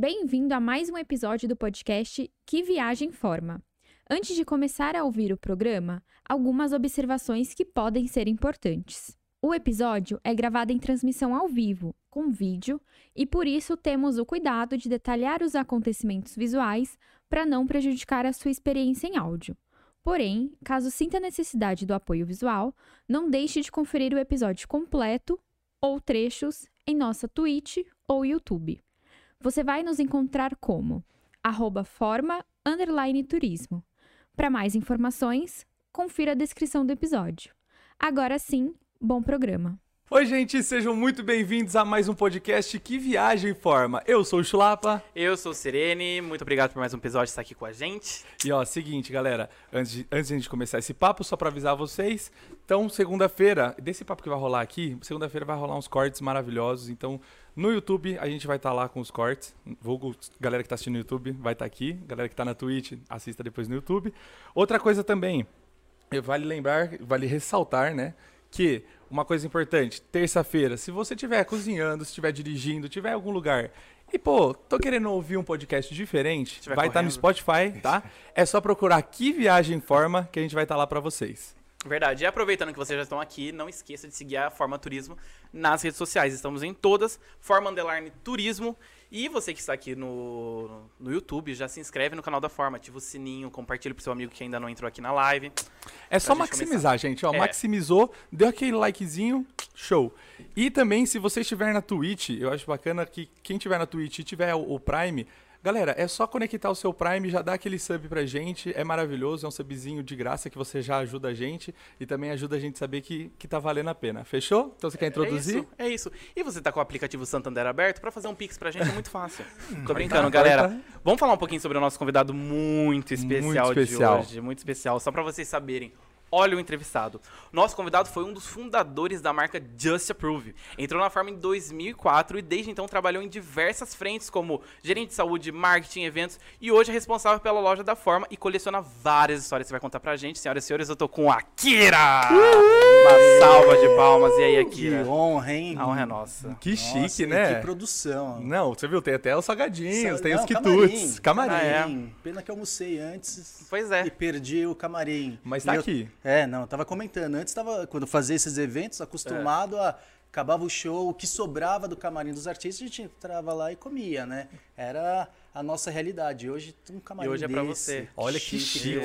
Bem-vindo a mais um episódio do podcast Que Viagem Forma. Antes de começar a ouvir o programa, algumas observações que podem ser importantes. O episódio é gravado em transmissão ao vivo, com vídeo, e por isso temos o cuidado de detalhar os acontecimentos visuais para não prejudicar a sua experiência em áudio. Porém, caso sinta necessidade do apoio visual, não deixe de conferir o episódio completo ou trechos em nossa Twitch ou YouTube. Você vai nos encontrar como arroba forma underline turismo. Para mais informações, confira a descrição do episódio. Agora sim, bom programa. Oi, gente, sejam muito bem-vindos a mais um podcast Que Viagem Forma. Eu sou o Chulapa. Eu sou o Sirene, muito obrigado por mais um episódio estar aqui com a gente. E ó, seguinte, galera, antes de, antes de a gente começar esse papo, só pra avisar vocês, então, segunda-feira, desse papo que vai rolar aqui, segunda-feira vai rolar uns cortes maravilhosos, então, no YouTube a gente vai estar lá com os cortes, vulgo, galera que tá assistindo no YouTube vai estar aqui, galera que tá na Twitch, assista depois no YouTube. Outra coisa também, vale lembrar, vale ressaltar, né, que uma coisa importante, terça-feira, se você estiver cozinhando, se estiver dirigindo, estiver em algum lugar e, pô, tô querendo ouvir um podcast diferente, vai estar no correndo. Spotify, tá? É só procurar Que Viagem Forma que a gente vai estar lá pra vocês. Verdade. E aproveitando que vocês já estão aqui, não esqueça de seguir a Forma Turismo nas redes sociais. Estamos em todas, Forma Underline Turismo. E você que está aqui no, no YouTube, já se inscreve no canal da Forma, ativa o sininho, compartilha pro seu amigo que ainda não entrou aqui na live. É só gente maximizar, gente, ó, É. maximizou, deu aquele likezinho, show. E também, se você estiver na Twitch, eu acho bacana que quem estiver na Twitch e tiver o Prime, galera, é só conectar o seu Prime, já dá aquele sub pra gente, é maravilhoso, é um subzinho de graça que você já ajuda a gente e também ajuda a gente a saber que, que tá valendo a pena. Fechou? Então você quer introduzir? É isso, é isso. E você tá com o aplicativo Santander aberto pra fazer um pix pra gente é muito fácil. Tô brincando, tá, galera. tá. Vamos falar um pouquinho sobre o nosso convidado muito especial, Muito especial. de hoje, muito especial, só pra vocês saberem. Olha o entrevistado. Nosso convidado foi um dos fundadores da marca Just Approve. Entrou na Forma em 2004 e desde então trabalhou em diversas frentes como gerente de saúde, marketing, eventos e hoje é responsável pela loja da Forma e coleciona várias histórias que você vai contar pra gente. Senhoras e senhores, eu tô com a Akira! Uma salva de palmas. E aí, Que Akira? honra, hein? A honra é nossa. Que Nossa, chique, e né? Que produção. Não, você viu, tem até os salgadinhos, Sa- tem não, os quitutes, camarim. Ah, é? Camarim. Pena que eu almocei antes Pois é. e perdi o camarim. Mas E tá eu- aqui. É, não, eu tava comentando. Antes tava, quando eu fazia esses eventos, acostumado É. a. Acabava o show, o que sobrava do camarim dos artistas, a gente entrava lá e comia, né? Era a nossa realidade. Hoje tem um camarim E hoje é pra desse, você. Olha que chique.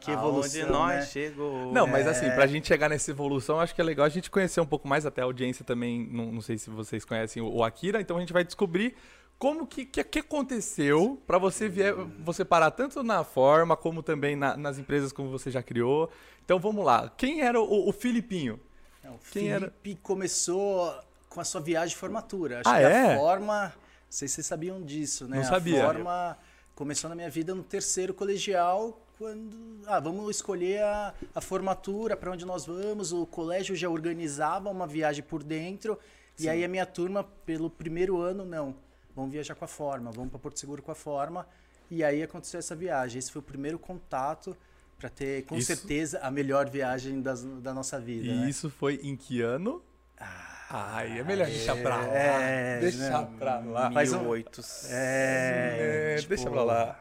Que evolução, Aonde nós né? chegou. Não, mas É. assim, pra gente chegar nessa evolução, acho que é legal a gente conhecer um pouco mais, até a audiência também, não, não sei se vocês conhecem o, o Akira, então a gente vai descobrir como que, que, que aconteceu pra você vier, você parar tanto na forma, como também na- nas empresas como você já criou. Então vamos lá, quem era o, o Filipinho? Não, o Quem era? Felipe começou com a sua viagem de formatura. Acho Ah, que é? a forma. Não sei se vocês sabiam disso, né? Não sabia. A forma começou na minha vida no terceiro colegial, quando. Ah, vamos escolher a, a formatura, para onde nós vamos. O colégio já organizava uma viagem por dentro. E aí a minha turma, pelo primeiro ano, não. Vamos viajar com a forma, vamos para Porto Seguro com a forma. E aí aconteceu essa viagem. Esse foi o primeiro contato para ter, com Isso- certeza, a melhor viagem das- da nossa vida. E né? isso foi em que ano? Ai, é melhor deixar pra lá. é, deixar né? pra lá. Faz um- 1800. É, É, tipo, deixa pra lá.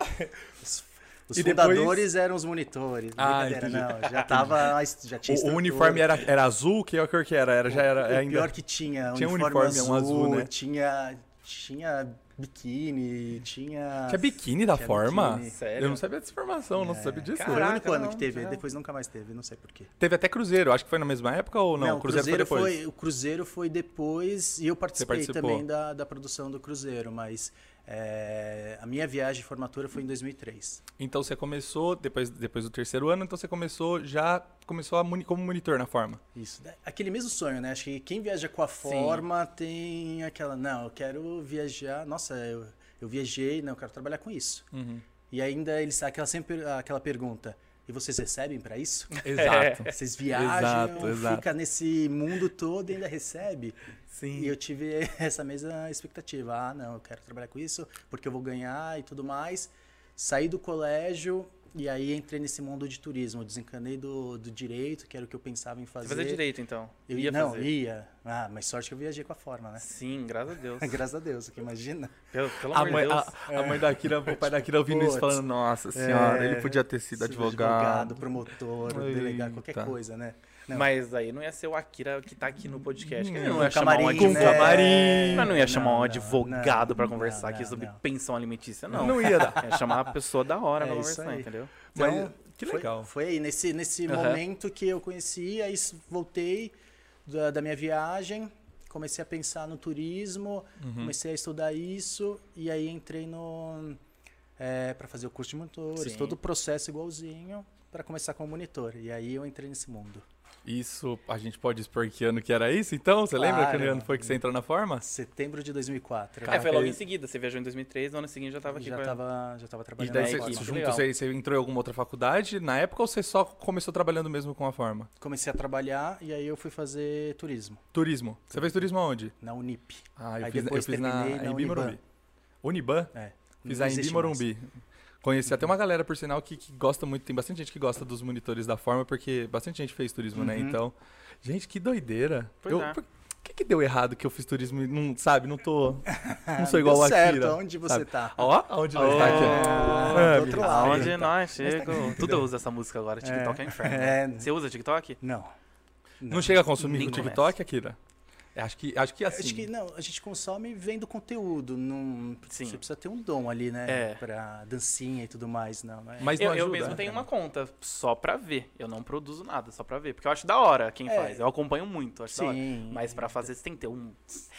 Os E depois- fundadores eram os monitores. Ah, entendi. não. Já tava. Já tinha O, o uniforme era, era azul, que cor que era? Era, já era O ainda... pior que tinha. Tinha um uniforme, uniforme, um azul, azul, né? Tinha, tinha biquíni, tinha. Tinha biquíni da Tinha forma? biquíni. Sério? Eu não sabia dessa informação, não sabia disso. Foi o Caraca, único ano não, que teve. já. Depois nunca mais teve, não sei porquê. Teve até Cruzeiro, acho que foi na mesma época ou não? o Cruzeiro, foi depois. foi, o Cruzeiro foi depois e eu participei também da, da produção do Cruzeiro, mas é, a minha viagem de formatura foi em 2003. Então você começou, depois, depois do terceiro ano, então você começou já, começou a moni- como monitor na forma. Isso. né? Aquele mesmo sonho, né? Acho que quem viaja com a forma tem aquela, não, eu quero viajar, nossa, eu, eu viajei, não, eu quero trabalhar com isso. E ainda eles aquela sempre aquela pergunta, e vocês recebem para isso? Exato. Vocês viajam, Exato, exato. fica nesse mundo todo e ainda recebe? Sim. E eu tive essa mesma expectativa. Ah, não, eu quero trabalhar com isso porque eu vou ganhar e tudo mais. Saí do colégio e aí entrei nesse mundo de turismo. Desencanei do, do direito, que era o que eu pensava em fazer. Você fazer direito, então. Eu ia não, fazer. ia. Ah, mas sorte que eu viajei com a forma, né? Sim, graças a Deus. Graças a Deus, que imagina. Pelo, pelo amor de mãe, Deus. a, a mãe da Kira, o pai da Kira ouvindo isso, falando, nossa senhora, É, ele podia ter sido Sido advogado. promotor, Eita. delegado, qualquer coisa, né? Não. Mas aí não ia ser o Akira que tá aqui no podcast. que Hum, não ia chamar um camarim, advogado. né? camarim. Mas não ia chamar Não, um não, advogado pra não, conversar não, aqui sobre pensão alimentícia, não. Não ia dar. Ia chamar uma pessoa da hora É pra conversar, entendeu? Mas, Então, que foi- legal. Foi, aí, nesse, nesse Aham. momento que eu conheci, aí voltei da, da minha viagem, comecei a pensar no turismo, Uhum. comecei a estudar isso, e aí entrei no para fazer o curso de monitores, todo o processo igualzinho, para começar como monitor. E aí eu entrei nesse mundo. Isso, a gente pode expor que ano que era isso, então? Você lembra que Claro. ano foi que você entrou na forma? Setembro de 2004. É, foi logo aí- em seguida. Você viajou em 2003, no ano seguinte já tava aqui. já estava já tava E trabalhando daí na você, junto, Legal. você, você entrou em alguma outra faculdade na época ou você só começou trabalhando mesmo com a forma? Comecei a trabalhar e aí eu fui fazer turismo Turismo. Você fez turismo aonde? na Unip. Ah, eu Aí fiz, eu depois fiz na terminei na Uniban. É, Fiz a Embi existe Morumbi. Conheci até uma galera, por sinal, que, que gosta muito. Tem bastante gente que gosta dos monitores da forma, porque bastante gente fez turismo, né? Uhum. Então, gente, que doideira. Pois eu, é. por- O que, que deu errado que eu fiz turismo e não, sabe, não tô. Não sou igual o certo, Akira. onde você sabe? tá? Ó, aonde nós Oh. tá aqui. Ah, É, do outro lado. Aonde Tá. nós chegamos. Tudo eu uso essa música agora. TikTok é, inferno. É. Você usa TikTok? Não. Não chega a consumir o TikTok, Akira? É, Acho que, acho que assim. Acho que não, a gente consome vendo conteúdo. Não, Sim. Você precisa ter um dom ali, né? É. Pra dancinha e tudo mais. Não, é. Mas não Eu, eu ajuda. mesmo tenho uma conta só pra ver. Eu não produzo nada, só pra ver. Porque eu acho da hora quem É. faz. Eu acompanho muito, acho da hora. Sim. Mas pra fazer você tem que ter um.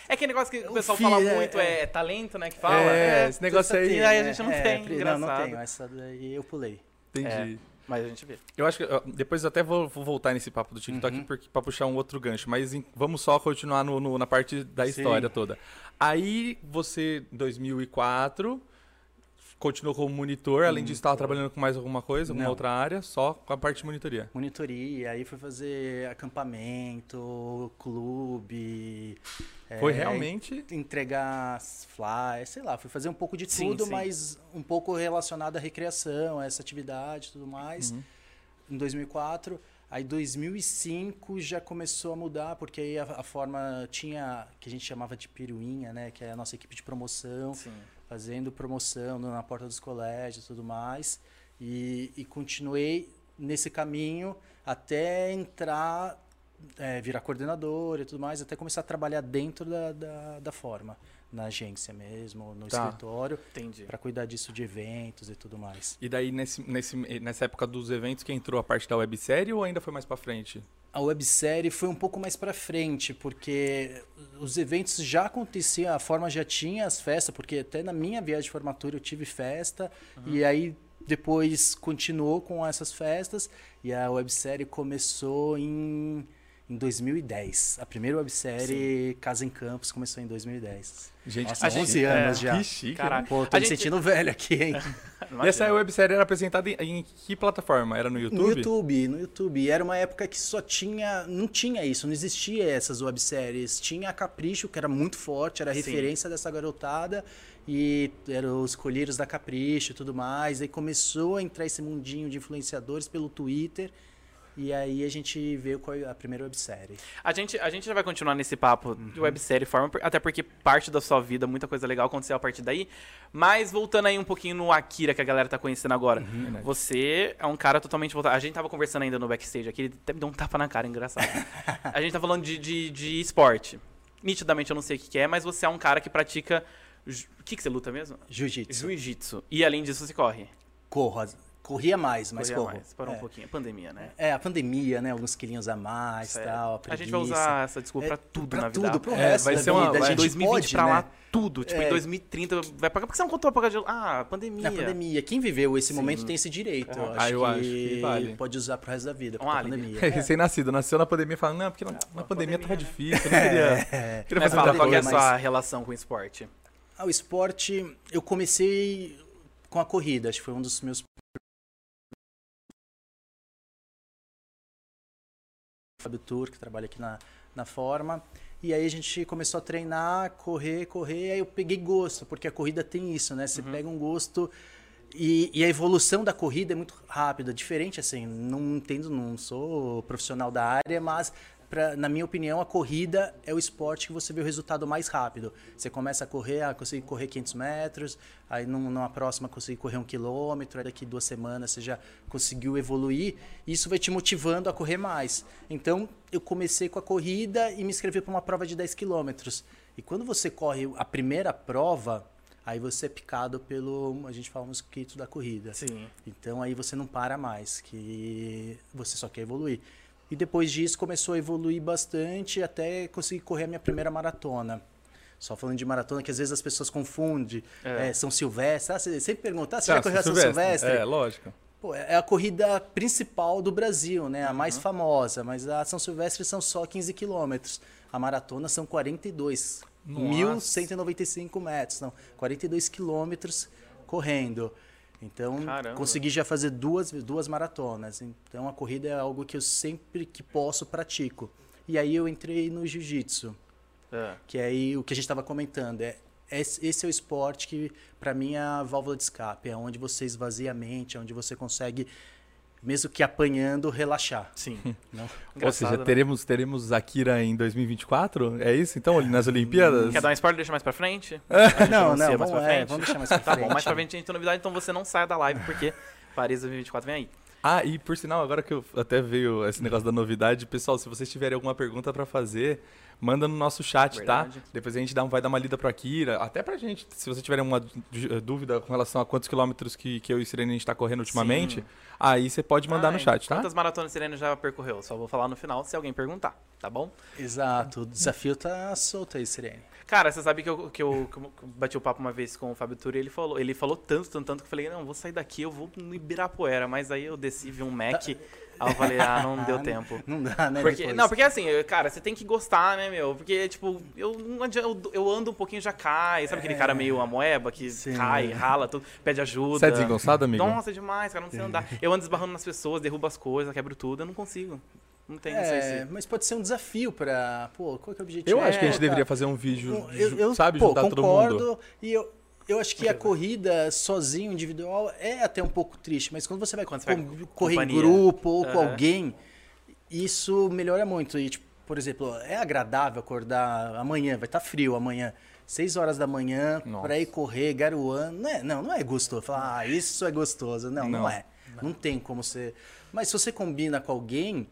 É aquele negócio que o O pessoal fala é, muito, é, é. talento, né? Que fala. É, É, esse negócio aí. E aí a gente não tem, Não, não tenho. Essa daí eu pulei. Entendi. Mas a gente vê. Eu acho que depois até vou, vou voltar nesse papo do TikTok Uhum. pra puxar um outro gancho, mas em- vamos só continuar no- no- na parte da Sim. história toda. Aí você, em 2004, continuou como monitor, além disso estava trabalhando com mais alguma coisa, alguma Não. outra área, só com a parte de monitoria. Monitoria, aí fui fazer acampamento, clube. Foi é, realmente. entregar flyers, sei lá, fui fazer um pouco de Sim, tudo, sim. mas um pouco relacionado à recreação, a essa atividade e tudo mais. Uhum. Em 2004, aí 2005 já começou a mudar, porque aí a, a forma tinha, que a gente chamava de piruinha, né, que é a nossa equipe de promoção, Sim. Fazendo promoção na porta dos colégios e tudo mais. E, e continuei nesse caminho até entrar, é, virar coordenador e tudo mais, até começar a trabalhar dentro da, da, da forma, na agência mesmo, no Tá. escritório, Entendi. para cuidar disso de eventos e tudo mais. E daí, nesse, nesse, nessa época dos eventos, que entrou a parte da websérie ou ainda foi mais pra frente? A websérie foi um pouco mais para frente, porque os eventos já aconteciam, a forma já tinha as festas, porque até na minha viagem de formatura eu tive festa, e aí depois continuou com essas festas, e a websérie começou em, em 2010. A primeira websérie, Casa em Campos, começou em 2010. Gente, Nossa, que 11 chique. anos é, já. Que chique. Caraca. né? Pô, tô A me gente- sentindo velho aqui, hein? E essa websérie era apresentada em, em que plataforma? Era no YouTube? No YouTube, no YouTube. E Era uma época que só tinha. Não tinha isso, não existia essas webséries. Tinha a Capricho, que era muito forte, era a Sim. referência dessa garotada. E eram os colheiros da Capricho e tudo mais. Aí começou a entrar esse mundinho de influenciadores pelo Twitter. E aí a gente veio com a primeira websérie. A gente, a gente já vai continuar nesse papo de websérie forma, até porque parte da sua vida, muita coisa legal aconteceu a partir daí. Mas voltando aí um pouquinho no Akira que a galera tá conhecendo agora. Verdade. Você é um cara totalmente voltado. A gente tava conversando ainda no backstage aqui, ele até me deu um tapa na cara, engraçado. a gente tá falando de, de, de esporte. Nitidamente eu não sei o que, que é, mas você é um cara que pratica. O que, que você luta mesmo? Jiu-jitsu. Jiu-jitsu. E além disso, você corre. Corro. Corria mais, mas Corria corro. mais. Parou é. um pouquinho. Pandemia, né? É, a pandemia, né? Alguns quilinhos a mais é. tal. A gente vai usar essa desculpa pra É, tudo pra na vida. tudo, pro É, resto vai da ser uma- vida. vai- a gente 2020 pode, pra né? lá, tudo. Tipo, É. em 2030 vai pagar. Por que você não contou a pagar de... Ah, pandemia. Na pandemia. Quem viveu esse Sim. momento tem esse direito. Eu Aham. acho Ah, eu que acho que vale. pode usar pro resto da vida. Um pra álibi. pandemia. É, recém-nascido, nasceu na pandemia e fala, não, porque na, na pandemia, tava pandemia, né? difícil, eu não queria, É. queria fazer qual é a sua relação com o esporte? Ah, o esporte, eu comecei com a corrida. Acho que foi um dos meus. Fábio Tour, que trabalha aqui na, na Forma. E aí a gente começou a treinar, correr, correr. Aí eu peguei gosto, porque a corrida tem isso, né? Você pega um gosto. E, e a evolução da corrida é muito rápida, diferente assim. Não entendo, não sou profissional da área, mas pra, na minha opinião, a corrida é o esporte que você vê o resultado mais rápido. Você começa a correr, ah, consegui correr 500 metros, aí num- numa próxima consegui correr um quilômetro, aí daqui duas semanas você já conseguiu evoluir. Isso vai te motivando a correr mais. Então, eu comecei com a corrida e me inscrevi para uma prova de 10 quilômetros. E quando você corre a primeira prova, aí você é picado pelo, a gente fala, mosquito da corrida. Sim. Então aí você não para mais, que você só quer evoluir. E depois disso começou a evoluir bastante até conseguir correr a minha primeira maratona. Só falando de maratona, que às vezes as pessoas confundem. É. É, São Silvestre. Ah, você sempre pergunta, ah, você Ah, já correu a São Silvestre. Silvestre? É, lógico. Pô, é a corrida principal do Brasil, né? A Uhum. mais famosa. Mas a São Silvestre são só 15 quilômetros. A maratona são 42. Nossa. 1.195 metros. Não, 42 quilômetros correndo. Então, Caramba. consegui já fazer duas, duas maratonas. Então, a corrida é algo que eu sempre que posso pratico. E aí eu entrei no jiu-jitsu. É. Que é aí o que a gente estava comentando. É, esse esse é o esporte que, para mim, é a válvula de escape. É onde você esvazia a mente, é onde você consegue, mesmo que apanhando, relaxar. Sim. Não? Ou seja, né? teremos, teremos Akira em 2024? É isso? Então, nas Olimpíadas? Quer dar um spoiler? Deixa mais pra frente? Não, não, mais vamos, pra é, frente? vamos deixar mais pra Tá frente. bom, mais pra frente a gente tem novidade, então você não saia da live, porque Paris 2024 vem aí. Ah, e por sinal, agora que eu até veio esse negócio da novidade, pessoal, se vocês tiverem alguma pergunta pra fazer, manda no nosso chat, Verdade. tá? Depois a gente dá, um- vai dar uma lida pro Akira, até pra gente, se vocês tiverem uma dú- dúvida com relação a quantos quilômetros que, que eu e o Sirene a gente tá correndo ultimamente, Sim. aí você pode mandar no chat, tá? Quantas maratonas Sirene já percorreu? Só vou falar no final se alguém perguntar, tá bom? Exato, o desafio tá solto aí, Sirene. Cara, você sabe que eu, que eu, que eu bati o papo uma vez com o Fábio Turi, ele falou, ele falou tanto, tanto, tanto que eu falei, não, vou sair daqui, eu vou no Ibirapuera, mas aí eu desci, vi um Mac, aí eu falei, ah, não deu Ah, tempo. Não dá, né? Porque, depois? não, porque assim, cara, você tem que gostar, né, meu? Porque, tipo, eu, eu, eu ando um pouquinho já cai. Sabe aquele cara meio amoeba que Sim. cai, rala, tudo, pede ajuda. Você é desengonçado, amigo? Nossa, demais, cara, não sei andar. Eu ando esbarrando nas pessoas, derrubo as coisas, quebro tudo, eu não consigo. Não tem, não sei É, se... mas pode ser um desafio pra. Pô, qual que é o objetivo? Eu acho que a gente É, deveria fazer um vídeo, Eu, eu, sabe, pô, juntar todo concordo, mundo. E eu, eu acho que a corrida sozinho, individual, é até um pouco triste, mas quando você vai, Quando você vai com- com correr em companhia. grupo ou com Aham. alguém, isso melhora muito. E, tipo, por exemplo, é agradável acordar amanhã, vai estar frio amanhã. 6 horas da manhã, pra ir correr, garoando. Não, é, não, não é gostoso. Falar, ah, isso é gostoso. Não, não, Não. é. Não tem como ser. Mas se você combina com alguém,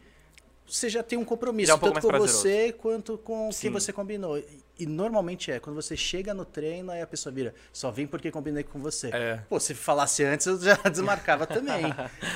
você já tem um compromisso, Já é um tanto com prazeroso. você quanto com Sim. quem você combinou. E, normalmente é, quando você chega no treino, aí a pessoa vira, só vem porque combinei com você. É. Pô, se falasse antes, eu já desmarcava também.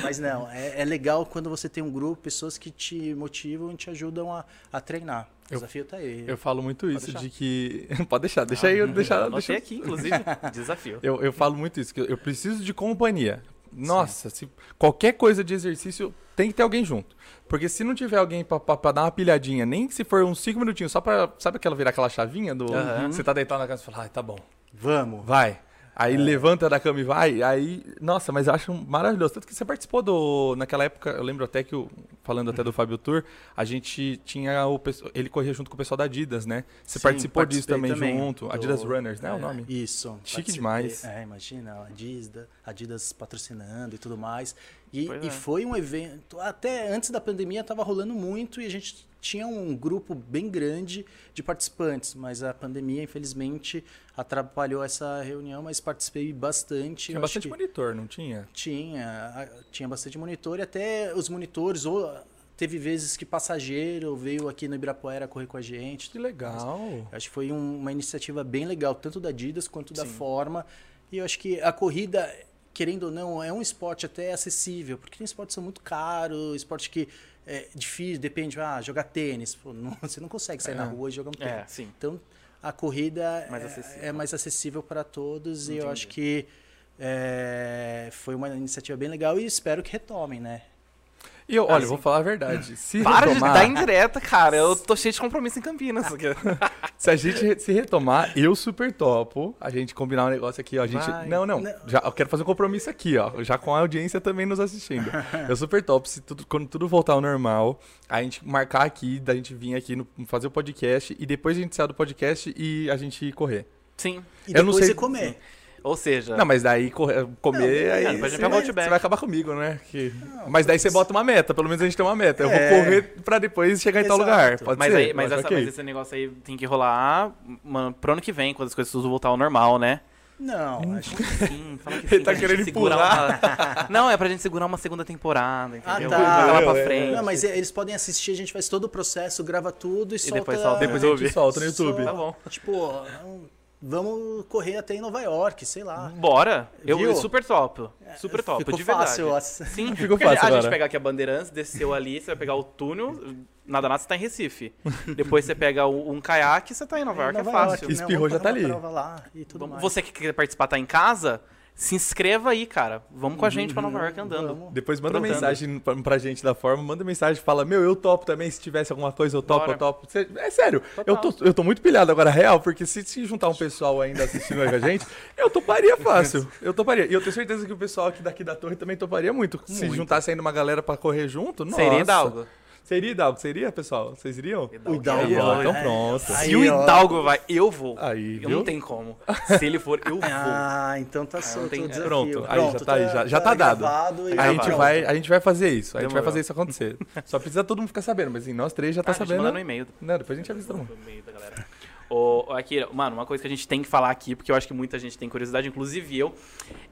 Mas não, é, é legal quando você tem um grupo, pessoas que te motivam e te ajudam a, a treinar. O Eu- desafio tá aí. Eu falo muito isso, deixar. de que... Pode deixar, deixa aí, eu deixa, Eu deixa aqui, inclusive, desafio. Eu, eu falo muito isso, que eu preciso de companhia. Nossa, se qualquer coisa de exercício tem que ter alguém junto. Porque se não tiver alguém pra, pra- pra dar uma pilhadinha, nem que se for uns 5 minutinhos, só pra. Sabe aquela virar aquela chavinha do. Aham. Você tá deitado na casa e fala, ah, tá bom. Vamos. Vai. Aí É. levanta da cama e vai. Aí, nossa, mas eu acho maravilhoso. Tanto que você participou do. Naquela época, eu lembro até que, o- falando até do Fábio Tour, a gente tinha o. Ele corria junto com o pessoal da Adidas, né? Você Sim, participou disso participei também, junto. do- Adidas Runners, né? é, o nome? Isso. Chique participei. demais. É, imagina, a Adidas, Adidas patrocinando e tudo mais. E, e é. foi um evento, até antes da pandemia estava rolando muito e a gente tinha um grupo bem grande de participantes, mas a pandemia, infelizmente, atrapalhou essa reunião, mas participei bastante. Tinha bastante monitor, não tinha? tinha, tinha bastante monitor e até os monitores, ou teve vezes que passageiro veio aqui no Ibirapuera correr com a gente. Que legal. Acho que foi um- uma iniciativa bem legal, tanto da Adidas quanto da Sim. Forma. E eu acho que a corrida, querendo ou não, é um esporte até acessível, porque tem esportes que são muito caros, esporte que é difícil, depende, ah, jogar tênis. Pô, não- você não consegue sair É. na rua e jogar um tênis. É, sim. Então, a corrida Mais é- é mais acessível para todos e eu Entendi. acho que é, foi uma iniciativa bem legal e espero que retomem, né? E eu, olha, eu vou sim. falar a verdade. Se Para de retomar, dar indireta, cara. Eu tô cheio de compromisso em Campinas. se a gente se retomar, eu super topo. A gente combinar um negócio aqui, ó. A gente, Vai. não, não, Não. Já, eu quero fazer um compromisso aqui, ó. Já com a audiência também nos assistindo. Eu super topo. Se tudo, quando tudo voltar ao normal, a gente marcar aqui, da gente vir aqui no, fazer o podcast e depois a gente sair do podcast e a gente correr. Sim. E Eu não depois sei- ir comer. Ou seja, Não, mas daí correr- comer, aí depois a gente você, vai você vai acabar comigo, né? Que- mas daí você bota uma meta, pelo menos a gente tem uma meta. Eu É. vou correr pra depois chegar em tal Exato. lugar. Pode mas, ser? aí, mas, Eu essa, ok. mas esse negócio aí tem que rolar mano, pro ano que vem, quando as coisas tudo voltar ao normal, né? Não, acho que Sim, fala que Ele sim, tá pra gente querendo segurar uma- Não, é pra gente segurar uma segunda temporada, Ah, entendeu? tá. Vai lá pra É, é. frente. Não, mas eles podem assistir, a gente faz todo o processo, grava tudo e, E solta. depois solta Depois a gente solta no YouTube. Tá bom. Tipo, vamos correr até em Nova York, sei lá. Bora. Eu Viu? super top. Super top, Ficou de verdade. fácil. Sim, Ficou a gente- fácil A gente agora. pega aqui a Bandeirantes, desceu ali, você vai pegar o túnel, nada nada, você tá em Recife. Depois você pega um caiaque, você tá em Nova York, é Nova fácil. York, né? Espirrou, já tá ali. lá e tudo mais. Você que quer participar, tá em casa, se inscreva aí, cara. Vamos com a gente pra Nova York andando. Vamos. Depois manda mensagem pra, pra gente da forma, manda mensagem, fala, meu, eu topo também, se tivesse alguma coisa, eu topo, Bora. eu topo. É sério, eu tô, eu tô muito pilhado agora, real, porque se, se juntar um pessoal ainda assistindo com a gente, eu toparia fácil, eu toparia. E eu tenho certeza que o pessoal aqui daqui da torre também toparia muito. Se Muito. juntasse ainda uma galera pra correr junto, nossa. Seria Hidalgo. Seria Hidalgo, seria, pessoal? Vocês iriam? O Hidalgo. Ó, vai. então pronto. Aí, Se o ó. Hidalgo vai, eu vou. Aí, eu viu? não tem como. Se ele for, eu vou. Ah, então tá solto tem- o é, desafio. Pronto, aí já tá aí, já, já tá dado. gravado e A gente, pronto. vai, a gente vai fazer isso, a gente vai Demorou. fazer isso acontecer. Só precisa todo mundo ficar sabendo, mas assim, nós três já tá Ah, a gente sabendo. manda no e-mail. Não, depois a gente avisa todo mundo. no e-mail da galera. Ô, ô, Akira, mano, uma coisa que a gente tem que falar aqui, porque eu acho que muita gente tem curiosidade, inclusive eu,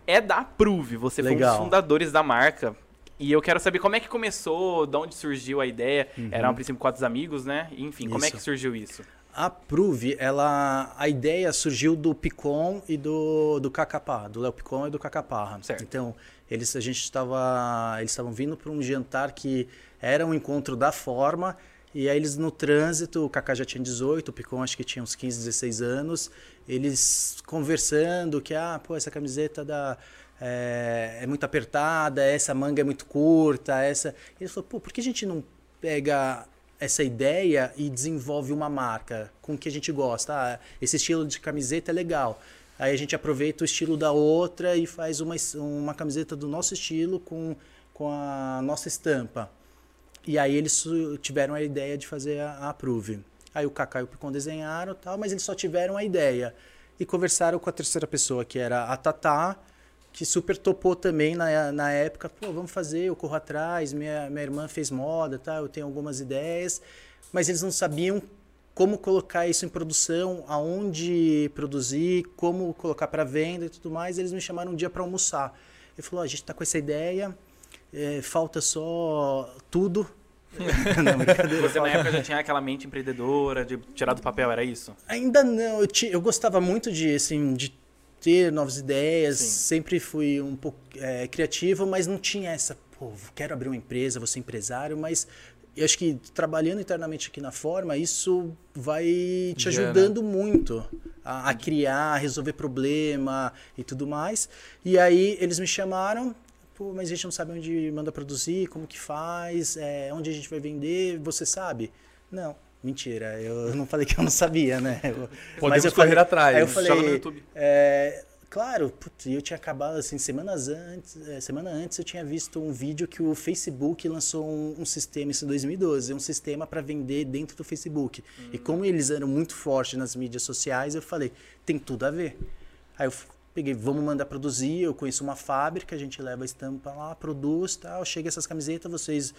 é da Prove. Você foi um Legal. dos fundadores da marca. E eu quero saber como é que começou, de onde surgiu a ideia. Eram, a princípio, quatro amigos, né? Enfim, como é que surgiu isso? A Prove, ela, a ideia surgiu do Picon e do, do Cacapá, do Léo Picon e do Cacapá. Certo. Então, eles, a gente estava, eles estavam vindo para um jantar que era um encontro da forma, e aí eles no trânsito, o Cacá já tinha 18, o Picon acho que tinha uns 15, 16 anos, eles conversando que, ah, pô, essa camiseta da, é, é muito apertada, essa manga é muito curta, essa... Ele falou, pô, por que a gente não pega essa ideia e desenvolve uma marca com o que a gente gosta. Ah, esse estilo de camiseta é legal. Aí a gente aproveita o estilo da outra e faz uma, uma camiseta do nosso estilo com, com a nossa estampa. E aí eles tiveram a ideia de fazer a, a Approve. Aí o Kaká e o Picon desenharam tal, mas eles só tiveram a ideia. E conversaram com a terceira pessoa, que era a Tatá, que super topou também na, na época. Pô, vamos fazer, eu corro atrás, minha, minha irmã fez moda, tá? eu tenho algumas ideias. Mas eles não sabiam como colocar isso em produção, aonde produzir, como colocar para venda e tudo mais. Eles me chamaram um dia para almoçar. Ele falou: "Ó, a gente está com essa ideia, é, falta só tudo. não, brincadeira, Você na época já tinha aquela mente empreendedora, de tirar do papel, era isso? Ainda não, eu, ti- eu gostava muito de, assim, de ter novas ideias, Sim. sempre fui um pouco é, criativo, mas não tinha essa, pô, quero abrir uma empresa, vou ser empresário, mas eu acho que trabalhando internamente aqui na Forma, isso vai te ajudando muito a, a criar, a resolver problema e tudo mais. E aí eles me chamaram, pô, mas a gente não sabe onde manda produzir, como que faz, é, onde a gente vai vender, você sabe? Não, mentira, eu não falei que eu não sabia, né? Eu- Podemos eu correr falei- atrás. Aí eu Joga no falei, YouTube. é, claro, putz, eu tinha acabado assim semanas antes, é, semana antes eu tinha visto um vídeo que o Facebook lançou um, um sistema isso em 2012, um sistema para vender dentro do Facebook. E como eles eram muito fortes nas mídias sociais, eu falei, tem tudo a ver. Aí eu peguei, vamos mandar produzir, eu conheço uma fábrica, a gente leva a estampa lá, produz, tal, chega essas camisetas, vocês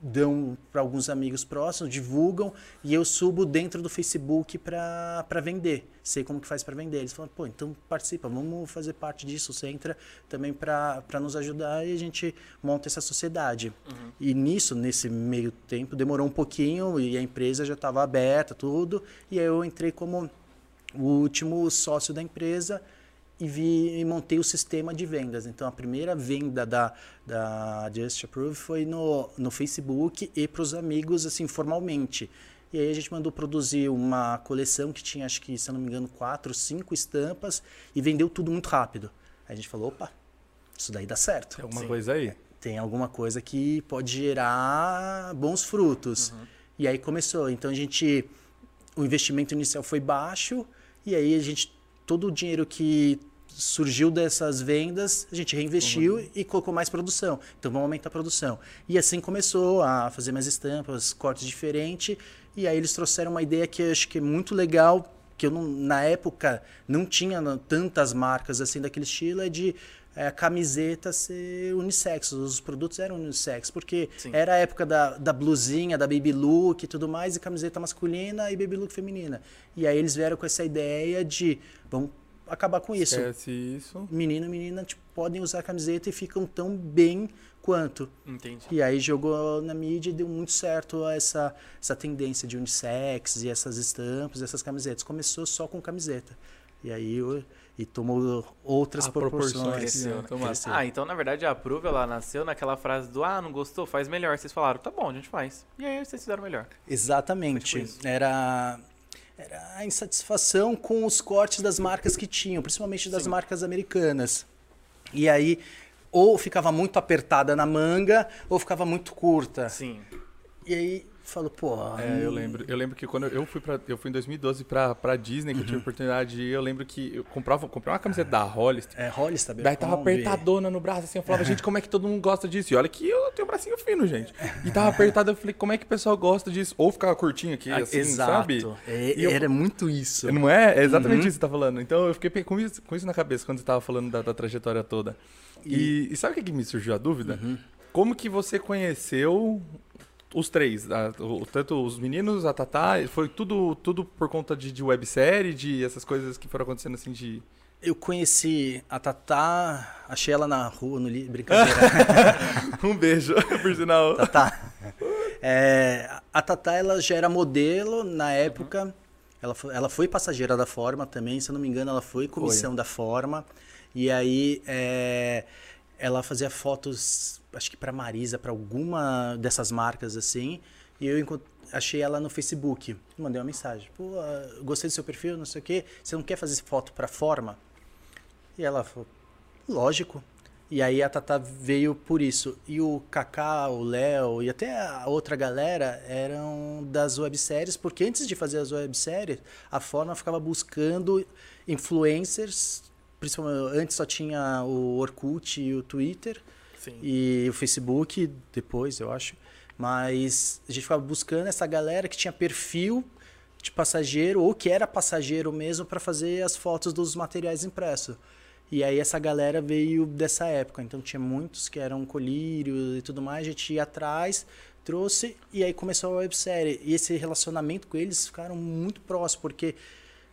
dão para alguns amigos próximos, divulgam e eu subo dentro do Facebook para vender. Sei como que faz para vender. Eles falam, pô, então participa, vamos fazer parte disso. Você entra também para nos ajudar e a gente monta essa sociedade. E nisso, nesse meio tempo, demorou um pouquinho e a empresa já estava aberta, tudo. E aí eu entrei como o último sócio da empresa e vi e montei o sistema de vendas. Então a primeira venda da, da Just Approve foi no, no Facebook e para os amigos assim formalmente. E aí a gente mandou produzir uma coleção que tinha acho que se eu não me engano quatro, cinco estampas e vendeu tudo muito rápido. Aí a gente falou, opa, isso daí dá certo. Tem alguma coisa aí? Tem alguma coisa que pode gerar bons frutos. E aí começou. Então a gente o investimento inicial foi baixo e aí a gente todo o dinheiro que surgiu dessas vendas, a gente reinvestiu e colocou mais produção. Então vamos aumentar a produção. E assim começou a fazer mais estampas, cortes diferentes. E aí eles trouxeram uma ideia que eu acho que é muito legal que eu não, na época não tinha tantas marcas assim daquele estilo, é de é, a camiseta ser unissex, os produtos eram unissex, porque Sim. era a época da, da blusinha, da baby look e tudo mais, e camiseta masculina e baby look feminina. E aí eles vieram com essa ideia de, vamos acabar com isso. Esquece isso. Menino e menina tipo, podem usar camiseta e ficam tão bem quanto. Entendi. E aí jogou na mídia e deu muito certo essa, essa tendência de unissex e essas estampas, essas camisetas. Começou só com camiseta. E aí eu- e tomou outras A proporções. proporções, Cresceu. né? Cresceu. Ah, então na verdade a Prove ela nasceu naquela frase do ah, não gostou, faz melhor. Vocês falaram, tá bom, a gente faz. E aí vocês fizeram melhor. Exatamente. Tipo. Era, era a insatisfação com os cortes das marcas que tinham, principalmente das Sim. marcas americanas. E aí, ou ficava muito apertada na manga, ou ficava muito curta. Sim. E aí, falou, pô. É, eu lembro. Eu lembro que quando eu fui para eu fui em 2012 pra, pra Disney, que eu Uhum. tive a oportunidade de ir, eu lembro que eu comprava, comprei uma camiseta da Hollister. É, Hollister, Daí tava apertadona no braço, assim, eu falava, gente, como é que todo mundo gosta disso? E olha que eu tenho um bracinho fino, gente. E tava apertado, eu falei, como é que o pessoal gosta disso? Ou ficava curtinho aqui, Ah, assim, Exato. sabe? É, E eu- Era muito isso. Não é? É exatamente Uhum. isso que você tá falando. Então eu fiquei com isso, com isso na cabeça quando você tava falando da, da trajetória toda. E, e sabe o que, que me surgiu a dúvida? Uhum. Como que você conheceu os três? a- o- tanto os meninos, a Tatá, foi tudo, tudo por conta de, de websérie, de essas coisas que foram acontecendo assim de. Eu conheci a Tatá, achei ela na rua, no li... brincadeira. um beijo, por sinal. Tatá. É, a Tatá ela já era modelo na época. Ela, foi, ela foi passageira da Forma também, se eu não me engano, ela foi comissão da Forma. E aí é, ela fazia fotos, acho que para Marisa, para alguma dessas marcas assim. E eu achei ela no Facebook. Mandei uma mensagem. Pô, gostei do seu perfil, não sei o quê. Você não quer fazer foto para Forma? E ela falou, lógico. E aí a Tata veio por isso. E o Kaká, o Léo e até a outra galera eram das webséries, porque antes de fazer as webséries, a Forma ficava buscando influencers, principalmente antes só tinha o Orkut e o Twitter Sim. e o Facebook depois, eu acho. Mas a gente ficava buscando essa galera que tinha perfil de passageiro ou que era passageiro mesmo para fazer as fotos dos materiais impressos. E aí essa galera veio dessa época, então tinha muitos que eram colírios e tudo mais, a gente ia atrás, trouxe e aí começou a websérie. E esse relacionamento com eles ficaram muito próximos, porque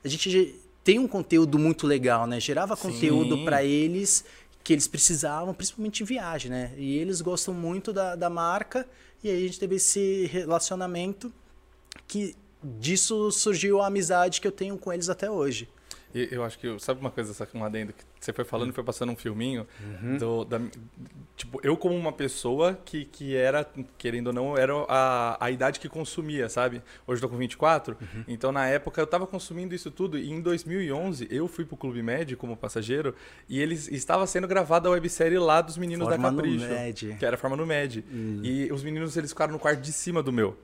a gente ge- tem um conteúdo muito legal, né? Gerava conteúdo para eles que eles precisavam, principalmente em viagem, né? E eles gostam muito da, da marca e aí a gente teve esse relacionamento que disso surgiu a amizade que eu tenho com eles até hoje. E eu acho que, sabe uma coisa, só que um adendo, que você foi falando e foi passando um filminho, do, da, tipo, eu como uma pessoa que, que era, querendo ou não, era a, a idade que consumia, sabe? Hoje eu tô com 24, então na época eu tava consumindo isso tudo, e em 2011 eu fui pro Clube Med como passageiro, e eles estava sendo gravada a websérie lá dos meninos Forma da no Capricho. Med. Que era Forma no Med. E os meninos, eles ficaram no quarto de cima do meu.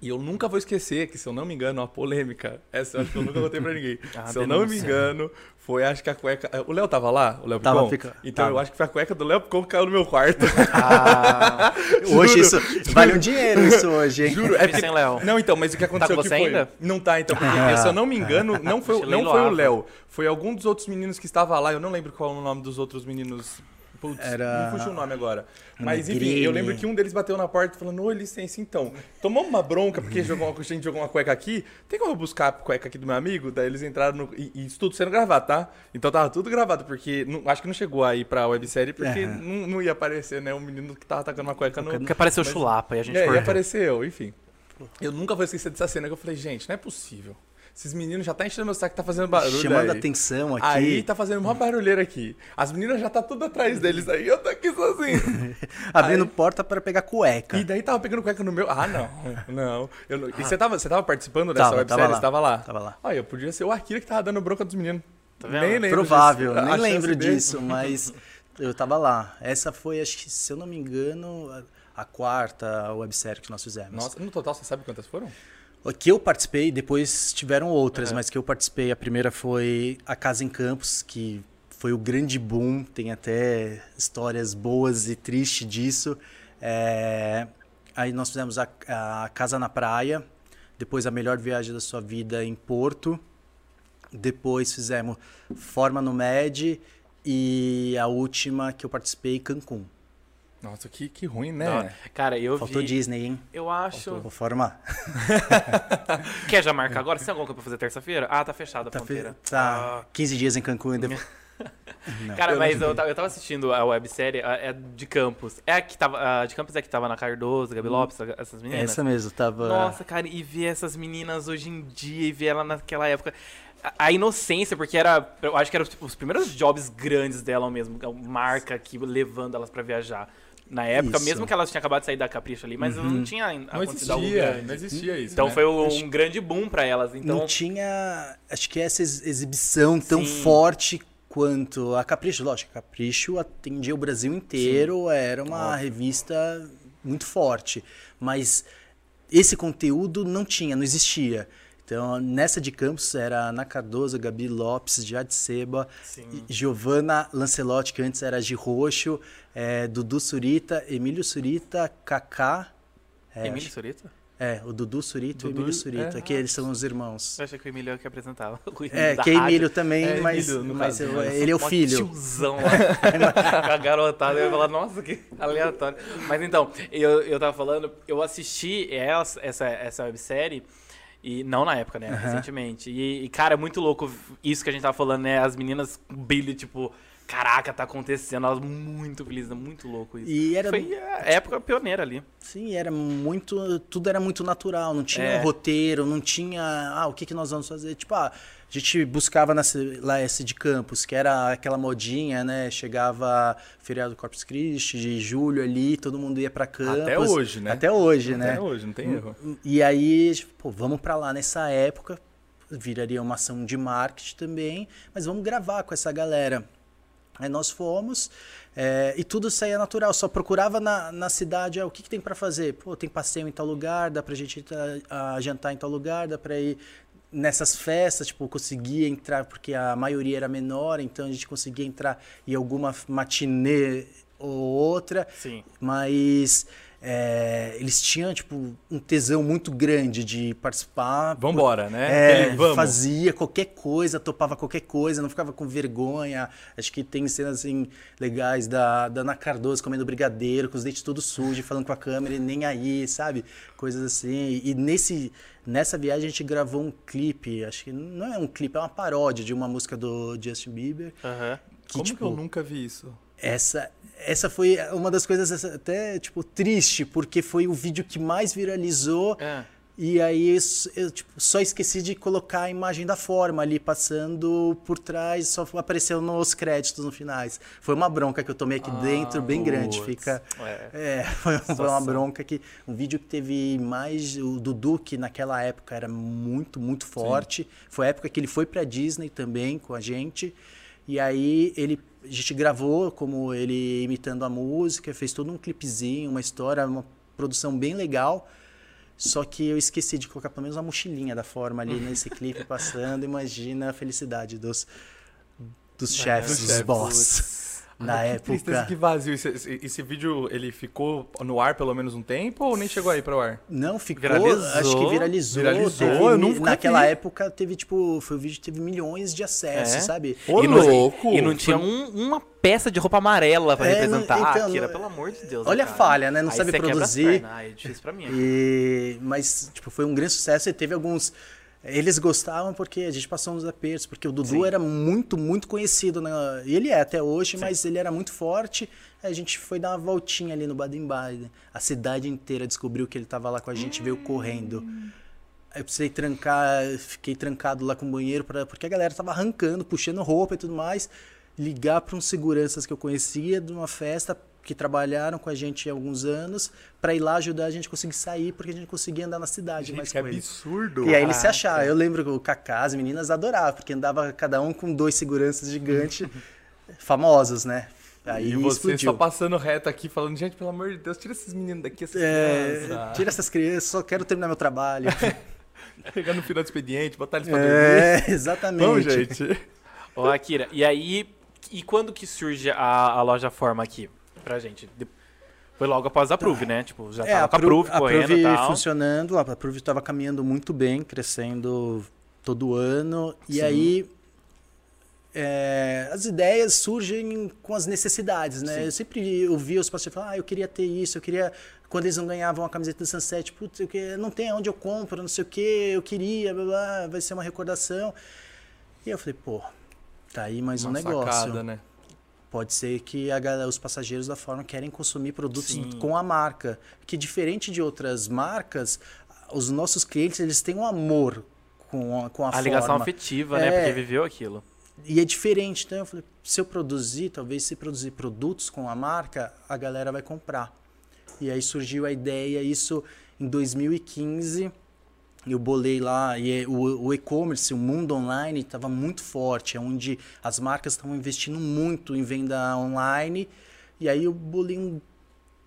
E eu nunca vou esquecer que, se eu não me engano, uma polêmica, essa eu acho que eu nunca contei pra ninguém. Ah, se eu não me denúncia. engano, foi, acho que a cueca... O Léo tava lá? O Léo Tava, fica- Então tava. eu acho que foi a cueca do Léo Picon que caiu no meu quarto. Ah, Hoje isso vale um dinheiro isso hoje, hein? Juro, é porque... sem Léo. Não, então, mas o que aconteceu com que você foi... ainda? Não tá, então, porque Ah. se eu não me engano, não foi, não foi o. Léo, foi algum dos outros meninos que estava lá, eu não lembro qual é o nome dos outros meninos... Putz, Era- me fugiu o nome agora. Mas enfim, eu lembro que um deles bateu na porta falando, ô, licença, então, tomamos uma bronca porque jogou uma, a gente jogou uma cueca aqui, tem como eu buscar a cueca aqui do meu amigo? Daí eles entraram no... E, e isso tudo sendo gravado, tá? Então tava tudo gravado, porque não- acho que não chegou aí pra websérie, porque Aham. não, não ia aparecer, né, um menino que tava atacando uma cueca no... Porque apareceu Mas- chulapa e a gente É, e cortou. apareceu, enfim. Eu nunca vou esquecer dessa cena que eu falei, gente, não é possível. Esses meninos já tá enchendo meu saco, tá fazendo barulho Chamando aí. atenção aqui. Aí tá fazendo uma barulheira aqui. As meninas já tá tudo atrás deles aí, eu tô aqui sozinho. abrindo Aí- porta para pegar cueca. E daí tava pegando cueca no meu. Ah, não. Não. Eu não- E você tava, você tava participando dessa Tava, websérie? tava lá. Você tava lá? Tava lá. Olha, eu podia ser o Akira que tava dando bronca dos meninos. Tá vendo? Nem lembro Provável, disso. A nem chance lembro dele- disso, mas eu tava lá. Essa foi, acho que, se eu não me engano, a, a quarta websérie que nós fizemos. Nossa, no total, você sabe quantas foram? Que eu participei, depois tiveram outras, mas que eu participei, a primeira foi A Casa em Campos, que foi o grande boom, tem até histórias boas e tristes disso. É, Aí nós fizemos a, a Casa na Praia, depois A Melhor Viagem da Sua Vida em Porto, Depois fizemos Forma no Med e a última que eu participei, Cancún. Nossa, que, que ruim, né? hora. Cara, eu Faltou vi. Disney, hein? Eu acho. Vou formar. Quer já marcar agora? Você tem alguma coisa pra fazer terça-feira? Ah, tá fechada a Tá, fe... fronteira. tá 15 dias em Cancún depois. Ah. Cara, mas eu tava, eu tava assistindo a websérie, a- é de Campos. É a que tava. A de Campos é que tava na Cardoso, Gabi Lopes, essas meninas. Essa mesmo, tava. Nossa, cara, e ver essas meninas hoje em dia e ver ela naquela época. A, a inocência, porque era. Eu acho que eram tipo, os primeiros jobs grandes dela mesmo, marca aqui levando elas pra viajar. Na época, Isso. mesmo que elas tinham acabado de sair da Capricho ali, mas não tinha Não acontecido algo existia, grande. não existia isso. Então né? foi um, grande boom pra elas. Então, Não tinha, acho que essa ex- exibição tão Sim. forte quanto a Capricho. Lógico, a Capricho atendia o Brasil inteiro, era uma Óbvio. revista muito forte. Mas esse conteúdo não tinha, não existia. Então, nessa de Campos era Ana Cardoso, Gabi Lopes, Jade Seba, Sim. e Giovanna Lancelotti, que antes era de Roxo, eh, Dudu Surita, Emílio Surita, Kaká. É, Emílio Surita? é, o Dudu Surita e o Emílio Surita, é. que eles são os irmãos. Eu achei que o Emílio é o que apresentava. É, que é. Emílio também, É, mas, Emílio, mas eu- ele é o filho. Tiozão lá. A garotada. Eu ia falar, nossa, que aleatório. Mas então, eu, eu tava falando, eu assisti essa, essa, essa websérie. E não na época, né? Recentemente. E, e, cara, é muito louco isso que a gente tava falando, né? As meninas brilho, tipo, caraca, tá acontecendo. Elas muito felizes, é muito louco isso. E era, Foi a época pioneira ali. sim, era muito, tudo era muito natural, não tinha É. roteiro, não tinha, ah, o que que nós vamos fazer? Tipo, ah, a gente buscava nessa, lá esse de campus, que era aquela modinha, né? Chegava feriado do Corpus Christi, de julho ali, todo mundo ia pra campus. Até hoje, né? Até hoje, né? Até hoje, não tem erro. E aí, tipo, pô, vamos pra lá nessa época, viraria uma ação de marketing também, mas vamos gravar com essa galera. Aí nós fomos é, e tudo saía natural, só procurava na, na cidade ah, o que, que tem para fazer. Pô, tem passeio em tal lugar, dá pra gente ir tá- a jantar em tal lugar, dá pra ir nessas festas, tipo, conseguia entrar, porque a maioria era menor, então a gente conseguia entrar em alguma matinê ou outra. Sim. Mas é, eles tinham, tipo, um tesão muito grande de participar. Vambora, né? É, Aquele vamos. fazia qualquer coisa, topava qualquer coisa, não ficava com vergonha. Acho que tem cenas assim legais da, da Ana Cardoso comendo brigadeiro, com os dentes todos sujos, falando com a câmera e nem aí, sabe? Coisas assim. E nesse, nessa viagem a gente gravou um clipe, acho que não é um clipe, é uma paródia de uma música do Justin Bieber. Que, Como tipo, que eu nunca vi isso? Essa, essa foi uma das coisas até, tipo, triste, porque foi o vídeo que mais viralizou. É. E aí isso- eu tipo, só esqueci de colocar a imagem da forma ali passando por trás, só apareceu nos créditos no finais. Foi uma bronca que eu tomei aqui dentro, bem grande. putz. Fica. É. É, foi, foi uma bronca que. Um vídeo que teve mais. O Dudu, que naquela época era muito, muito forte. Foi a época que ele foi pra Disney também com a gente. E aí ele. A gente gravou como ele imitando a música, fez todo um clipezinho, uma história, uma produção bem legal. Só que eu esqueci de colocar pelo menos uma mochilinha da forma ali nesse clipe passando. Imagina a felicidade dos, dos chefes, dos boss. Na Ai, que tristeza, época. que vazio. Esse, esse- esse vídeo, ele ficou no ar pelo menos um tempo ou nem chegou aí para o ar? Não, ficou. Viralizou? Acho que viralizou. Viralizou, teve eu nunca naquela vi. época teve, tipo, foi o vídeo que teve milhões de acessos, É? sabe? Ô, e não, louco! E não tinha um- uma peça de roupa amarela pra É, representar. não- então, ah, não- pelo amor de Deus. Olha a cara. falha, né? Não Aí sabe produzir. pernas. Ah, é difícil pra mim. E, mas, tipo, foi um grande sucesso e teve alguns. Eles gostavam porque a gente passou uns apertos, porque o Dudu Sim. era muito, muito conhecido. Na, e ele é até hoje, mas ele era muito forte. A gente foi dar uma voltinha ali no Baden-Baden. A cidade inteira descobriu que ele estava lá com a gente, veio correndo. Aí eu precisei trancar, fiquei trancado lá com o banheiro, pra, porque a galera tava arrancando, puxando roupa e tudo mais. Ligar para uns seguranças que eu conhecia de uma festa que trabalharam com a gente há alguns anos, para ir lá ajudar a gente a conseguir sair, porque a gente conseguia andar na cidade mais que com eles. absurdo. E aí eles se acharam. Eu lembro que o Kaká, as meninas adoravam, porque andava cada um com dois seguranças gigantes, famosos, né? Aí E você explodiu. só passando reto aqui, falando, gente, pelo amor de Deus, tira esses meninos daqui, essas É, crianças. tira essas crianças, só quero terminar meu trabalho. Pegar no final do expediente, botar eles pra dormir. é, exatamente. Vamos, gente. Ô, Akira, e aí, e quando que surge a, a loja Forma aqui pra gente? Foi logo após a Prove, né? Tipo, já É, tava a com a Prove Prove correndo e tal. funcionando, a Prove estava caminhando muito bem, crescendo todo ano. E Sim. aí é, as ideias surgem com as necessidades, né? Sim. Eu sempre ouvia os pacientes falar, ah, eu queria ter isso, eu queria... Quando eles não ganhavam a camiseta do Sunset, putz, eu que- não tem onde eu compro, não sei o que, eu queria, blá, blá, vai ser uma recordação. E eu falei, pô, tá aí mais um Uma negócio. sacada, né? Pode ser que a galera- os passageiros da forma querem consumir produtos Sim. com a marca. Que diferente de outras marcas, os nossos clientes eles têm um amor com a, com a, A ligação forma. afetiva, né? É. Porque viveu aquilo. E é diferente. Então eu falei, se eu produzir, talvez se produzir produtos com a marca, a galera vai comprar. E aí surgiu a ideia, isso em 2015. Eu bolei lá, e é- o, e-commerce, o mundo online estava muito forte, é onde as marcas estavam investindo muito em venda online. E aí eu bolei um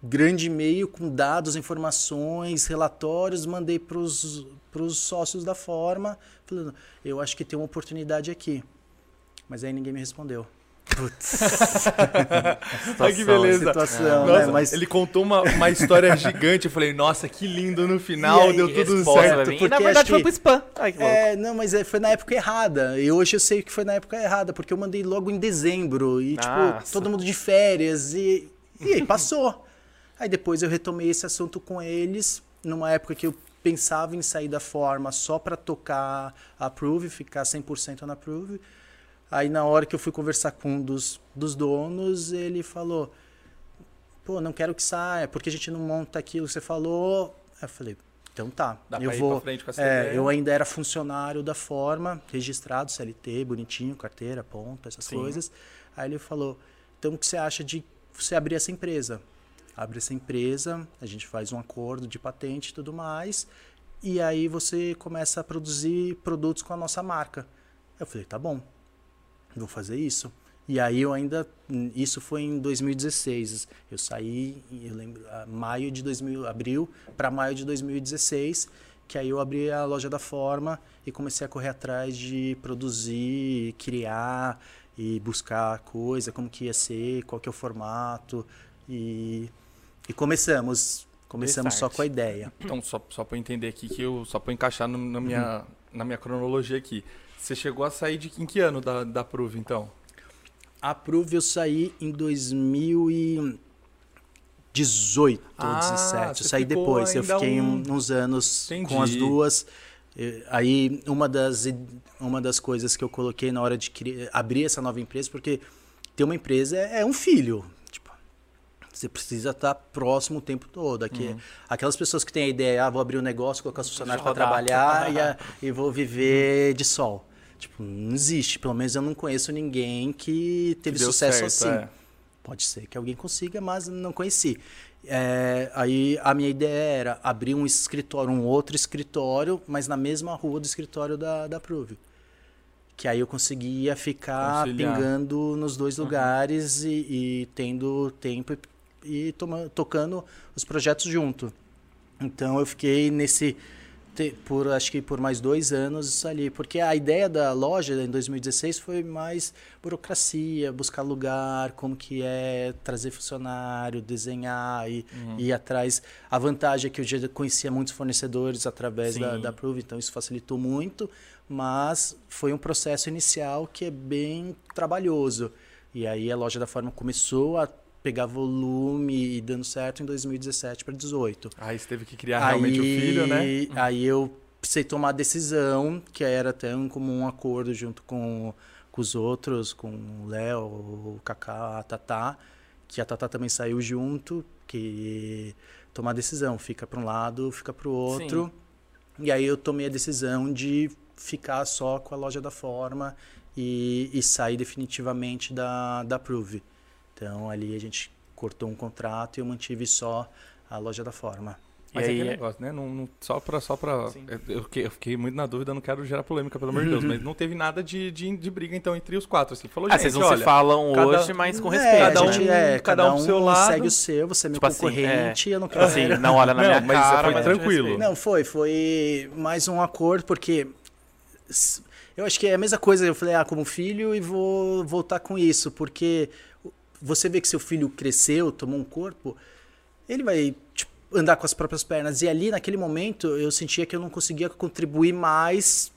grande e-mail com dados, informações, relatórios, mandei para os sócios da forma, falando, eu acho que tem uma oportunidade aqui. Mas aí ninguém me respondeu. Olha que beleza. Situação, Nossa, né? Mas Ele contou uma, uma história gigante. Eu falei, nossa, que lindo no final, aí, deu tudo certo. E porque na verdade acho foi que- pro spam. Ai, que louco. É, não, mas é, foi na época errada. E hoje eu sei que foi na época errada, porque eu mandei logo em dezembro. E, tipo, Nossa. todo mundo de férias. E, e aí passou. Aí depois eu retomei esse assunto com eles, numa época que eu pensava em sair da forma só para tocar a Prove, ficar 100% na Prove. Aí na hora que eu fui conversar com um dos, dos donos, ele falou: pô, não quero que saia, porque a gente não monta aquilo que você falou. Aí eu falei: então tá, Dá eu pra ir vou. pra frente com essa É, eu ainda era funcionário da forma, registrado, CLT, bonitinho, carteira, ponta, essas Sim. coisas. Aí ele falou: então o que você acha de você abrir essa empresa? Abre essa empresa, a gente faz um acordo de patente e tudo mais, e aí você começa a produzir produtos com a nossa marca. Eu falei: tá bom, vou fazer isso. E aí eu ainda, isso foi em 2016. Eu saí, eu lembro, maio de 2000, abril para maio de 2016, que aí eu abri a loja da Forma e comecei a correr atrás de produzir, criar e buscar coisa, como que ia ser, qual que é o formato e, e começamos, começamos só com a ideia. Então, só, só eu entender aqui, que eu, só eu encaixar no- na, minha, na minha cronologia aqui. Você chegou a sair de em que ano da, da Prove, então? A Prove eu saí em 2018 ou Ah, 17. você Eu saí depois. Eu fiquei um- uns anos Entendi. com as duas. Aí uma das, uma das coisas que eu coloquei na hora de cri- abrir essa nova empresa, porque ter uma empresa é, é um filho. Tipo, você precisa estar próximo o tempo todo. Aqui, Uhum. Aquelas pessoas que têm a ideia, ah, vou abrir um negócio, colocar os funcionários para trabalhar e, a- e vou viver de sol. Tipo, não existe. Pelo menos eu não conheço ninguém que teve deu sucesso certo, assim. é. Pode ser que alguém consiga, mas não conheci. É, aí a minha ideia era abrir um escritório, um outro escritório, mas na mesma rua do escritório da, da Prove. Que aí eu conseguia ficar Conciliar. pingando nos dois lugares e, e tendo tempo e, e toma- tocando os projetos junto. Então eu fiquei nesse te- por acho que por mais dois anos ali, porque a ideia da loja em 2016 foi mais burocracia, buscar lugar, como que é trazer funcionário, desenhar e Uhum. ir atrás. A vantagem é que eu já conhecia muitos fornecedores através da, Sim. da Prove, então isso facilitou muito, mas foi um processo inicial que é bem trabalhoso. E aí a loja da Forma começou a pegar volume e dando certo em 2017 para 2018. Aí você teve que criar realmente o filho, né? Aí eu precisei tomar a decisão, que era até um comum acordo junto com, com os outros, com o Léo, o Kaká, a Tatá, que a Tatá também saiu junto, que tomar a decisão, fica para um lado, fica para o outro. E aí eu tomei a decisão de ficar só com a loja da Forma e, e sair definitivamente da, da Prove. Então ali a gente cortou um contrato e eu mantive só a loja da Forma. Mas E é aí- aquele negócio, né? Não, não- só pra. Só pra eu, fiquei, eu fiquei muito na dúvida, não quero gerar polêmica, pelo amor de Deus. Mas não teve nada de, de, de briga, então, entre os quatro. Assim. Falou, Ah, gente, vocês não olha, se falam cada- hoje, mas com É, respeito. cada a né? gente, um- é, cada cada um um seu lado. segue o seu, você é meu Tipo assim, concorrente, eu não quero... assim, não olha na Não, minha mas cara, foi mas tranquilo. Não, foi, foi mais um acordo, porque eu acho que é a mesma coisa, eu falei, ah, como filho e vou voltar com isso, porque você vê que seu filho cresceu, tomou um corpo, ele vai tipo, andar com as próprias pernas. E ali, naquele momento, eu sentia que eu não conseguia contribuir mais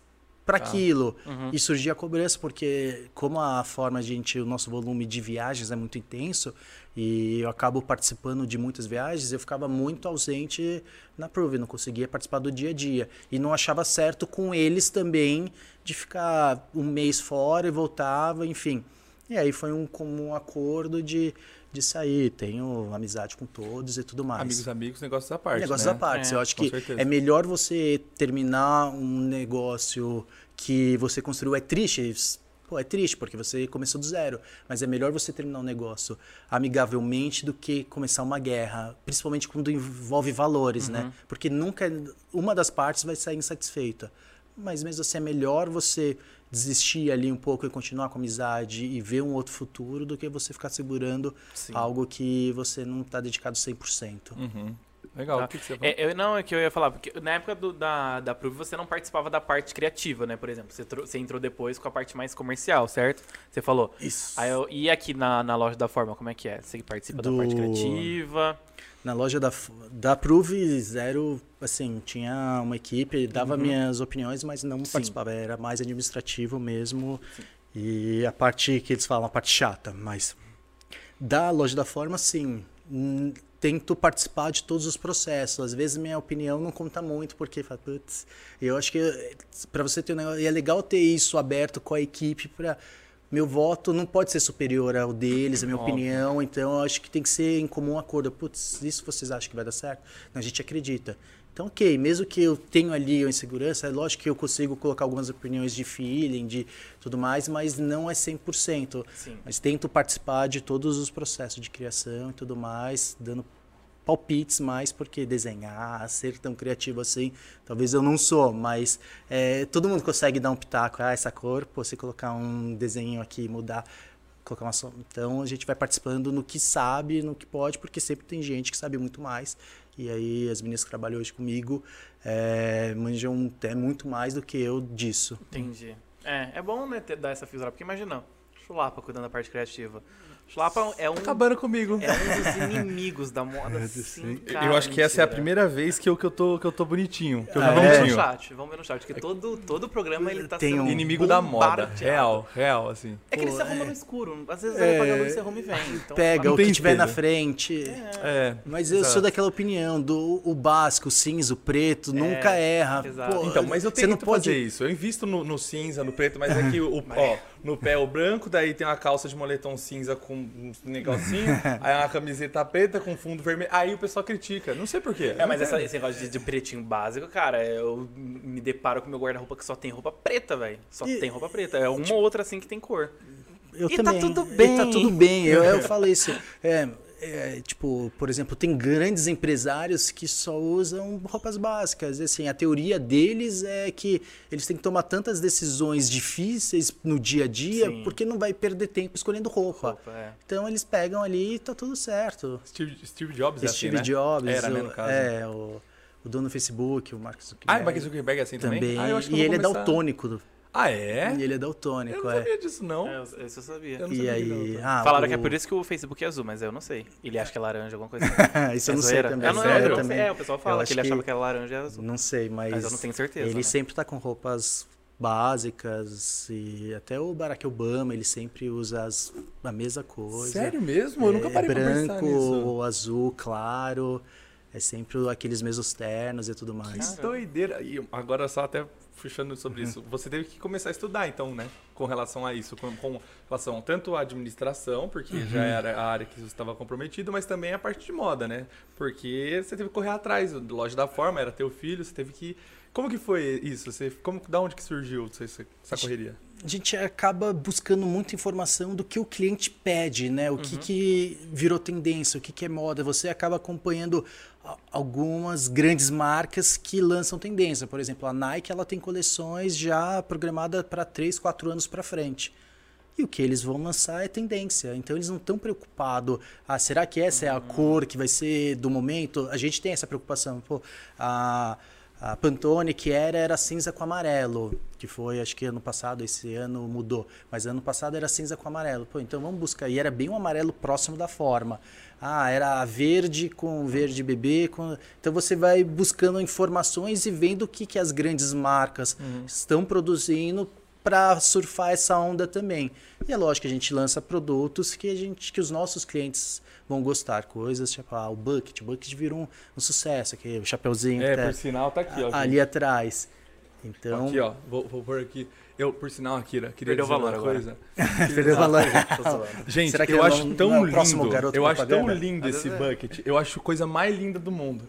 para aquilo. E surgia a cobrança, porque como a forma de a gente, o nosso volume de viagens é muito intenso, e eu acabo participando de muitas viagens, eu ficava muito ausente na Prove, não conseguia participar do dia a dia. E não achava certo com eles também de ficar um mês fora e voltava, enfim. E aí foi um comum acordo de, de sair. Tenho amizade com todos e tudo mais. Amigos, amigos, negócios à parte. Negócios né? à parte. É, eu acho que certeza. é melhor você terminar um negócio que você construiu. É triste. Pô, é triste porque você começou do zero. Mas é melhor você terminar um negócio amigavelmente do que começar uma guerra. Principalmente quando envolve valores, Uhum. né? Porque nunca uma das partes vai sair insatisfeita. Mas mesmo assim é melhor você desistir ali um pouco e continuar com a amizade e ver um outro futuro do que você ficar segurando Sim. algo que você não está dedicado 100%. Uhum. Legal. Tá. O que, que você falou? É, eu, não, é que eu ia falar, porque na época do- da, da Prove você não participava da parte criativa, né? Por exemplo, você, você entrou depois com a parte mais comercial, certo? Você falou. Isso. Aí eu, e aqui na, na loja da Forma, como é que é? Você participa da Do- parte criativa? Na loja da, da Prove, zero, assim, tinha uma equipe, dava minhas opiniões, mas não Sim. participava, era mais administrativo mesmo. E a parte que eles falam, a parte chata, mas da loja da forma, sim, hum, tento participar de todos os processos. Às vezes minha opinião não conta muito, porque, fala, putz, eu acho que para você ter um negócio, e é legal ter isso aberto com a equipe para meu voto não pode ser superior ao deles, a minha Óbvio. opinião, então eu acho que tem que ser em comum acordo. Putz, isso vocês acham que vai dar certo? A gente acredita. Então, ok, mesmo que eu tenha ali a insegurança, é lógico que eu consigo colocar algumas opiniões de feeling, de tudo mais, mas não é 100%. Sim. Mas tento participar de todos os processos de criação e tudo mais, dando palpites mais, porque desenhar, ser tão criativo assim, talvez eu não sou, mas é, todo mundo consegue dar um pitaco, ah, essa cor, pô, se colocar um desenho aqui, mudar, colocar uma sombra. Então a gente vai participando no que sabe, no que pode, porque sempre tem gente que sabe muito mais. E aí as meninas que trabalham hoje comigo é, manjam até muito mais do que eu disso. Entendi. É, é bom, né, ter, dar essa fisura, porque imagina, Chulapa cuidando da parte criativa. Chulapa é um, Acabando comigo. é um dos inimigos da moda, assim, cara, eu acho que essa é a mentira. primeira vez que eu, que eu, tô, que eu tô bonitinho. Que eu Ah, Vamos ver no chat, vamos ver no chat, porque todo, todo programa ele tá Tem sendo um Inimigo da moda. Real, real, assim. É que ele Pô, se arruma é. no escuro. Às vezes É. ele apaga a luz, você arruma e vem. Então, Pega o que tiver na espelho. frente. É. Mas eu exato. sou daquela opinião do o básico, o cinza, o preto, nunca erra. exato. Pô, Então, mas eu você tento não pode fazer isso. Eu invisto no, no cinza, no preto, mas é que o, ó, no pé é o branco, daí tem uma calça de moletom cinza com um negocinho, aí uma camiseta preta com fundo vermelho. Aí o pessoal critica. Não sei porquê. É, mas essa- esse negócio de, de pretinho básico, cara, eu me deparo com meu guarda-roupa que só tem roupa preta, velho. Só E- tem roupa preta. É uma ou outra assim que tem cor. Eu E tá também. tudo E bem. tá tudo bem. Eu, eu falei isso. É, é, tipo, por exemplo, tem grandes empresários que só usam roupas básicas. E, assim, a teoria deles é que eles têm que tomar tantas decisões difíceis no dia a dia Sim. porque não vai perder tempo escolhendo roupa. Roupa, é. Então eles pegam ali e tá tudo certo. Steve, Steve Jobs é Steve assim, né? Jobs, Era, né, o, no caso. é, o, o dono do Facebook, o Mark Ah, Zuckerberg. o Mark Zuckerberg é assim também? também. Ah, eu acho que eu e ele é começar- daltônico. Ah, é? E ele é Eu daltônico, não é. sabia disso, não. É, eu- isso eu sabia. Eu não E sabia aí, ah, Falaram o- que é por isso que o Facebook é azul, mas eu não sei. Ele acha que é laranja, alguma coisa assim. isso eu É não sei zoeira? também. É, não, eu não também. sei. É, o pessoal Eu fala que ele achava que- que era laranja e azul. Não sei, mas. Mas eu não tenho certeza, Ele né? sempre tá com roupas básicas e até o Barack Obama, ele sempre usa as, a mesma coisa. Sério mesmo? Eu nunca É parei pra pensar branco, nisso. azul, claro. É sempre aqueles mesmos ternos e tudo mais. Que doideira. E agora só até puxando sobre isso, você teve que começar a estudar então, né? Com relação a isso, com, com relação tanto à administração, porque já era a área que você estava comprometido, mas também a parte de moda, né? Porque você teve que correr atrás, loja da forma, era teu filho, você teve que... Como que foi isso? Você, como, da onde que surgiu essa, correria? a gente acaba buscando muita informação do que o cliente pede, né? O Uhum. que, que virou tendência, o que, que é moda. Você acaba acompanhando algumas grandes marcas que lançam tendência. Por exemplo, a Nike ela tem coleções já programadas para 3, 4 anos para frente. E o que eles vão lançar é tendência. Então eles não estão preocupados. Ah, será que essa é a cor que vai ser do momento? A gente tem essa preocupação. Pô, a, a Pantone, que era, era cinza com amarelo, que foi, acho que ano passado, esse ano mudou, mas ano passado era cinza com amarelo. Pô, então vamos buscar, e era bem um amarelo próximo da forma. Ah, era verde com verde bebê. Com... Então você vai buscando informações e vendo o que, que as grandes marcas uhum. estão produzindo para surfar essa onda também. E é lógico que a gente lança produtos que a gente que os nossos clientes vão gostar. Coisas tipo ah, o bucket. O bucket virou um, um sucesso. Aqui, o chapeuzinho é, tá, por sinal, tá aqui. Ó, ali atrás. Então... Aqui, ó. Vou, vou pôr aqui. Eu, por sinal, Akira, queria Perdeu dizer valor uma coisa. Perdeu valor. Gente, eu acho tão lindo. Eu acho tão lindo esse bucket. Eu acho a coisa mais linda do mundo.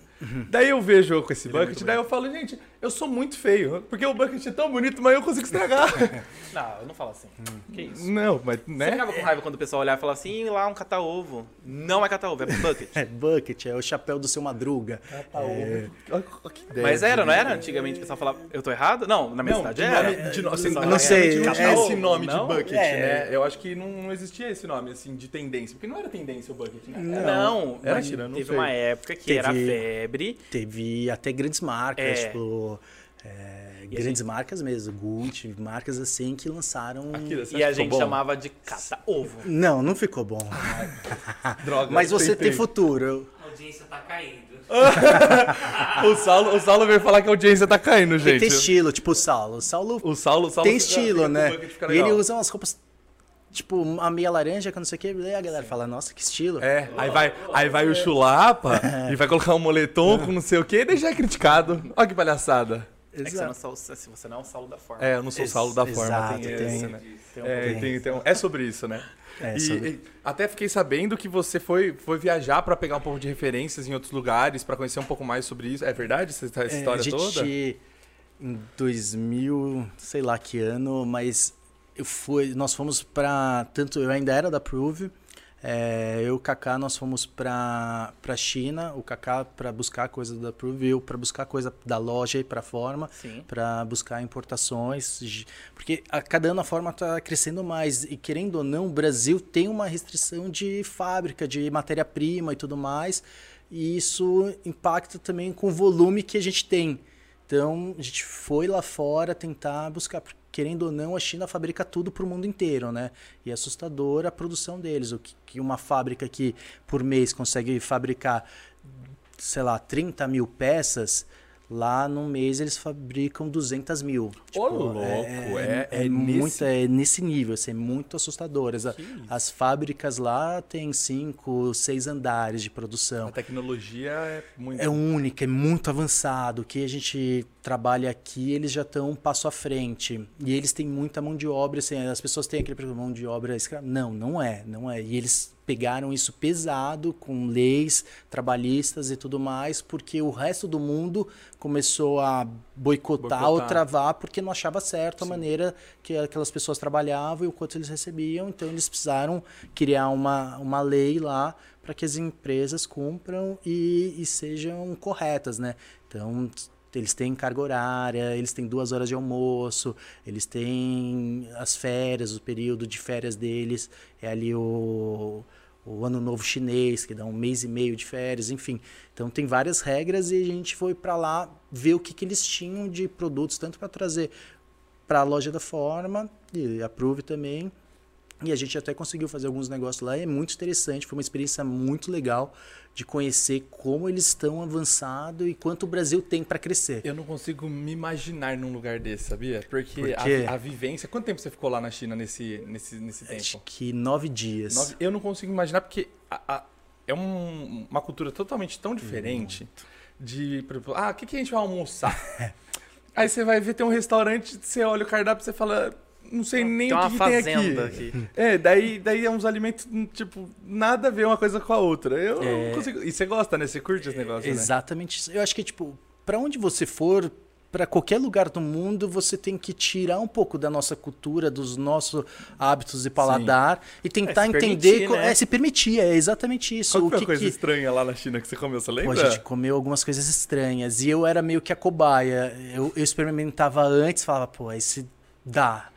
Daí eu vejo eu com esse Ele bucket, é daí eu falo, gente, eu sou muito feio. Porque o bucket é tão bonito, mas eu consigo estragar. não, eu não falo assim. Hum. Que isso? Não, mas né? Você ficava com raiva quando o pessoal olhar e falar assim, lá um cata-ovo. Não é cata-ovo, é bucket. é bucket, é o chapéu do seu madruga. Cata-ovo. É... Mas era, não era? Antigamente o pessoal falava, eu tô errado? Não, na minha não, cidade era. Nome, de, assim, não sei. É esse nome não? de bucket, é. né? Eu acho que não, não existia esse nome, assim, de tendência. Porque não era tendência o bucket, né? Não, era, era não Teve sei. uma época que teve, era febre. Teve até grandes marcas, é. É, grandes gente... marcas mesmo, Gucci, marcas assim que lançaram. Aquilo, e a gente bom? chamava de cata-ovo. Não, não ficou bom. Droga, Mas você tem futuro. A audiência tá caindo. o, Saulo, o Saulo veio falar que a audiência tá caindo, gente. Tem, tem estilo, tipo o Saulo. O Saulo, o Saulo, o Saulo tem estilo, né? E ele usa umas roupas tipo, a meia laranja, que não sei o que, e a galera fala, nossa, que estilo. É, aí vai, aí vai o chulapa é. e vai colocar um moletom com não sei o que e deixar criticado. Olha que palhaçada. É que você não, se você não é o Saulo da forma. É, eu não sou o Saulo da forma, Exato, tem, tem, esse, né? Tem, é, tem, tem, é sobre isso, né? É, e, sobre... e, até fiquei sabendo que você foi, foi viajar para pegar um pouco de referências em outros lugares, para conhecer um pouco mais sobre isso. É verdade essa, essa é, história a gente, toda? Em 2000, sei lá que ano, mas eu fui, nós fomos para tanto eu ainda era da Prove, é, eu e o Kaká nós fomos para para China, o Kaká para buscar coisa da Prove, eu para buscar coisa da loja e para forma, para buscar importações, porque a cada ano a forma está crescendo mais e querendo ou não, o Brasil tem uma restrição de fábrica, de matéria-prima e tudo mais, e isso impacta também com o volume que a gente tem. Então, a gente foi lá fora tentar buscar querendo ou não, a China fabrica tudo para o mundo inteiro, né? E é assustadora a produção deles. O que, que uma fábrica que por mês consegue fabricar, sei lá, 30 mil peças, Lá no mês eles fabricam 200 mil. Tipo, Ô, louco! É, é, é, é muito, nesse... é nesse nível, assim, é muito assustador. As, as fábricas lá têm cinco, seis andares de produção. A tecnologia é muito... É única, é muito avançado. O que a gente trabalha aqui, eles já estão um passo à frente. E eles têm muita mão de obra, assim, as pessoas têm aquele mão de obra escrava. Não, não é, não é. E eles pegaram isso pesado com leis trabalhistas e tudo mais, porque o resto do mundo começou a boicotar, boicotar. ou travar porque não achava certo a Sim. maneira que aquelas pessoas trabalhavam e o quanto eles recebiam. Então eles precisaram criar uma, uma lei lá para que as empresas cumpram e, e sejam corretas, né? Então eles têm carga horária, eles têm duas horas de almoço, eles têm as férias, o período de férias deles é ali o, o ano novo chinês, que dá um mês e meio de férias, enfim. Então tem várias regras e a gente foi para lá ver o que, que eles tinham de produtos, tanto para trazer para a loja da Forma, e a Prove também, e a gente até conseguiu fazer alguns negócios lá. é muito interessante, foi uma experiência muito legal de conhecer como eles estão avançados e quanto o Brasil tem para crescer. Eu não consigo me imaginar num lugar desse, sabia? Porque Por a, a, vivência. Quanto tempo você ficou lá na China nesse, nesse, nesse tempo? Acho que nove dias. Nove, eu não consigo imaginar porque a, a, é um, uma cultura totalmente tão diferente. Muito. De, por exemplo, ah, o que, que a gente vai almoçar? Aí você vai ver, tem um restaurante, você olha o cardápio e você fala, não sei nem tem o que, que tem aqui. aqui. É, daí, daí é uns alimentos, tipo, nada a ver uma coisa com a outra. Eu é... consigo. E você gosta, né? Você curte esse negócio, né? Exatamente isso. Eu acho que, tipo, para onde você for, para qualquer lugar do mundo, você tem que tirar um pouco da nossa cultura, dos nossos hábitos de paladar Sim. e tentar é, entender. Né? É, se permitir, é exatamente isso. Qual o foi que, a coisa que... estranha lá na China que você comeu? Você lembra? Pô, a gente comeu algumas coisas estranhas e eu era meio que a cobaia. Eu, eu experimentava antes, falava, pô, esse dá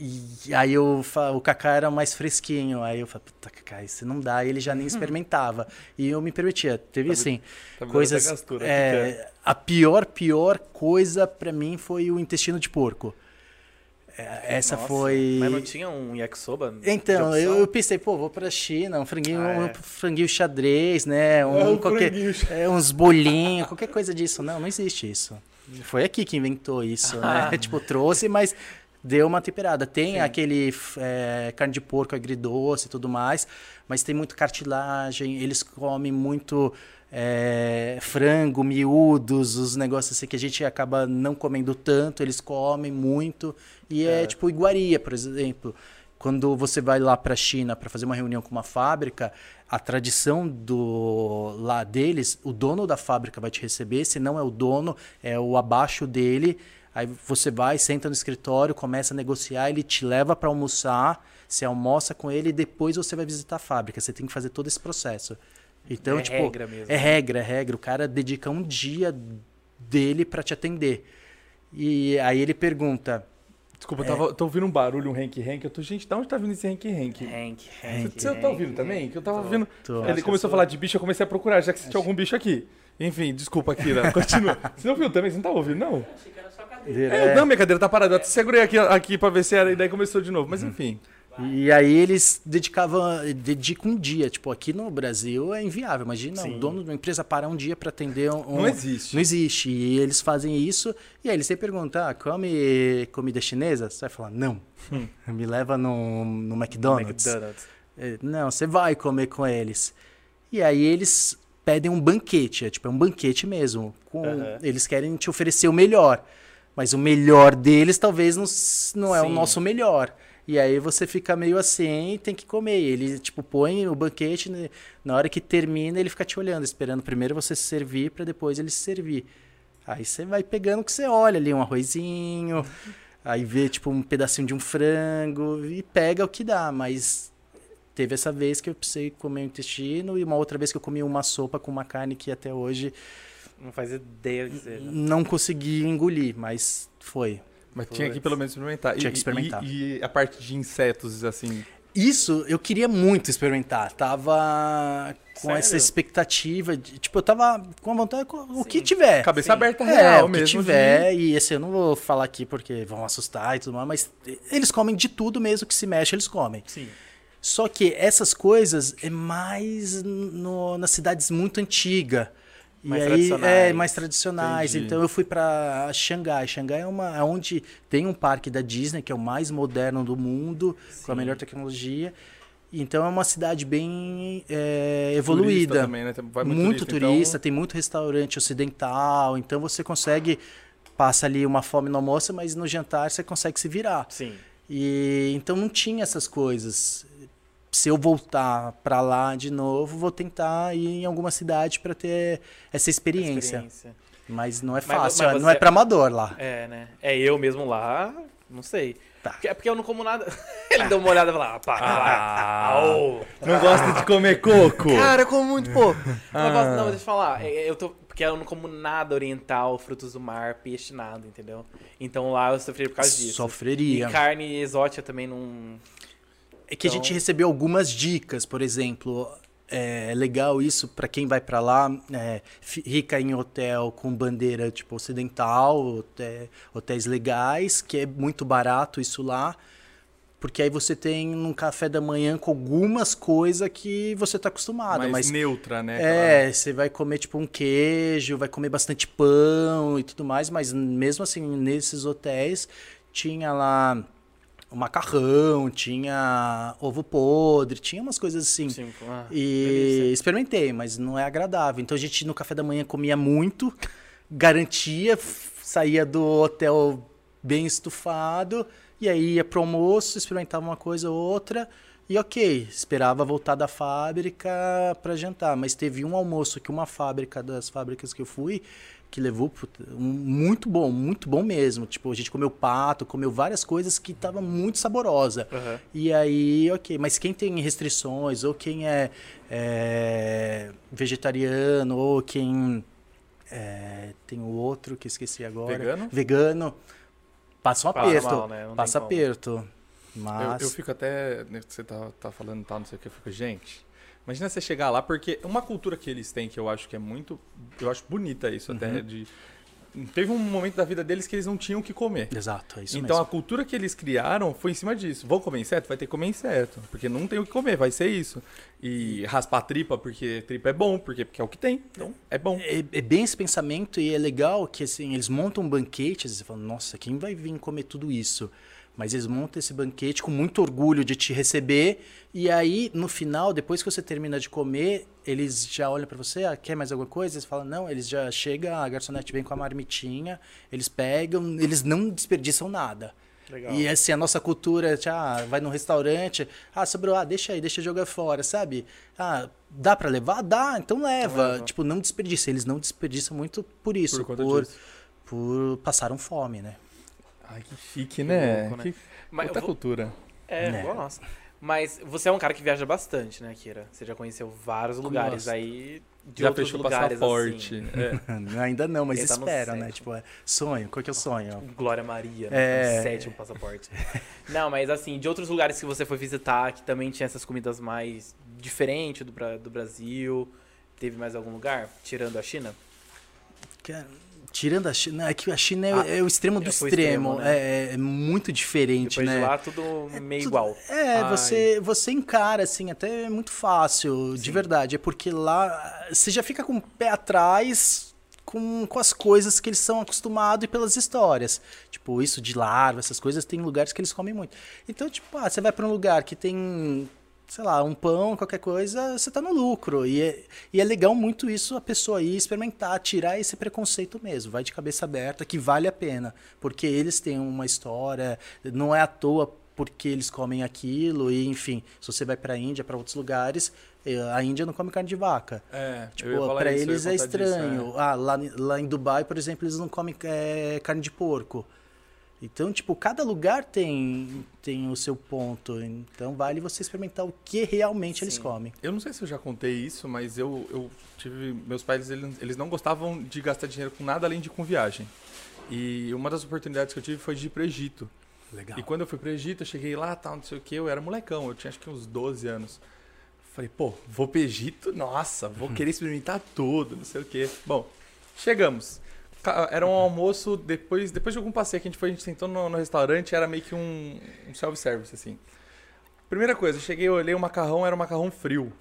E aí eu, o Kaká era mais fresquinho. Aí eu falei, puta, Kaká, isso não dá. E ele já nem experimentava. E eu me permitia. Teve assim, tá coisas. gastura, é, a pior, pior coisa pra mim foi o intestino de porco. É, Essa Nossa, foi. Mas não tinha um yakisoba? Então, eu, eu pensei, pô, vou pra China, um franguinho, Ah, um é. franguinho xadrez, né? Um, É, um qualquer, é, uns bolinhos, qualquer coisa disso. Não, não existe isso. Foi aqui que inventou isso, né? tipo, trouxe, mas deu uma temperada. Tem aquele f- é, carne de porco agridoce e tudo mais, mas tem muito cartilagem, eles comem muito é, frango, miúdos, os negócios assim que a gente acaba não comendo tanto, eles comem muito. E é, tipo iguaria, por exemplo. Quando você vai lá para a China para fazer uma reunião com uma fábrica, a tradição do lá deles, o dono da fábrica vai te receber, se não é o dono, é o abaixo dele. Aí você vai, senta no escritório, começa a negociar, ele te leva para almoçar, você almoça com ele e depois você vai visitar a fábrica. Você tem que fazer todo esse processo. Então, É tipo, regra mesmo, é né? regra, é regra. O cara dedica um dia dele para te atender. E aí ele pergunta: Desculpa, eu tava, tô ouvindo um barulho, um rank-rank. Eu tô, gente, da onde tá vindo esse rank-rank? Hank, Hank, Você tá ouvindo também? Que eu tava ouvindo. tô. Ele começou a falar de bicho, eu comecei a procurar, já que tinha algum bicho aqui. Enfim, desculpa, Kira. Continua. Você não viu também? Você não tá ouvindo, não? É, É. não, minha cadeira tá parada. Eu até segurei aqui, aqui pra ver se era, e daí começou de novo. Mas enfim. E aí eles dedicavam, dedicam um dia. Tipo, aqui no Brasil é inviável. Imagina o dono de uma empresa parar um dia para atender um. Não existe. Não existe. E eles fazem isso. E aí eles sempre perguntam: ah, come comida chinesa? Você vai falar: não. Me leva no, no McDonald's. McDonald's. É, Não, você vai comer com eles. E aí eles pedem um banquete, é tipo é um banquete mesmo. com- Aham. Eles querem te oferecer o melhor, mas o melhor deles talvez não, não é o nosso melhor. E aí você fica meio assim e tem que comer. Ele tipo põe o banquete, né, na hora que termina ele fica te olhando, esperando primeiro você se servir para depois ele se servir. Aí você vai pegando o que você olha ali, um arrozinho, aí vê tipo um pedacinho de um frango e pega o que dá, mas Teve essa vez que eu precisei comer o intestino e uma outra vez que eu comi uma sopa com uma carne que até hoje Não faz ideia que seja. não consegui engolir, mas foi. Mas tinha que pelo menos experimentar. Tinha E- que experimentar. E, e a parte de insetos, assim. Isso eu queria muito experimentar. Tava com Sério? essa expectativa. De, tipo, eu tava com a vontade, com o que tiver. Cabeça Sim. aberta É, real o que mesmo. tiver. E esse eu não vou falar aqui porque vão assustar e tudo mais, mas eles comem de tudo mesmo que se mexe, eles comem. Sim. Só que essas coisas é mais no, nas cidades muito antigas. E Mais aí. É, mais tradicionais. Entendi. Então eu fui para Xangai. Xangai é uma é onde tem um parque da Disney, que é o mais moderno do mundo, com a Sim. melhor tecnologia. Então é uma cidade bem é, Turista evoluída. também, né? Vai muito, muito, turista, então- tem muito restaurante ocidental, então você consegue passa ali uma fome no almoço, mas no jantar você consegue se virar. Sim. E então não tinha essas coisas. Se eu voltar para lá de novo, vou tentar ir em alguma cidade para ter essa experiência. Experiência. Mas não é Mas- fácil, mas não é para amador lá. É, né? É eu mesmo lá, não sei. Tá. Porque, é porque eu não como nada. Ele deu uma olhada e falou, ah, pá, Ah. au. Não gosta de comer coco? Cara, eu como muito pouco. Ah. Não, gosto- não, deixa eu falar. é, Eu tô, porque eu não como nada oriental, frutos do mar, peixe, nada, entendeu? Então lá eu sofri por causa disso. Sofreria. E carne exótica também não. É que a gente Então- recebeu algumas dicas, por exemplo, é legal isso para quem vai para lá, é, fi- rica em hotel com bandeira tipo ocidental, hoté- hotéis legais, que é muito barato isso lá, porque aí você tem um café da manhã com algumas coisas que você está acostumado, mais mas neutra, né? é, você vai comer tipo um queijo, vai comer bastante pão e tudo mais, mas mesmo assim, nesses hotéis tinha lá macarrão, tinha ovo podre, tinha umas coisas assim. Sim, ah, E delícia. experimentei, mas não é agradável. Então a gente no café da manhã comia muito, garantia, saía do hotel bem estufado, e aí ia pro almoço, experimentava uma coisa ou outra, e ok, esperava voltar da fábrica para jantar. Mas teve um almoço que uma fábrica das fábricas que eu fui, que levou um- muito bom, muito bom mesmo. Tipo, a gente comeu pato, comeu várias coisas que tava muito saborosa. Aham. E aí, ok, mas quem tem restrições, ou quem é, é, vegetariano, ou quem é, tem o outro que esqueci agora. Vegano? Vegano. Passa um Passa aperto. mal, né? Passa aperto. Eu, Mas. eu fico até. né, Você tá, tá falando tal, não sei o que, eu fico, gente. Imagina você chegar lá, porque uma cultura que eles têm que eu acho que é muito. Eu acho bonita isso Uhum. até. De, teve um momento da vida deles que eles não tinham o que comer. Exato, é isso então mesmo. a cultura que eles criaram foi em cima disso. Vão comer inseto? Vai ter que comer inseto. Porque não tem o que comer, vai ser isso. E raspar tripa, porque tripa é bom, porque, porque é o que tem. Então é bom. É, é bem esse pensamento e é legal que assim, eles montam banquetes e falam, nossa, quem vai vir comer tudo isso? Mas eles montam esse banquete com muito orgulho de te receber e aí no final, depois que você termina de comer, eles já olham pra você, ah, quer mais alguma coisa? Eles falam, não, eles já chega, a garçonete vem com a marmitinha, eles pegam, eles não desperdiçam nada. Legal. E assim, a nossa cultura, ah, vai num restaurante, ah, sobrou, ah, deixa aí, deixa jogar fora, sabe? Ah, dá pra levar? Dá, então leva. leva. Tipo, não desperdiça. Eles não desperdiçam muito por isso, Por por, por passaram fome, né? Ai, que chique, né? louco, né? Que Mas outra vou- cultura. É, Né? igual a nossa. Mas você é um cara que viaja bastante, né, Kira? Você já conheceu vários lugares Gosto. aí de Já outros fechou lugares passaporte. assim. É. Ainda não, mas Ele tá espera, né? sétimo. Tipo, é sonho. Qual que é o sonho? Glória Maria, É. né? O sétimo passaporte. Não, mas assim, de outros lugares que você foi visitar, que também tinha essas comidas mais diferentes do, do Brasil, teve mais algum lugar? Tirando a China? Cara, Tirando a China, é que a China é, Ah, é o extremo do é o extremo. extremo, né? é, é muito diferente, Depois né? de lá, tudo meio tudo- igual. É, Ai. você, você encara, assim, até é muito fácil, de verdade. É porque lá você já fica com o pé atrás com, com as coisas que eles são acostumados e pelas histórias. Tipo, isso de larva, essas coisas, tem lugares que eles comem muito. Então, tipo, ah, você vai pra um lugar que tem, sei lá, um pão, qualquer coisa, você tá no lucro. E é, e é legal muito isso, a pessoa ir experimentar, tirar esse preconceito mesmo. Vai de cabeça aberta, que vale a pena. Porque eles têm uma história, não é à toa porque eles comem aquilo e enfim, se você vai para a Índia, para outros lugares, eh, a Índia não come carne de vaca. É, Tipo, para eles é disso, estranho. Ah, lá, lá em Dubai, por exemplo, eles não comem eh, carne de porco. Então, tipo, cada lugar tem tem o seu ponto. Então, vale você experimentar o que realmente eles Sim. comem. Eu não sei se eu já contei isso, mas eu, eu tive. Meus pais eles, eles não gostavam de gastar dinheiro com nada além de com viagem. E uma das oportunidades que eu tive foi de ir pro Egito. Legal. E quando eu fui pro Egito, eu cheguei lá, tal, não sei o que, eu era molecão, eu tinha acho que uns 12 anos. Falei, pô, vou pro Egito? Nossa, vou querer experimentar tudo, não sei o que. Bom, chegamos. Era um almoço, depois, depois de algum passeio que a gente foi, a gente sentou no, no restaurante, era meio que um, um self-service, assim. Primeira coisa, eu cheguei, olhei o macarrão, era um macarrão frio.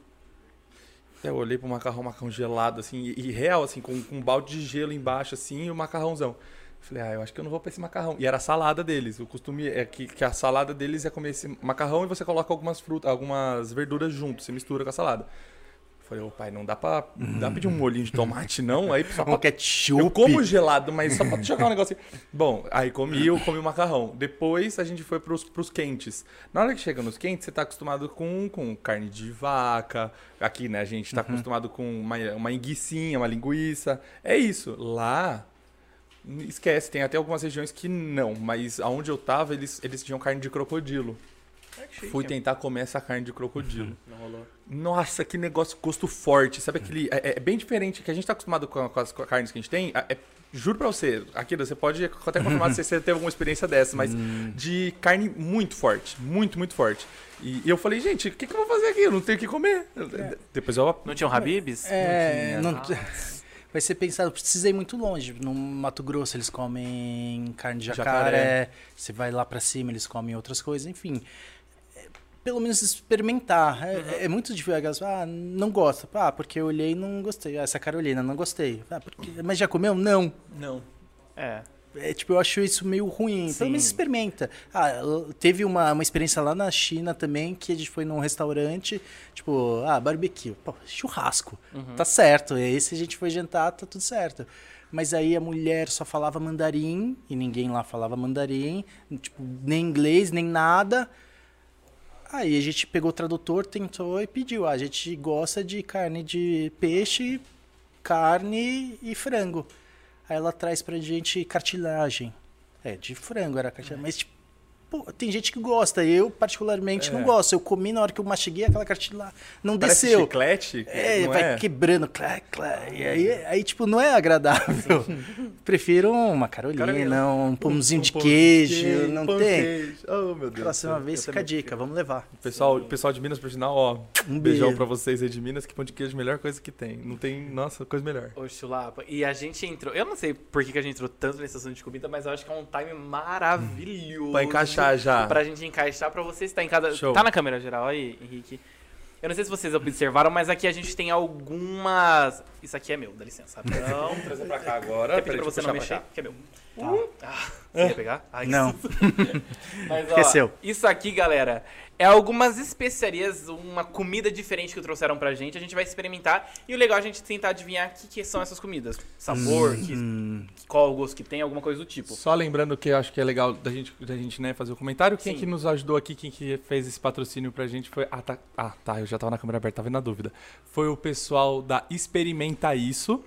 Eu olhei pro macarrão, macarrão gelado, assim, e, e real, assim, com, com um balde de gelo embaixo, assim, e o macarrãozão. Falei, ah, eu acho que eu não vou pra esse macarrão. E era a salada deles. O costume é que, que a salada deles é comer esse macarrão e você coloca algumas frutas, algumas verduras junto, você mistura com a salada. Falei, ô pai, não dá pra, não dá pra pedir um molhinho de tomate, não? Aí só Um pra ketchup. eu como gelado, mas só pra jogar um negócio assim. Bom, aí comi, eu comi o macarrão. Depois a gente foi pros, pros quentes. Na hora que chega nos quentes, você tá acostumado com, com carne de vaca. Aqui, né, a gente tá acostumado com uma, uma enguiçinha, uma linguiça. É isso. Lá, esquece, tem até algumas regiões que não. Mas aonde eu tava, eles, eles tinham carne de crocodilo. Fui tentar comer essa carne de crocodilo. Não rolou. Nossa, que negócio gosto forte. Sabe aquele. É, é bem diferente, que a gente tá acostumado com, com as carnes que a gente tem. É, é- juro pra você, aquilo, você pode até confirmar se você teve alguma experiência dessa, mas de carne muito forte. Muito, muito forte. E, e eu falei, gente, o que, que eu vou fazer aqui? Eu não tenho o que comer. Depois eu. Não tinha um Habibs? É, Não não, vai ser pensado, precisa ir muito longe. No Mato Grosso eles comem carne de jacaré, Jacaré. você vai lá pra cima eles comem outras coisas, enfim. É, Pelo menos experimentar. É, é muito difícil. Ah, não gosta. Ah, porque eu olhei e não gostei. Ah, essa Carolina, não gostei. Ah, porque... Mas já comeu? Não. Não. É. É, tipo, eu acho isso meio ruim. Sim. Pelo menos experimenta. Ah, teve uma, uma experiência lá na China também, que a gente foi num restaurante, tipo, ah, barbecue. Pô, churrasco. Tá certo. E aí, se a gente foi jantar, tá tudo certo. Mas aí a mulher só falava mandarim, e ninguém lá falava mandarim, tipo, nem inglês, nem nada. Aí a gente pegou o tradutor, tentou e pediu. Ah, a gente gosta de carne de peixe, carne e frango. Aí ela traz pra gente cartilagem. É, de frango era cartilagem. Mas, tipo, pô, tem gente que gosta. Eu, particularmente, não gosto. Eu comi na hora que eu mastiguei aquela cartilha lá. Não Parece desceu. chiclete? É, não vai é? quebrando, clá, clá, e aí, aí, tipo, não é agradável. Prefiro uma carolina, Carolina. um pãozinho de pão queijo, não pão tem. de queijo. Oh, meu Deus. Próxima vez Eu fica a dica, vamos levar. Pessoal, pessoal de Minas, por sinal, ó, Um beijão beijo. pra vocês aí de Minas, que pão de queijo é a melhor coisa que tem. Não tem, nossa, coisa melhor. Ô, Chulapa, e a gente entrou. Eu não sei por que, que a gente entrou tanto nesse assunto de comida, mas eu acho que é um time maravilhoso. Pra encaixar já. Pra gente encaixar, pra você estar em cada. Show. Tá na câmera geral aí, Henrique? Eu não sei se vocês observaram, mas aqui a gente tem algumas. Isso aqui é meu, dá licença. Não, Vamos trazer pra cá agora. quer pedir pra você não mexer? Que é meu. Ah, você quer pegar? Que Não. Mas, ó, Esqueceu. Isso aqui, galera, é algumas especiarias, uma comida diferente que trouxeram pra gente. A gente vai experimentar. E o legal é a gente tentar adivinhar o que, que são essas comidas. Sabor, Hum, que, qual o gosto que tem, alguma coisa do tipo. Só lembrando que eu acho que é legal da gente, da gente né, fazer o comentário. Quem Sim. que nos ajudou aqui, quem que fez esse patrocínio pra gente foi. Ah, tá. Ah, tá. Eu já tava na câmera aberta, tava na dúvida. Foi o pessoal da Experimenta Isso.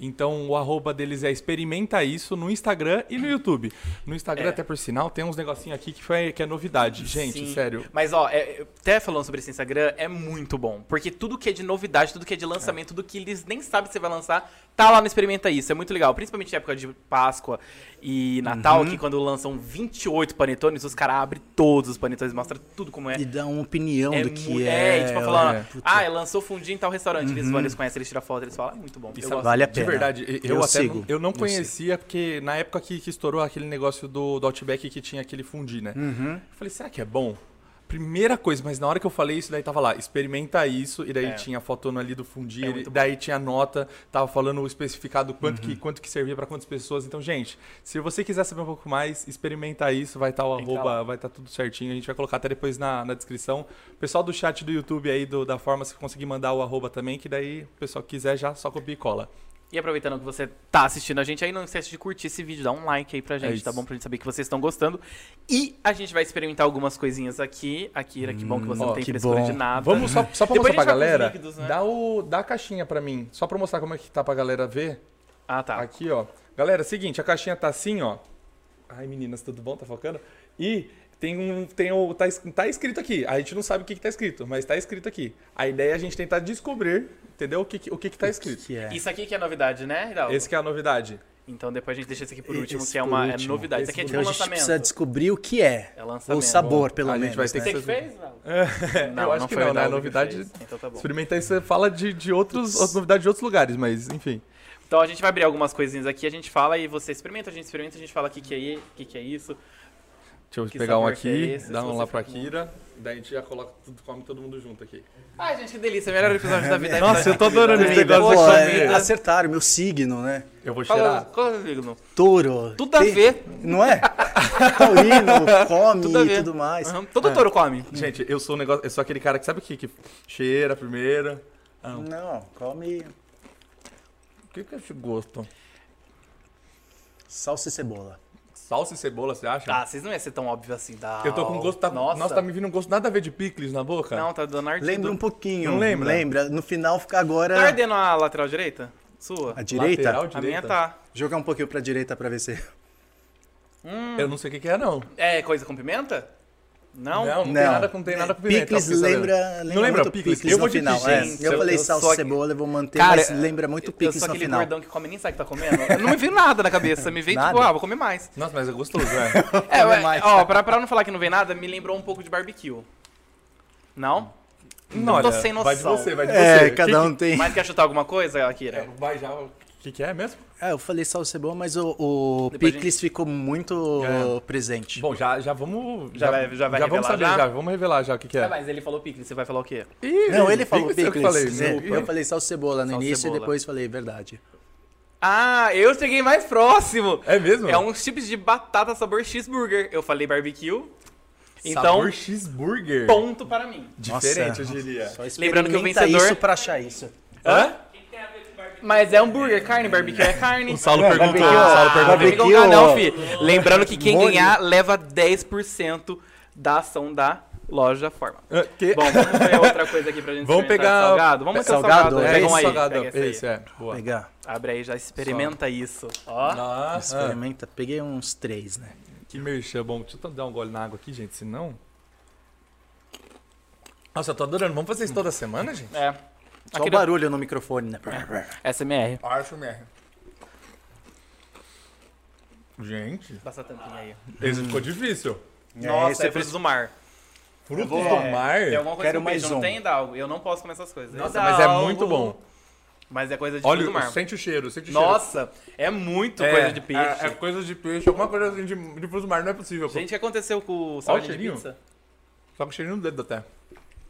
Então o arroba deles é Experimenta Isso no Instagram e no YouTube. No Instagram, É. até por sinal, tem uns negocinhos aqui que, foi, que é novidade. Gente, Sim. sério. Mas, ó, é- até falando sobre esse Instagram, é muito bom. Porque tudo que é de novidade, tudo que é de lançamento, tudo que eles nem sabem se vai lançar, tá lá no Experimenta Isso. É muito legal. Principalmente na época de Páscoa e Natal, Uhum. que quando lançam 28 panetones, os caras abrem todos os panetones, mostram tudo como é. E dá uma opinião É, do que é, é. tipo, falando, é. Ah, lançou fundi em tal restaurante. Eles vão, eles conhecem, eles tiram foto, eles falam, é muito bom. Eu gosto. Vale a De pena. verdade, eu, Eu até sigo, não, eu não eu conhecia, porque na época que, que estourou aquele negócio do, do Outback que tinha aquele fundi, né? Uhum. Eu falei, será que é bom? Primeira coisa, mas na hora que eu falei isso, daí tava lá, experimenta isso, e daí É. tinha a fotona ali do fundi, É daí tinha a nota, tava falando o especificado quanto, Uhum. que, quanto que servia pra quantas pessoas. Então, gente, se você quiser saber um pouco mais, experimenta isso, vai estar o Tem que tá arroba, vai estar tudo certinho, a gente vai colocar até depois na, na descrição. O pessoal do chat do YouTube aí, do- da forma, se conseguir mandar o arroba também, que daí o pessoal quiser já só copia e cola. E aproveitando que você tá assistindo a gente aí, não esquece de curtir esse vídeo, dá um like aí pra gente, isso. tá bom? Pra gente saber que vocês estão gostando. E a gente vai experimentar algumas coisinhas aqui. Akira, que bom que você ó, não tem que frescura de nada. Vamos só, só pra Depois mostrar pra galera. líquidos, né? dá, o, dá a caixinha pra mim. Só pra mostrar como é que tá pra galera ver. Ah, tá. Aqui, ó. Galera, seguinte, a caixinha tá assim, ó. Ai, meninas, tudo bom? Tá focando? E tem um. Tem o, tá, tá escrito aqui. A gente não sabe o que, que tá escrito, mas tá escrito aqui. A ideia é a gente tentar descobrir, entendeu? O que, que- o que, que tá escrito. Que é. Isso aqui que é novidade, né, Hidalgo? Esse que é a novidade. Então depois a gente deixa esse aqui por Esse último, que é uma é novidade. Esse Isso aqui é por tipo Então um a gente lançamento. precisa descobrir o que é. É lançamento. O sabor, pelo A gente menos. vai ter né? Você que fez? Não. Eu acho que foi o não, né? A que novidade. Então tá bom. Experimentar isso, você fala de, de outros, novidades de outros lugares, mas enfim. Então a gente vai abrir algumas coisinhas aqui, a gente fala e você experimenta, a gente experimenta, a gente fala o que, que é o que, que é isso. Deixa eu Que pegar um é aqui, esse? dá Se um lá pra com- Kira, daí a gente já coloca tudo, come todo mundo junto aqui. Ai, gente, que delícia. Melhor episódio da vida. Nossa, eu tô adorando esse negócio. Poxa é, acertaram, meu signo, né? Eu vou cheirar. qual é o signo? Touro. Tudo a ver. Não é? Taurino, come Tudo e tudo mais. Aham, Todo touro come. Gente, eu sou um negócio, eu sou aquele cara que sabe o que, que cheira primeiro. Ah, o Não, come que que é esse gosto? salsa e cebola. Salsa e cebola, você acha? Ah, vocês não ia ser tão óbvio assim. Dá. Eu tô com gosto, tá, Nossa. nossa. tá me vindo um gosto nada a ver de picles na boca. Não, tá dando ardido. Lembra um pouquinho. Não lembra? Lembra. No final fica agora Tá ardendo a lateral direita? Sua? a direita. Lateral A direita. minha tá. Jogar um pouquinho pra direita pra ver se... Eu não sei o que, que é, não. É coisa com pimenta? Não? Não, não, tem nada, com- tem nada com pimenta. Picles você saber. lembra, lembra Não lembra muito picles? picles Eu no final. é. Eu, Eu- falei eu salsa sou e cebola, eu vou manter, Cara, mas lembra muito Eu picles sou no aquele final. gordão que come nem sabe que tá comendo. Não me veio nada na cabeça. Me veio tipo, ah, vou comer mais. Nossa, mas é gostoso, é. É, ué, mais. ó, pra, pra não falar que não vem nada, me lembrou um pouco de barbecue. Não? Não, tô olha, sem Vai de noção. você, vai de É, você. cada Que- um tem... Mas quer chutar alguma coisa, Akira? é, Vai já. O que, que é mesmo? É, eu falei salsa e cebola, mas o, o picles ficou muito É. presente. Bom, já, já vamos. Já vai- já vai vamos revelar saber já? já? Vamos revelar já o que, que é. Ah, mas ele falou picles, você vai falar o quê? Ih, Não, ele falou picles, eu que picles. falei. É, Desculpa. eu falei salsa e cebola no início cebola. e depois falei verdade. Ah, eu cheguei mais próximo. É mesmo? É uns chips de batata sabor cheeseburger. Eu falei barbecue. Então, Sabor cheeseburger. ponto para mim. Diferente, Nossa. eu diria. Só Lembrando que o vencedor- isso pra achar isso. Hã? Mas é hambúrguer, carne, barbecue é carne. O Saulo É, perguntou. barbecue, o Saulo ah, perguntou. Barbecue, com não, fi. Lembrando que quem Molho. ganhar leva 10% da ação da loja Forma. Ah, que- Bom, vamos ver outra coisa aqui pra gente Vamos pegar- Salgado? Vamos Pe- ver o salgado, salgado. é Pega um esse aí. salgado. Pega esse aí. É. Boa. Pegar. Abre aí, já experimenta isso. Ó. Ah, Experimenta. Peguei uns três, né? Que merchan bom. Deixa eu dar um gole na água aqui, gente, senão... Nossa, eu tô adorando. Vamos fazer isso toda semana, gente? É. Só Aquele- o barulho no microfone, né? SMR. Acho mesmo. Gente, Passa a tampinha aí. esse ficou difícil. Nossa, esse é frutos do mar. Frutos vou- do mar? Tem alguma coisa Quero com mais peixe, não um. tem, Dalgo? Eu não posso comer essas coisas. Nossa, mas é muito bom. Mas é coisa de Olha, frutos do mar. sente o cheiro, sente o cheiro. Nossa, é muito É, coisa de peixe. É, é coisa de peixe, alguma coisa assim de, de frutos do mar, não é possível. pô. Gente, o que aconteceu com o salgadinho de pizza? Só com cheirinho no dedo até.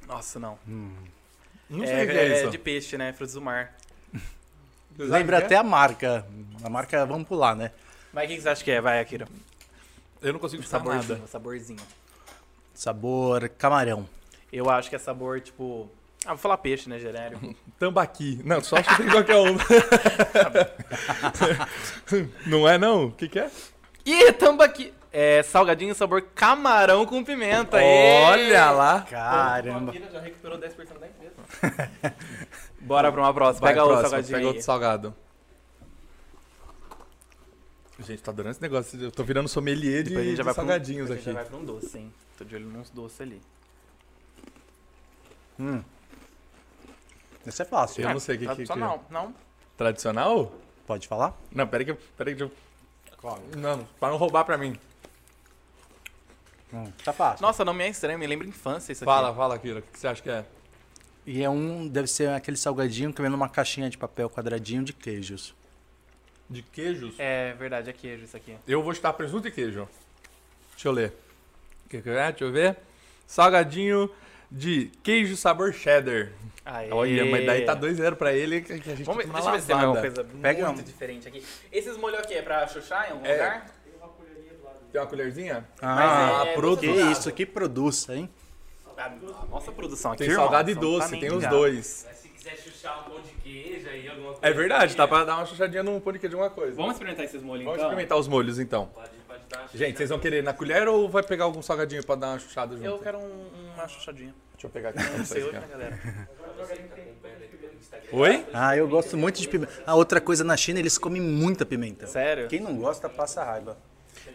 Nossa, não. Não é, sei o que é, isso. de peixe, né? Frutos do mar. Lembra que até a marca. A marca, vamos pular, né? Mas o que que você acha que é? Vai, Akira. é? Eu não consigo chutar Saborzinho, nada. saborzinho. Sabor camarão. Eu acho que é sabor, tipo... Ah, vou falar peixe, né, genérico. Tambaqui. Não, só acho que tem qualquer um. não é não? O que que é? Ih, tambaqui! É salgadinho sabor camarão com pimenta. Olha lá. Caramba. O Akira já recuperou 10% da empresa. Bora pra uma próxima. Vai, Pega outro próximo, salgadinho Pega aí. outro salgado. Gente, tá adorando esse negócio. Eu tô virando sommelier de, de pra um- salgadinhos depois a gente aqui. já vai pra um doce, hein? Tô de olho nos doces ali. Hum. Esse é fácil. Eu não sei o que, que, que é. Tradicional, não. Tradicional? Pode falar? Não, peraí que eu... Peraí que eu... Não, pra não roubar pra mim. Hum, tá fácil. Nossa, não me é estranho, me lembra infância isso aqui. Fala, fala, Kira. O que você acha que é? E é um. Deve ser aquele salgadinho que vem numa caixinha de papel quadradinho de queijos. De queijos? É verdade, é queijo isso aqui. Eu vou chutar presunto e queijo. Deixa eu ler. O que que é? Deixa eu ver. Salgadinho de queijo sabor cheddar. Aê. Olha, mas daí tá 2-0 pra ele que a gente Vamos ver, tá deixa eu ver se tem alguma coisa Pega muito um. diferente aqui. Esses molhos aqui é pra chuchar em algum É. lugar? Tem uma colherzinha? Ah, é pro- que gostoso. isso, que produz, hein? A nossa produção aqui, Tem irmão, salgado e doce, tem os dois. Mas se quiser chuchar um pão de queijo aí, alguma coisa. É verdade, assim, dá é. pra dar uma chuchadinha no pão de queijo de alguma coisa. Vamos experimentar esses molhos Vamos então? experimentar os molhos então. Pode, pode dar uma Gente, vocês vão querer na colher ou vai pegar algum salgadinho pra dar uma chuchada junto? Eu quero um- uma chuchadinha. Deixa eu pegar aqui Não sei hoje, né, galera? Oi? Ah, eu gosto muito de pimenta. Ah, outra coisa, na China eles comem muita pimenta. Sério? Quem não gosta, passa raiva.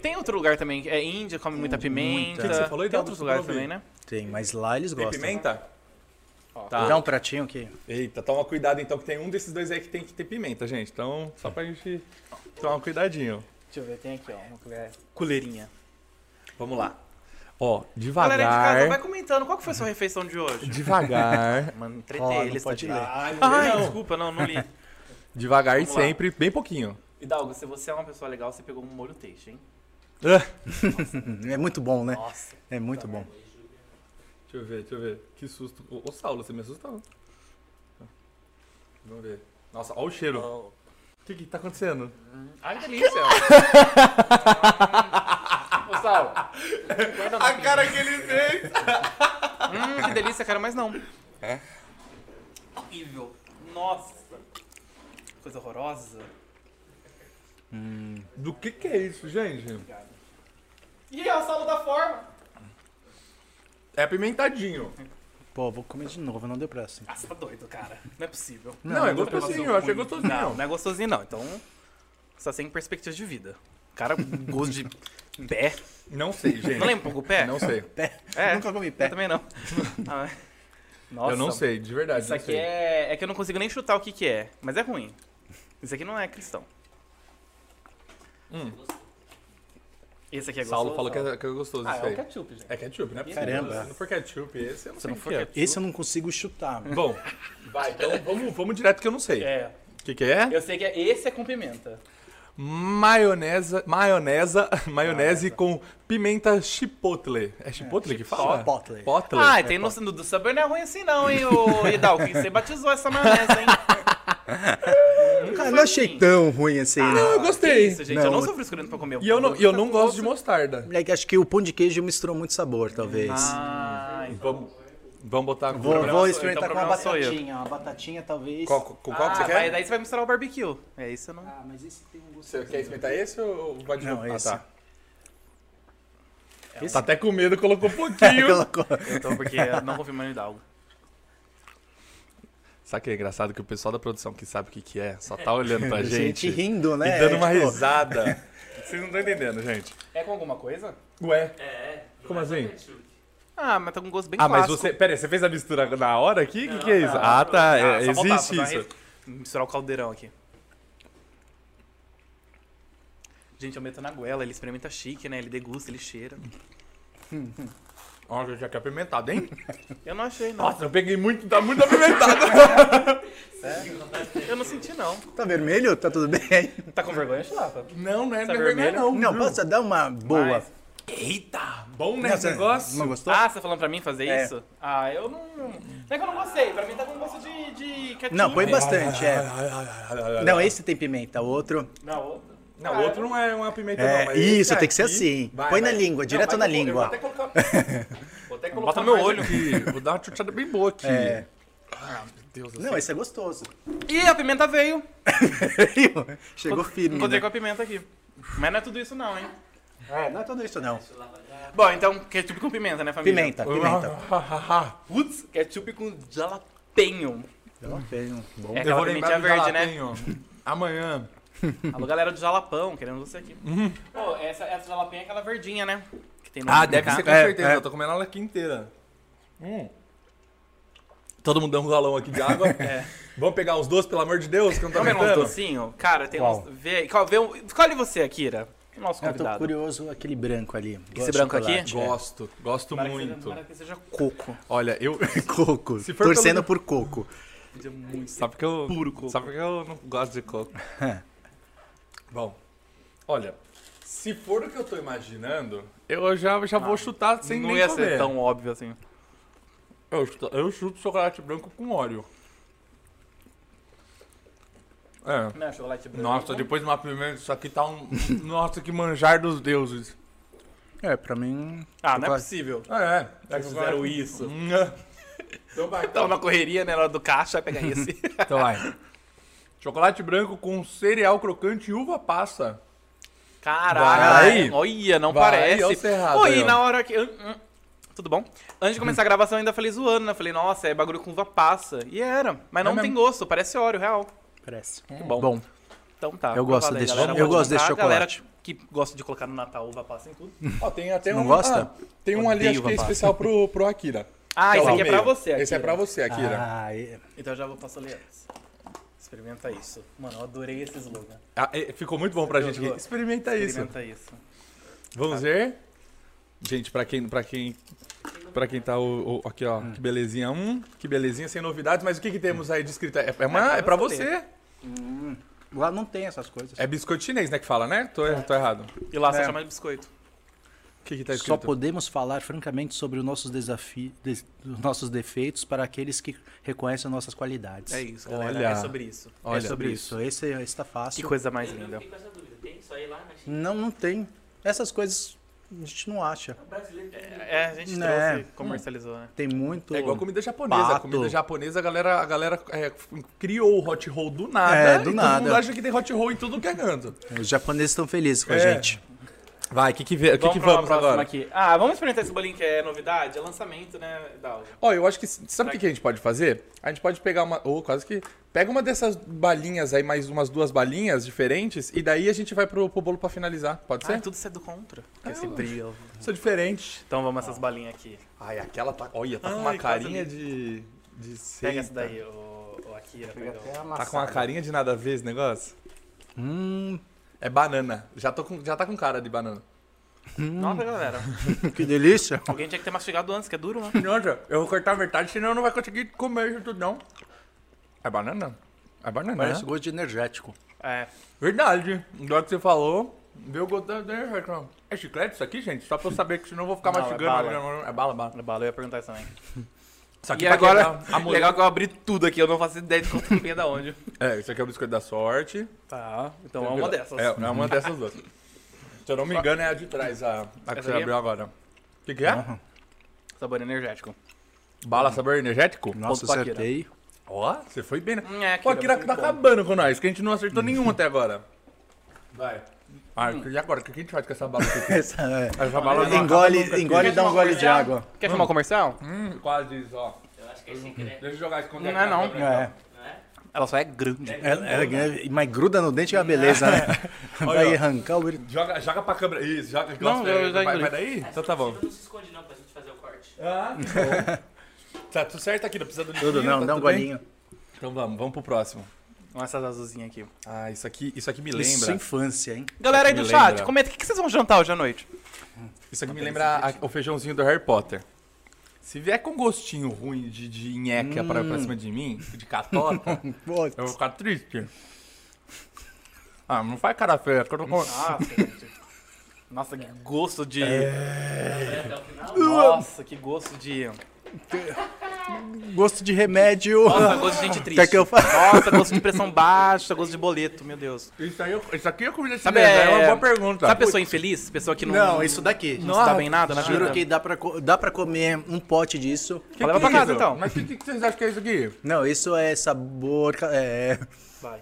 Tem outro lugar também, é Índia, come muita pimenta. O que que você falou, Tem outros lugares também, né? Tem, mas lá eles Tem gostam. pimenta? Tá. Dá um pratinho aqui. Eita, toma cuidado então que tem um desses dois aí que tem que ter pimenta, gente. Então, só pra gente tomar um cuidadinho. Deixa eu ver, tem aqui, ó, uma colher. Colherinha. Vamos lá. Ó, Galera de casa, vai devagar. comentando, qual que foi a sua refeição de hoje? Devagar. Mano, Ó, entretei não eles, pode tadinho. ler. Ai, desculpa, não, não li. Devagar e Vamos lá. sempre, bem pouquinho. Hidalgo, se você é uma pessoa legal, você pegou um molho teixe, hein? Ah, É muito bom, né? Nossa. É muito bom. Deixa eu ver, deixa eu ver. Que susto. Ô, ô Saulo, você me assustou. Vamos ver. Nossa, ó o cheiro. O que que tá acontecendo? Ai, que delícia. Ô, Sal. guarda A cara que ele fez! Hum, que delícia, cara, mas não. É? Horrível. Nossa. Coisa horrorosa. Do que que é isso, gente? Ih, é o salo da forma. É apimentadinho. Pô, vou comer de novo, não deu pressa. Ah, você tá doido, cara. Não é possível. Não, é gostosinho, eu achei gostosinho. Não, não é gostosinho não. Então, você tá sem perspectivas de vida. Cara, gosto de pé. Não sei, gente. Não lembra um pouco o pé? Não sei. Pé. É, Nunca comi eu pé. também não. Ah, Nossa, eu não sei, de verdade. Isso não aqui sei. é... É que eu não consigo nem chutar o que que é. Mas é ruim. Isso aqui não é cristão. Hum. Esse aqui é gostoso. Saulo falou que é, que é gostoso Ah, isso é aí. o ketchup, gente. É ketchup, né? Caramba. Se não for ketchup, esse eu não Se sei não o for que é. ketchup- Esse eu não consigo chutar. Bom, vai, então vamos, vamos direto que eu não sei. É. O que que é? Eu sei que é... esse é com pimenta. Maionesa, maionesa, maionese com pimenta chipotle. É chipotle que fala? Chipotle. Chipotle. Ah, e tem no, no do Subway não é ruim assim não, hein, ô Hidalgo. Você batizou essa maionese, hein? Nunca não achei assim. tão ruim assim. Ah, né? eu gostei. Que isso, gente. Não, eu não sou frescurento pra comer. E eu não, e eu não Tá gosto de mostarda. É que acho que o pão de queijo misturou muito sabor, talvez. Ah, então. Vamos, vamos botar com vou vou experimentar então com o uma eu. batatinha. Uma batatinha, talvez. Qual, com qual que ah, você vai- quer? daí você vai misturar o barbecue. É isso, eu não. Ah, mas esse tem um gosto. Você quer experimentar esse ou vai de Não, novo? esse. Ah, tá. Esse Tá até com medo, colocou um pouquinho. colocou. Então, porque eu não confio mais no Hidalgo. Sabe que é engraçado? Que o pessoal da produção que sabe o que, que é, só tá olhando pra gente. Gente rindo, né? E dando uma Tipo, risada. Vocês não estão entendendo, gente. É com alguma coisa? Ué. É. Como assim? Ah, mas tá com gosto bem Ah, mas clássico. você. Pera aí, você fez a mistura na hora aqui? O que, Não, que é isso? não, Ah, tá. é, só botar, existe dar isso. re- Misturar o caldeirão aqui. Gente, eu meto na goela, ele experimenta chique, né? Ele degusta, ele cheira. Ó, já que é apimentado, hein? Eu não achei, não. Nossa, eu peguei muito, tá muito apimentado. Eu não senti, não. Tá vermelho? Tá tudo bem? Tá com vergonha, Chulapa? não, não é, Tá não é vermelho, vermelho? não. Não, posso dar uma boa. Mas- Eita, bom, né, Não, esse negócio? Não gostou? Ah, você tá falando pra mim fazer É. isso? Ah, eu não... Não é que eu não gostei. Pra mim tá com gosto de, de ketchup. Não, põe bastante, é. Não, esse tem pimenta, o outro. Não, outro. Não, o outro não é uma pimenta, É, não. mas isso, tem que ser assim. Vai, Põe na vai. língua, direto vai na vou- língua. Vou até colocar. Vou até colocar Bota no meu olho. aqui. Vou dar uma chuchada bem boa aqui. É. Ah, meu Deus do Não, céu. esse é gostoso. E a pimenta veio. Chegou firme. Encontrei Né? com a pimenta aqui. Mas não é tudo isso não, hein? É, não é tudo isso não. Bom, então ketchup com pimenta, né, família? Pimenta, pimenta. Putz, ketchup com fez um bom. É Eu aquela vou lembrar verde, né? jalapeño. Amanhã. Alô, galera do jalapão, querendo você aqui. Pô, essa, essa jalapinha é aquela verdinha, né? Que tem no Ah, deve ser com É, certeza. é. Eu tô comendo ela aqui inteira. Hum. Todo mundo dá um galão aqui de água. É. Vamos pegar os doces, pelo amor de Deus, que não tá Vamos uns docinhos? Cara, tem Qual? uns... Vê, vê um- escolhe você, Akira. O nosso Eu tô convidado. curioso aquele branco ali. Esse branco aqui? chocolate, é. Gosto, gosto Tomara que seja- muito. tomara que seja coco. Olha, eu. Coco. Se for Torcendo pelo- por coco. Muito Sabe que eu. Puro coco. Sabe que eu não gosto de coco. Bom, olha, se for o que eu tô imaginando, eu já, já vou chutar sem não nem ia comer. ser tão óbvio assim. Eu, chuto- eu chuto chocolate branco com óleo. É. Não chocolate branco. Nossa, depois de uma pimenta, isso aqui tá um. Nossa, que manjar dos deuses. É, pra mim. Ah, não é possível. Ah, é. é Eles fizeram isso. Hum, é. Então vai, Tava na correria, né? Na hora do caixa, vai pegar esse. Então vai. Chocolate branco com cereal crocante e uva passa. Caralho. Vai. Olha, não Vai, parece. ó o cerrado Pô, aí, e ó. na hora que... hum, hum. Tudo bom? Antes de começar a gravação, eu ainda falei zoando, né? Falei, nossa, é bagulho com uva passa. E era. Mas não É tem mesmo. gosto, parece óleo, real. Parece. Que bom. Bom, Então tá. Eu gosto aprovado aí, desse- galera. eu gosto desse comprar. Galera chocolate. que gosta de colocar no Natal uva passa em tudo. Ó, tem até Não um. gosta? ah, tem um ali, acho que é especial pro, pro Akira. Ah, esse aqui é pra você, Akira. Esse é pra você, Akira. Ah, é. Então eu já vou passar ali antes. Experimenta isso. Mano, eu adorei esse slogan. Ah, é, ficou muito bom pra gente aqui. Jogou. Experimenta isso. Experimenta isso. Vamos ver. Gente, pra quem, pra quem, pra quem tá o, o- aqui, ó, que belezinha. Hum, que belezinha, sem novidades. Mas o que que temos aí de escrita? É, é, uma, É é pra pra você você. Lá não tem essas coisas. É biscoito chinês, né, que fala, né? Tô, tô errado. E lá É. chama de biscoito. Que que tá Só podemos falar francamente sobre os nossos desafios, des- os nossos defeitos para aqueles que reconhecem nossas qualidades. É isso, galera. Olha. É sobre isso. Olha, é sobre isso. Esse, esse tá Que fácil. coisa mais Eu linda. fiquei com essa dúvida. Tem isso aí lá na China? Não, não tem. Essas coisas a gente não acha. Tem. É, a gente Né. trouxe, comercializou, né? Tem muito. É igual comida japonesa. Pato. Comida japonesa, a galera, a galera é, criou o hot roll do nada. É, do e nada. Todo mundo acha que tem hot roll em tudo que é canto. Os japoneses estão felizes com a É. gente. Vai, o que que, vê- o que, que uma vamos agora? aqui. Ah, vamos experimentar esse bolinho que é novidade? É lançamento, né, Dal? Ó, eu acho que. Sabe o que, que a gente pode fazer? A gente pode pegar uma. Ou quase que. Pega uma dessas balinhas aí, mais umas duas balinhas diferentes, e daí a gente vai pro, pro bolo pra finalizar. Pode ser? Ah, tudo isso é do contra. Ah, Esse brilho. Isso é diferente. Então vamos essas balinhas aqui. Ai, aquela tá. Olha, tá com Ai, uma quase carinha de. de Pega seita. essa daí, o, o Akira. Tá com uma carinha de nada a ver esse negócio? Hum, É banana. Já, tô com, já tá com cara de banana. Nossa, galera. que delícia. Alguém tinha que ter mastigado antes, que é duro, né? Nossa, eu vou cortar a metade, senão não vai conseguir comer isso tudo, não. É banana? É banana, Parece né? gosto de energético. É. Verdade. Agora que você falou, viu o gosto da da energética. É chiclete isso aqui, gente? Só pra eu saber que senão eu vou ficar Não, é mastigando. bala. né? É bala, bala. Na bala, eu ia perguntar isso também. Isso aqui E agora, quebrar legal que eu abri tudo aqui, eu não faço ideia de quanto vinha da onde. É, isso aqui é o biscoito da sorte. Tá, então é uma dessas. É, é uma dessas duas. Se eu não me engano, é a de trás, a, a que você abriu agora. O que, que é? Aham. Sabor energético. Bala sabor energético? Nossa, Ponto acertei. Ó, você foi bem, né? Hum, é, Akira tá conta. acabando com nós, que a gente não acertou nenhum até agora. Vai. Ah, e agora? O que a gente faz com essa bala aqui? Essa, é. Essa bala não Engole, engole e dá um gole de água. Quer chamar o comercial? Hum, quase isso, ó. Eu acho que é secreto. Deixa eu jogar esconder Não é não. É. Não é? Ela só é grande. Ela, ela ganha- mas gruda no dente é uma beleza, né? Vai Olha, arrancar o. Joga, joga pra câmera. Isso, joga. Não, eu já vai, vai daí? Então tá bom. Não se esconde não pra gente fazer o corte. Ah, que bom. Tá tudo certo aqui, não precisa do Tudo, não, tá dá um golinho. Então vamos, vamos pro próximo. Olha essas azulzinhas aqui. Ah, isso aqui, isso aqui me Isso lembra. infância, hein? Galera aí do chat, lembra. comenta o que que vocês vão jantar hoje à noite. Isso aqui me lembra a- o feijãozinho do Harry Potter. Se vier com gostinho ruim de, de nheca pra, pra cima de mim, de catota, eu vou ficar triste. Ah, não faz cara feia, que eu tô com... Nossa, gente. Nossa, que gosto de. Nossa, que gosto de. Gosto de remédio. Nossa, gosto de gente triste. Quer que eu faça? Nossa, gosto de pressão baixa, gosto de boleto, meu Deus. Isso, aí, isso aqui é comida Sabe, chinesa, é uma é- boa pergunta. Sabe pessoa infeliz? Pessoa que não. Não, isso daqui. Não dá bem nada na Juro vida? que dá pra, dá pra comer um pote disso. Vai levar pra que é casa, isso? então. Mas o que, que vocês acham que é isso aqui? Não, isso é sabor. É. Vai.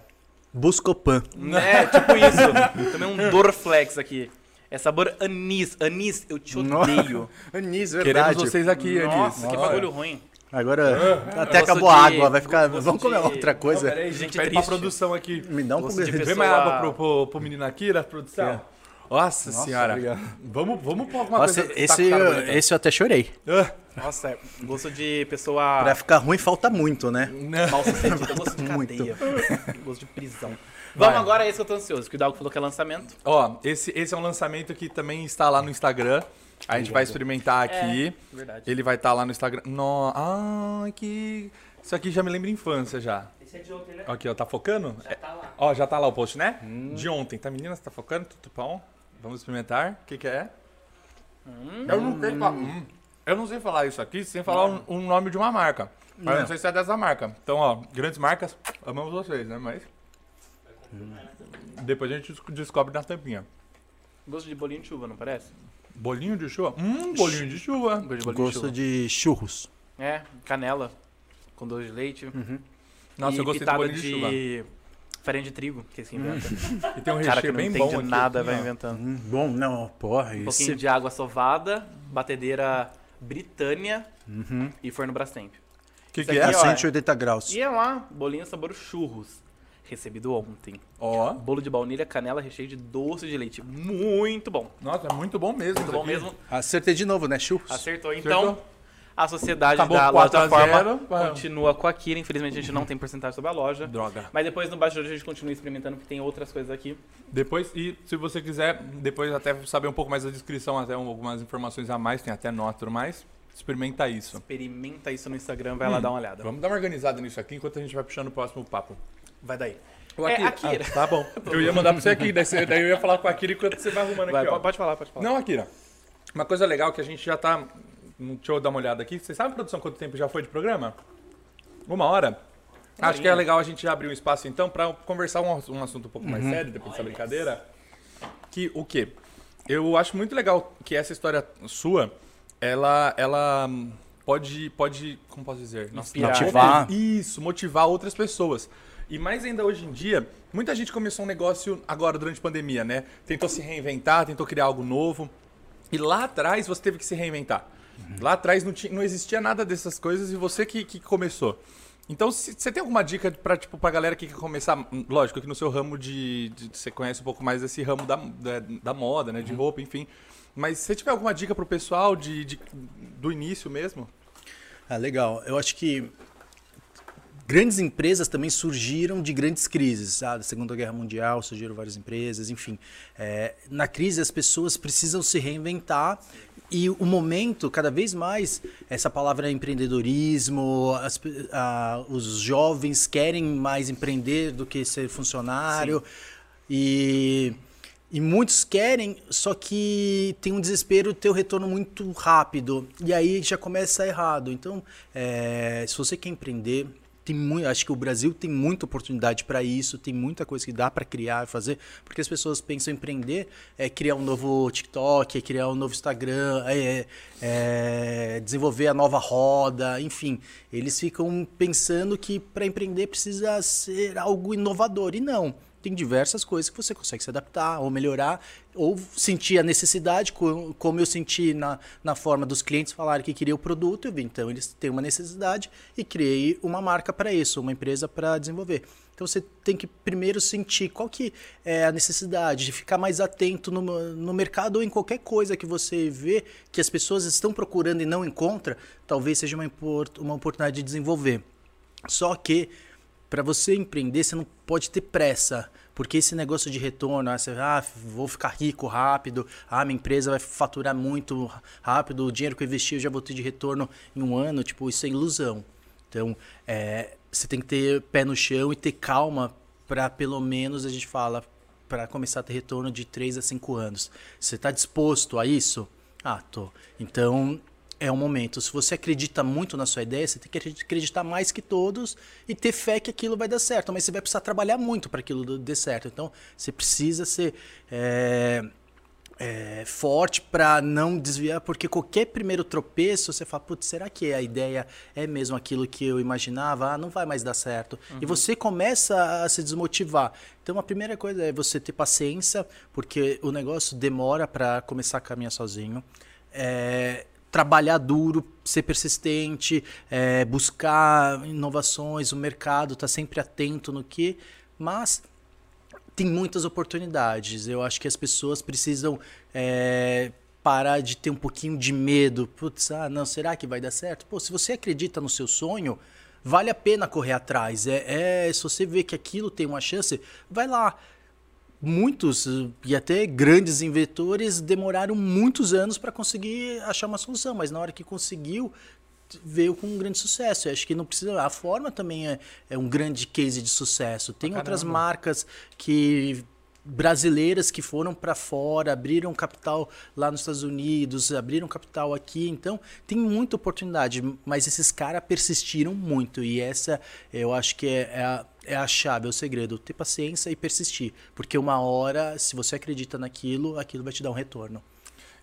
Buscopan. É, tipo isso. Também um Dorflex aqui. É sabor anis. Anis, eu te odeio. Anis, Queremos verdade. vocês aqui, Nossa, Anis. que bagulho ruim. Agora até acabou a água, vai ficar. Vamos comer de- outra coisa. Peraí, gente, Gente pede pra produção aqui. Me dá um pouco de pessoa- mais água pro, pro, pro menino Akira, produção. Nossa, Nossa, senhora. obrigado. Vamos, vamos pôr alguma Nossa, coisa. tá esse, bonita. esse eu até chorei. Ah, Nossa, é gosto de pessoa. Pra ficar ruim falta muito, né? Mal sucedida, gosto de Muito. cadeia. gosto de prisão. Vai. Vamos agora, esse que eu tô ansioso. Que o Dalgo falou que é lançamento. Ó, esse, esse é um lançamento que também está lá no Instagram. A gente vai experimentar aqui. Verdade. Ele vai estar lá no Instagram. No... Ai, que. Isso aqui já me lembra infância já. Esse é de ontem, né? Aqui, ó, tá focando? Já tá lá. Ó, já tá lá o post, né? De ontem, tá menina? Você tá focando? Tudo bom? Vamos experimentar. O que que é? Eu não sei falar. Hum. Eu não sei falar isso aqui sem falar um, um nome de uma marca. Mas eu não Não. sei se é dessa marca. Então, ó, grandes marcas, amamos vocês, né? Mas. Depois a gente des- descobre na tampinha. Gosto de bolinho de chuva, não parece? Bolinho de chuva? Hum, bolinho de chuva. Gosto de bolinho de chuva. churros. É, canela. Com doce de leite. Nossa, e eu gostei do bolinho de, chuva. de farinha de trigo, que esse inventa. E tem um Cara que recheio não bem bom aqui. nada assim, vai inventando. Hum, bom, não, porra, Um pouquinho esse. de água sovada, batedeira Britânia Uhum. e forno Brastemp. O que, que aqui, é? Ó, 180 graus. E é lá, bolinho sabor churros. Recebido ontem. Ó. Bolo de baunilha, canela, recheio de doce de leite. Muito bom. Nossa, é muito bom mesmo. Muito bom mesmo. Acertei de novo, né? Churros. Acertou. Então, Acertou. a sociedade Acabou da 4 a loja 0, forma continua com a Kira. Infelizmente, a gente não tem porcentagem sobre a loja. Droga. Mas depois no bastidor a gente continua experimentando, porque tem outras coisas aqui. Depois, e se você quiser, depois até saber um pouco mais da descrição, até um- algumas informações a mais, tem até nota e tudo mais, experimenta isso. Experimenta isso no Instagram, vai lá dar uma olhada. Vamos dar uma organizada nisso aqui enquanto a gente vai puxando o próximo papo. Vai daí. O É, Akira. Akira. Ah, tá bom. Eu ia mandar pra você aqui, daí, você- daí eu ia falar com a Akira enquanto você vai arrumando Vai, aqui, ó. pode falar, pode falar. Não, Akira. Uma coisa legal que a gente já tá. Deixa eu dar uma olhada aqui. Vocês sabem, produção, quanto tempo já foi de programa? Uma hora? Acho que é legal a gente abrir um espaço então pra conversar um, um assunto um pouco mais sério depois dessa brincadeira. Que o quê? Eu acho muito legal que essa história sua, ela, ela pode, pode, como posso dizer? Nossa, Inspirar. Motivar. Isso, motivar outras pessoas. E mais ainda hoje em dia, muita gente começou um negócio agora durante a pandemia, né? Tentou se reinventar, tentou criar algo novo. E lá atrás você teve que se reinventar. Lá atrás não, tinha, não existia nada dessas coisas e você que, que começou. Então, você tem alguma dica pra, tipo, pra galera que quer começar? Hum, Lógico que no seu ramo de, de- Você conhece um pouco mais desse ramo da, da, da moda, né? De roupa, enfim. Mas se você tiver alguma dica pro pessoal de, de- do início mesmo? Ah, legal. Eu acho que grandes empresas também surgiram de grandes crises, sabe? Segunda Guerra Mundial surgiram várias empresas, enfim. É, na crise as pessoas precisam se reinventar e o momento, cada vez mais, essa palavra empreendedorismo, as ah, os jovens querem mais empreender do que ser funcionário e e muitos querem, só que tem um desespero ter o retorno muito rápido. E aí já começa errado. Então, é, se você quer empreender, tem muito, acho que o Brasil tem muita oportunidade para isso, tem muita coisa que dá para criar e fazer, porque as pessoas pensam em empreender, é criar um novo TikTok, é criar um novo Instagram, é, é desenvolver a nova roda, enfim. Eles ficam pensando que para empreender precisa ser algo inovador. E não. Tem diversas coisas que você consegue se adaptar ou melhorar, ou sentir a necessidade, co- como eu senti na, na forma dos clientes falarem que queria o produto, eu vi, então eles têm uma necessidade e criei uma marca para isso, uma empresa para desenvolver. Então você tem que primeiro sentir qual que é a necessidade de ficar mais atento no, no mercado ou em qualquer coisa que você vê que as pessoas estão procurando e não encontra, talvez seja uma, uma oportunidade de desenvolver. Só que para você empreender, você não pode ter pressa. Porque esse negócio de retorno, ah, você, ah, vou ficar rico rápido, ah, minha empresa vai faturar muito rápido, o dinheiro que eu investi eu já vou ter de retorno em um ano, tipo, isso é ilusão. Então, é, você tem que ter pé no chão e ter calma para, pelo menos, a gente fala, para começar a ter retorno de 3 a 5 anos. Você está disposto a isso? Ah, tô. Então, é o momento. Se você acredita muito na sua ideia, você tem que acreditar mais que todos e ter fé que aquilo vai dar certo. Mas você vai precisar trabalhar muito para aquilo dar certo. Então, você precisa ser é, é, forte para não desviar, porque qualquer primeiro tropeço, você fala, putz, será que a ideia é mesmo aquilo que eu imaginava? Ah, não vai mais dar certo. E você começa a se desmotivar. Então, a primeira coisa é você ter paciência, porque o negócio demora para começar a caminhar sozinho. É, trabalhar duro, ser persistente, é, buscar inovações, o mercado está sempre atento no que, mas tem muitas oportunidades. Eu acho que as pessoas precisam é, parar de ter um pouquinho de medo. Putz, ah, não, será que vai dar certo? Pô, se você acredita no seu sonho, vale a pena correr atrás. É, é se você vê que aquilo tem uma chance, vai lá. Muitos eh, e até grandes inventores demoraram muitos anos para conseguir achar uma solução, mas na hora que conseguiu, veio com um grande sucesso. Eu acho que não precisa. A forma também é, é um grande case de sucesso. Tem outras marcas que brasileiras que foram para fora, abriram capital lá nos Estados Unidos, abriram capital aqui. Então, tem muita oportunidade, mas esses caras persistiram muito e essa eu acho que é, é a, é a chave, é o segredo, ter paciência e persistir, porque uma hora, se você acredita naquilo, aquilo vai te dar um retorno.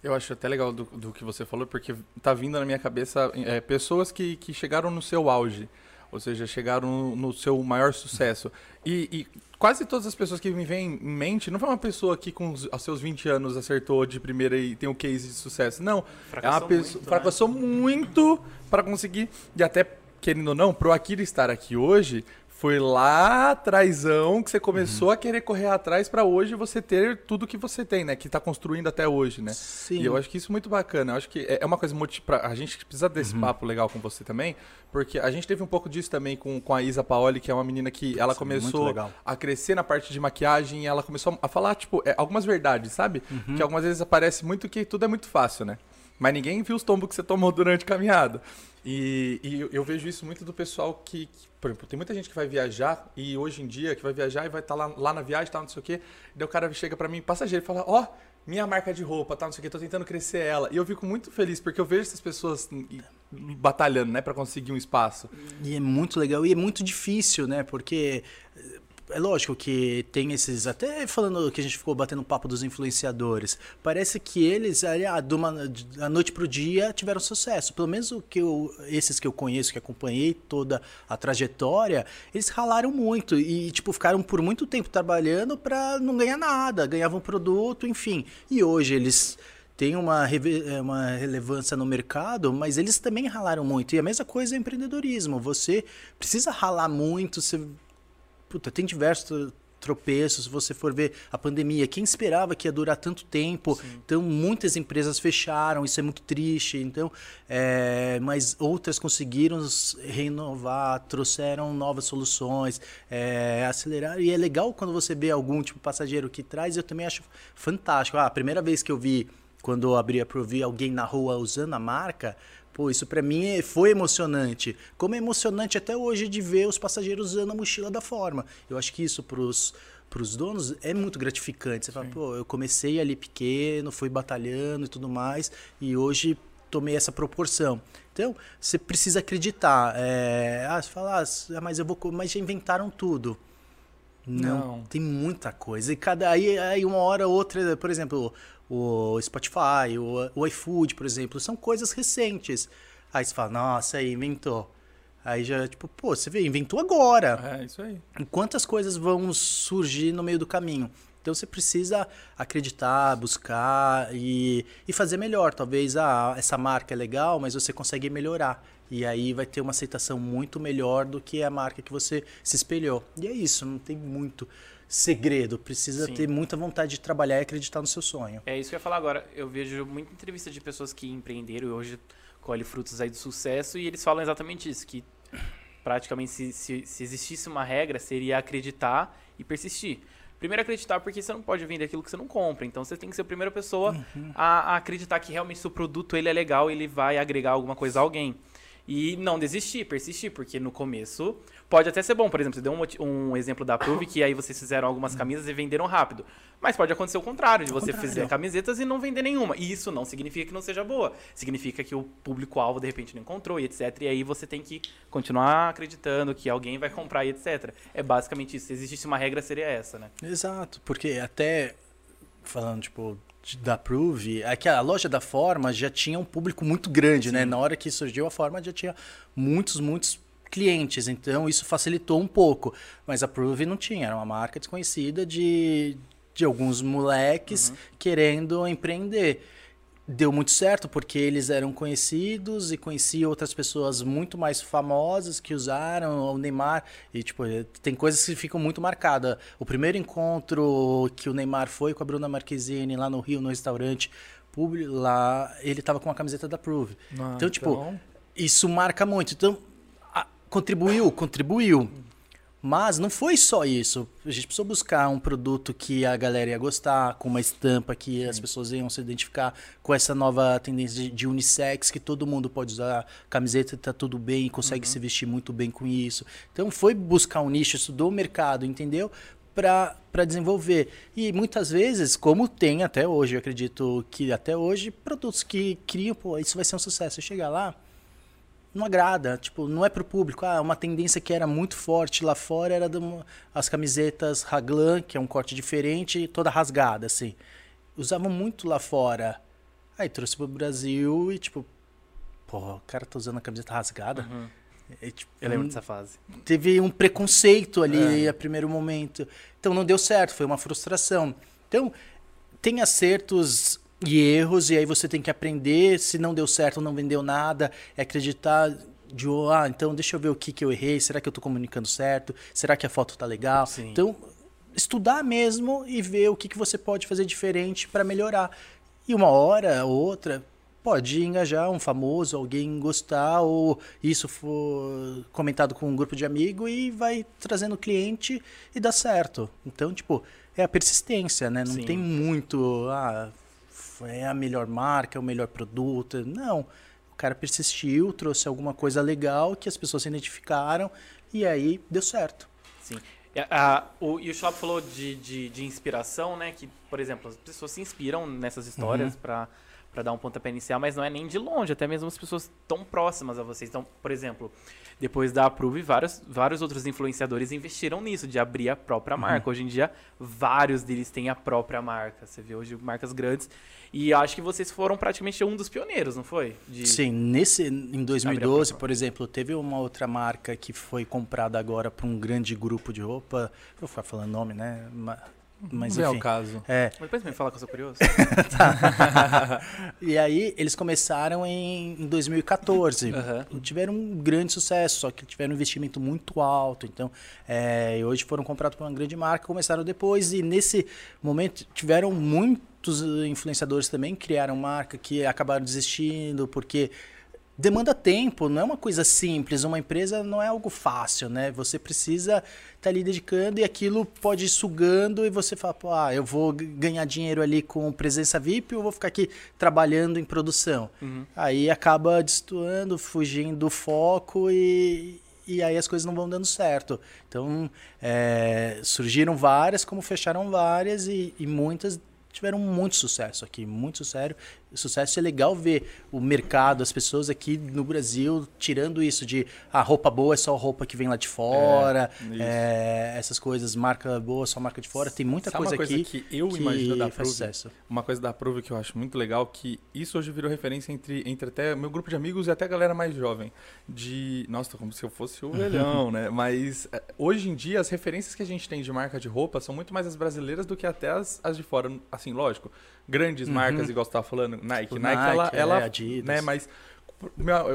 Eu acho até legal do, do que você falou, porque tá vindo na minha cabeça é, pessoas que, que chegaram no seu auge, ou seja, chegaram no, seu maior sucesso. E, e quase todas as pessoas que me vêm em mente, não foi uma pessoa que com os aos seus 20 anos acertou de primeira e tem um case de sucesso. Não, é uma Fracassou pessoa muito, né? fracassou muito para conseguir, e até, querendo ou não, pro Akira estar aqui hoje, foi lá atrásão que você começou a querer correr atrás para hoje você ter tudo que você tem, né? Que tá construindo até hoje, né? Sim. E eu acho que isso é muito bacana. Eu acho que é é uma coisa pra A gente precisa desse Uhum. papo legal com você também, porque a gente teve um pouco disso também com, com a Isa Paoli, que é uma menina que ela Sim, muito começou a crescer na parte de maquiagem e ela começou a falar, tipo, é, algumas verdades, sabe? Uhum. Que algumas vezes aparece muito que tudo é muito fácil, né? Mas ninguém viu os tombos que você tomou durante a caminhada. E, e eu, vejo isso muito do pessoal que, que, por exemplo, tem muita gente que vai viajar e hoje em dia que vai viajar e vai estar lá, lá na viagem, tal, não sei o quê. Daí o cara chega pra mim, passageiro, e fala: Ó, minha marca de roupa, tal, não sei o quê, tô tentando crescer ela. E eu fico muito feliz porque eu vejo essas pessoas batalhando, né, pra conseguir um espaço. E é muito legal e é muito difícil, né? Porque eh, é lógico que tem esses. Até falando que a gente ficou batendo papo dos influenciadores. Parece que eles, ah, de uma, da noite dia, tiveram sucesso. Pelo menos o que eu, esses que eu conheço, que acompanhei toda a trajetória, eles ralaram muito e, tipo, ficaram por muito tempo trabalhando para não ganhar nada. Ganhavam produto, enfim. E hoje eles têm uma, eh, uma relevância no mercado, mas eles também ralaram muito. E a mesma coisa é empreendedorismo. Você precisa ralar muito, você Puta, tem diversos tropeços, se você for ver a pandemia, quem esperava que ia durar tanto tempo? Então, muitas empresas fecharam, isso é muito triste. Então, é, mas outras conseguiram renovar, trouxeram novas soluções, é, aceleraram. E é legal quando você vê algum tipo passageiro que traz, eu também acho fantástico. Ah, a primeira vez que eu vi, quando eu abri a Provi, alguém na rua usando a marca, Pô, isso pra mim é- foi emocionante. Como é emocionante até hoje de ver os passageiros usando a mochila da forma. Eu acho que isso pros, pros donos é muito gratificante. Você fala, pô, eu comecei ali pequeno, fui batalhando e tudo mais, e hoje tomei essa proporção. Então, você precisa acreditar. É, ah, você fala, ah, mas eu vou. Mas já inventaram tudo. Não, Não. tem muita coisa. E cada aí, aí uma hora ou outra, por exemplo, o Spotify, o, o iFood, por exemplo, são coisas recentes. Aí você fala, nossa, aí inventou. Aí já, tipo, pô, você vê, inventou agora. É, isso aí. Quantas coisas vão surgir no meio do caminho? Então você precisa acreditar, buscar e, e fazer melhor. Talvez ah, essa marca é legal, mas você consegue melhorar. E aí vai ter uma aceitação muito melhor do que a marca que você se espelhou. E é isso, não tem muito segredo. Precisa Sim. ter muita vontade de trabalhar e acreditar no seu sonho. É isso que eu ia falar agora. Eu vejo muita entrevista de pessoas que empreenderam e hoje colhem frutos aí do sucesso e eles falam exatamente isso, que praticamente se, se, se existisse uma regra seria acreditar e persistir. Primeiro acreditar porque você não pode vender aquilo que você não compra, então você tem que ser a primeira pessoa a, a acreditar que realmente seu produto ele é legal, ele vai agregar alguma coisa a alguém. E não desistir, persistir, porque no começo pode até ser bom. Por exemplo, você deu um, um exemplo da Prove, que aí vocês fizeram algumas camisas e venderam rápido. Mas pode acontecer o contrário, de você contrário. fazer camisetas e não vender nenhuma. E isso não significa que não seja boa. Significa que o público-alvo de repente não encontrou e etc. E aí você tem que continuar acreditando que alguém vai comprar e etc. É basicamente isso. Se existisse uma regra, seria essa, né? Exato, porque até falando tipo da Prove, é que a loja da Forma já tinha um público muito grande, né? Na hora que surgiu a Forma já tinha muitos, muitos clientes, então isso facilitou um pouco, mas a Prove não tinha, era uma marca desconhecida de de alguns moleques querendo empreender. Deu muito certo porque eles eram conhecidos e conheciam outras pessoas muito mais famosas que usaram o Neymar. E, tipo, tem coisas que ficam muito marcadas. O primeiro encontro que o Neymar foi com a Bruna Marquezine lá no Rio, no restaurante público, lá ele tava com a camiseta da Prove. Ah, então, tipo, então- isso marca muito. Então, a- contribuiu, contribuiu. Mas não foi só isso. A gente precisou buscar um produto que a galera ia gostar, com uma estampa que as pessoas iam se identificar com essa nova tendência de, de unissex, que todo mundo pode usar camiseta, tá tudo bem, consegue se vestir muito bem com isso. Então foi buscar um nicho, estudou o mercado, entendeu? Para desenvolver. E muitas vezes, como tem até hoje, eu acredito que até hoje, produtos que criam, pô, isso vai ser um sucesso. Você chegar lá, não agrada, tipo, não é pro público. Ah, uma tendência que era muito forte lá fora era do- as camisetas Raglan, que é um corte diferente, toda rasgada, assim. Usavam muito lá fora. Aí trouxe pro Brasil e, tipo, pô, o cara tá usando a camiseta rasgada. E, tipo, Eu lembro hum, dessa fase. teve um preconceito ali a primeiro momento. Então não deu certo, foi uma frustração. Então, tem acertos e erros, e aí você tem que aprender. Se não deu certo, não vendeu nada, é acreditar de, oh, ah, então deixa eu ver o que, que eu errei, será que eu tô comunicando certo? Será que a foto tá legal? Sim. Então, estudar mesmo e ver o que, que você pode fazer diferente para melhorar. E uma hora ou outra pode engajar um famoso, alguém gostar, ou isso for comentado com um grupo de amigo e vai trazendo cliente e dá certo. Então, tipo, é a persistência, né? Não Sim. tem muito, ah, é a melhor marca, é o melhor produto. Não. O cara persistiu, trouxe alguma coisa legal que as pessoas se identificaram e aí deu certo. Sim. E, a- o, e o Schwab falou de, de, de inspiração, né? Que, por exemplo, as pessoas se inspiram nessas histórias pra para dar um pontapé inicial, mas não é nem de longe, até mesmo as pessoas tão próximas a vocês. Então, por exemplo, depois da Approve, vários, vários outros influenciadores investiram nisso, de abrir a própria marca. Hoje em dia, vários deles têm a própria marca. Você vê hoje marcas grandes. E acho que vocês foram praticamente um dos pioneiros, não foi? De- Sim, nesse em Abre a 2012, própria. por exemplo, teve uma outra marca que foi comprada agora por um grande grupo de roupa. Vou ficar falando nome, né? Ma- Mas não é o caso. É. Depois me fala que eu sou curioso. E aí eles começaram em, em 2014. Aham. Tiveram um grande sucesso, só que tiveram um investimento muito alto. Então, é, e hoje foram comprados por uma grande marca, começaram depois. E nesse momento tiveram muitos influenciadores também que criaram marca que acabaram desistindo porque demanda tempo, não é uma coisa simples. Uma empresa não é algo fácil, né? Você precisa estar ali dedicando e aquilo pode ir sugando e você fala, pô, ah, eu vou ganhar dinheiro ali com presença VIP ou vou ficar aqui trabalhando em produção. Aí acaba destoando, fugindo do foco e, e aí as coisas não vão dando certo. Então, é, surgiram várias, como fecharam várias e, e muitas tiveram muito sucesso aqui, muito sucesso. Sucesso é legal ver o mercado, as pessoas aqui no Brasil tirando isso de a roupa boa é só roupa que vem lá de fora, isso. é, essas coisas, marca boa só marca de fora. Tem muita Sabe coisa, uma coisa aqui que eu imagino da Prove? sucesso. Uma coisa da Prove que eu acho muito legal, que isso hoje virou referência entre, entre até meu grupo de amigos e até a galera mais jovem. De. Nossa, como se eu fosse o velhão, né? Mas eh, hoje em dia as referências que a gente tem de marca de roupa são muito mais as brasileiras do que até as, as de fora. Assim, lógico. Grandes marcas, igual você tava falando, Nike. Tipo, Nike, ela. Nike, é, ela Adidas. né, mas.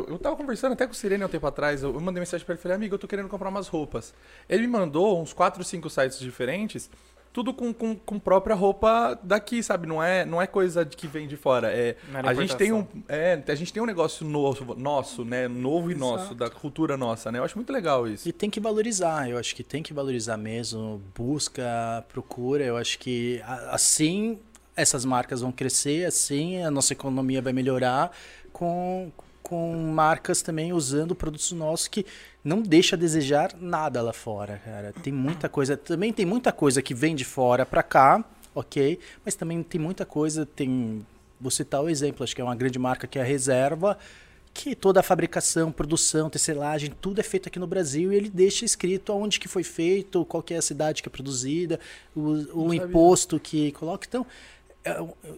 Eu tava conversando até com o Sirene há um tempo atrás. Eu mandei mensagem pra ele falei, amigo, eu tô querendo comprar umas roupas. Ele me mandou uns 4, 5 sites diferentes tudo com, com, com própria roupa daqui, sabe? Não é, não é coisa de que vem de fora. É, era a gente tem um, é, a gente tem um negócio novo, nosso, né? Novo e nosso, da cultura nossa, né? Eu acho muito legal isso. E tem que valorizar, eu acho que tem que valorizar mesmo, busca, procura, eu acho que assim essas marcas vão crescer, assim a nossa economia vai melhorar com, com marcas também usando produtos nossos que não deixa a desejar nada lá fora, cara. Tem muita coisa, também tem muita coisa que vem de fora para cá, ok, mas também tem muita coisa, tem, vou citar o exemplo, acho que é uma grande marca que é a Reserva, que toda a fabricação, produção, tecelagem, tudo é feito aqui no Brasil e ele deixa escrito aonde que foi feito, qual que é a cidade que é produzida, o, o imposto que coloca. Então,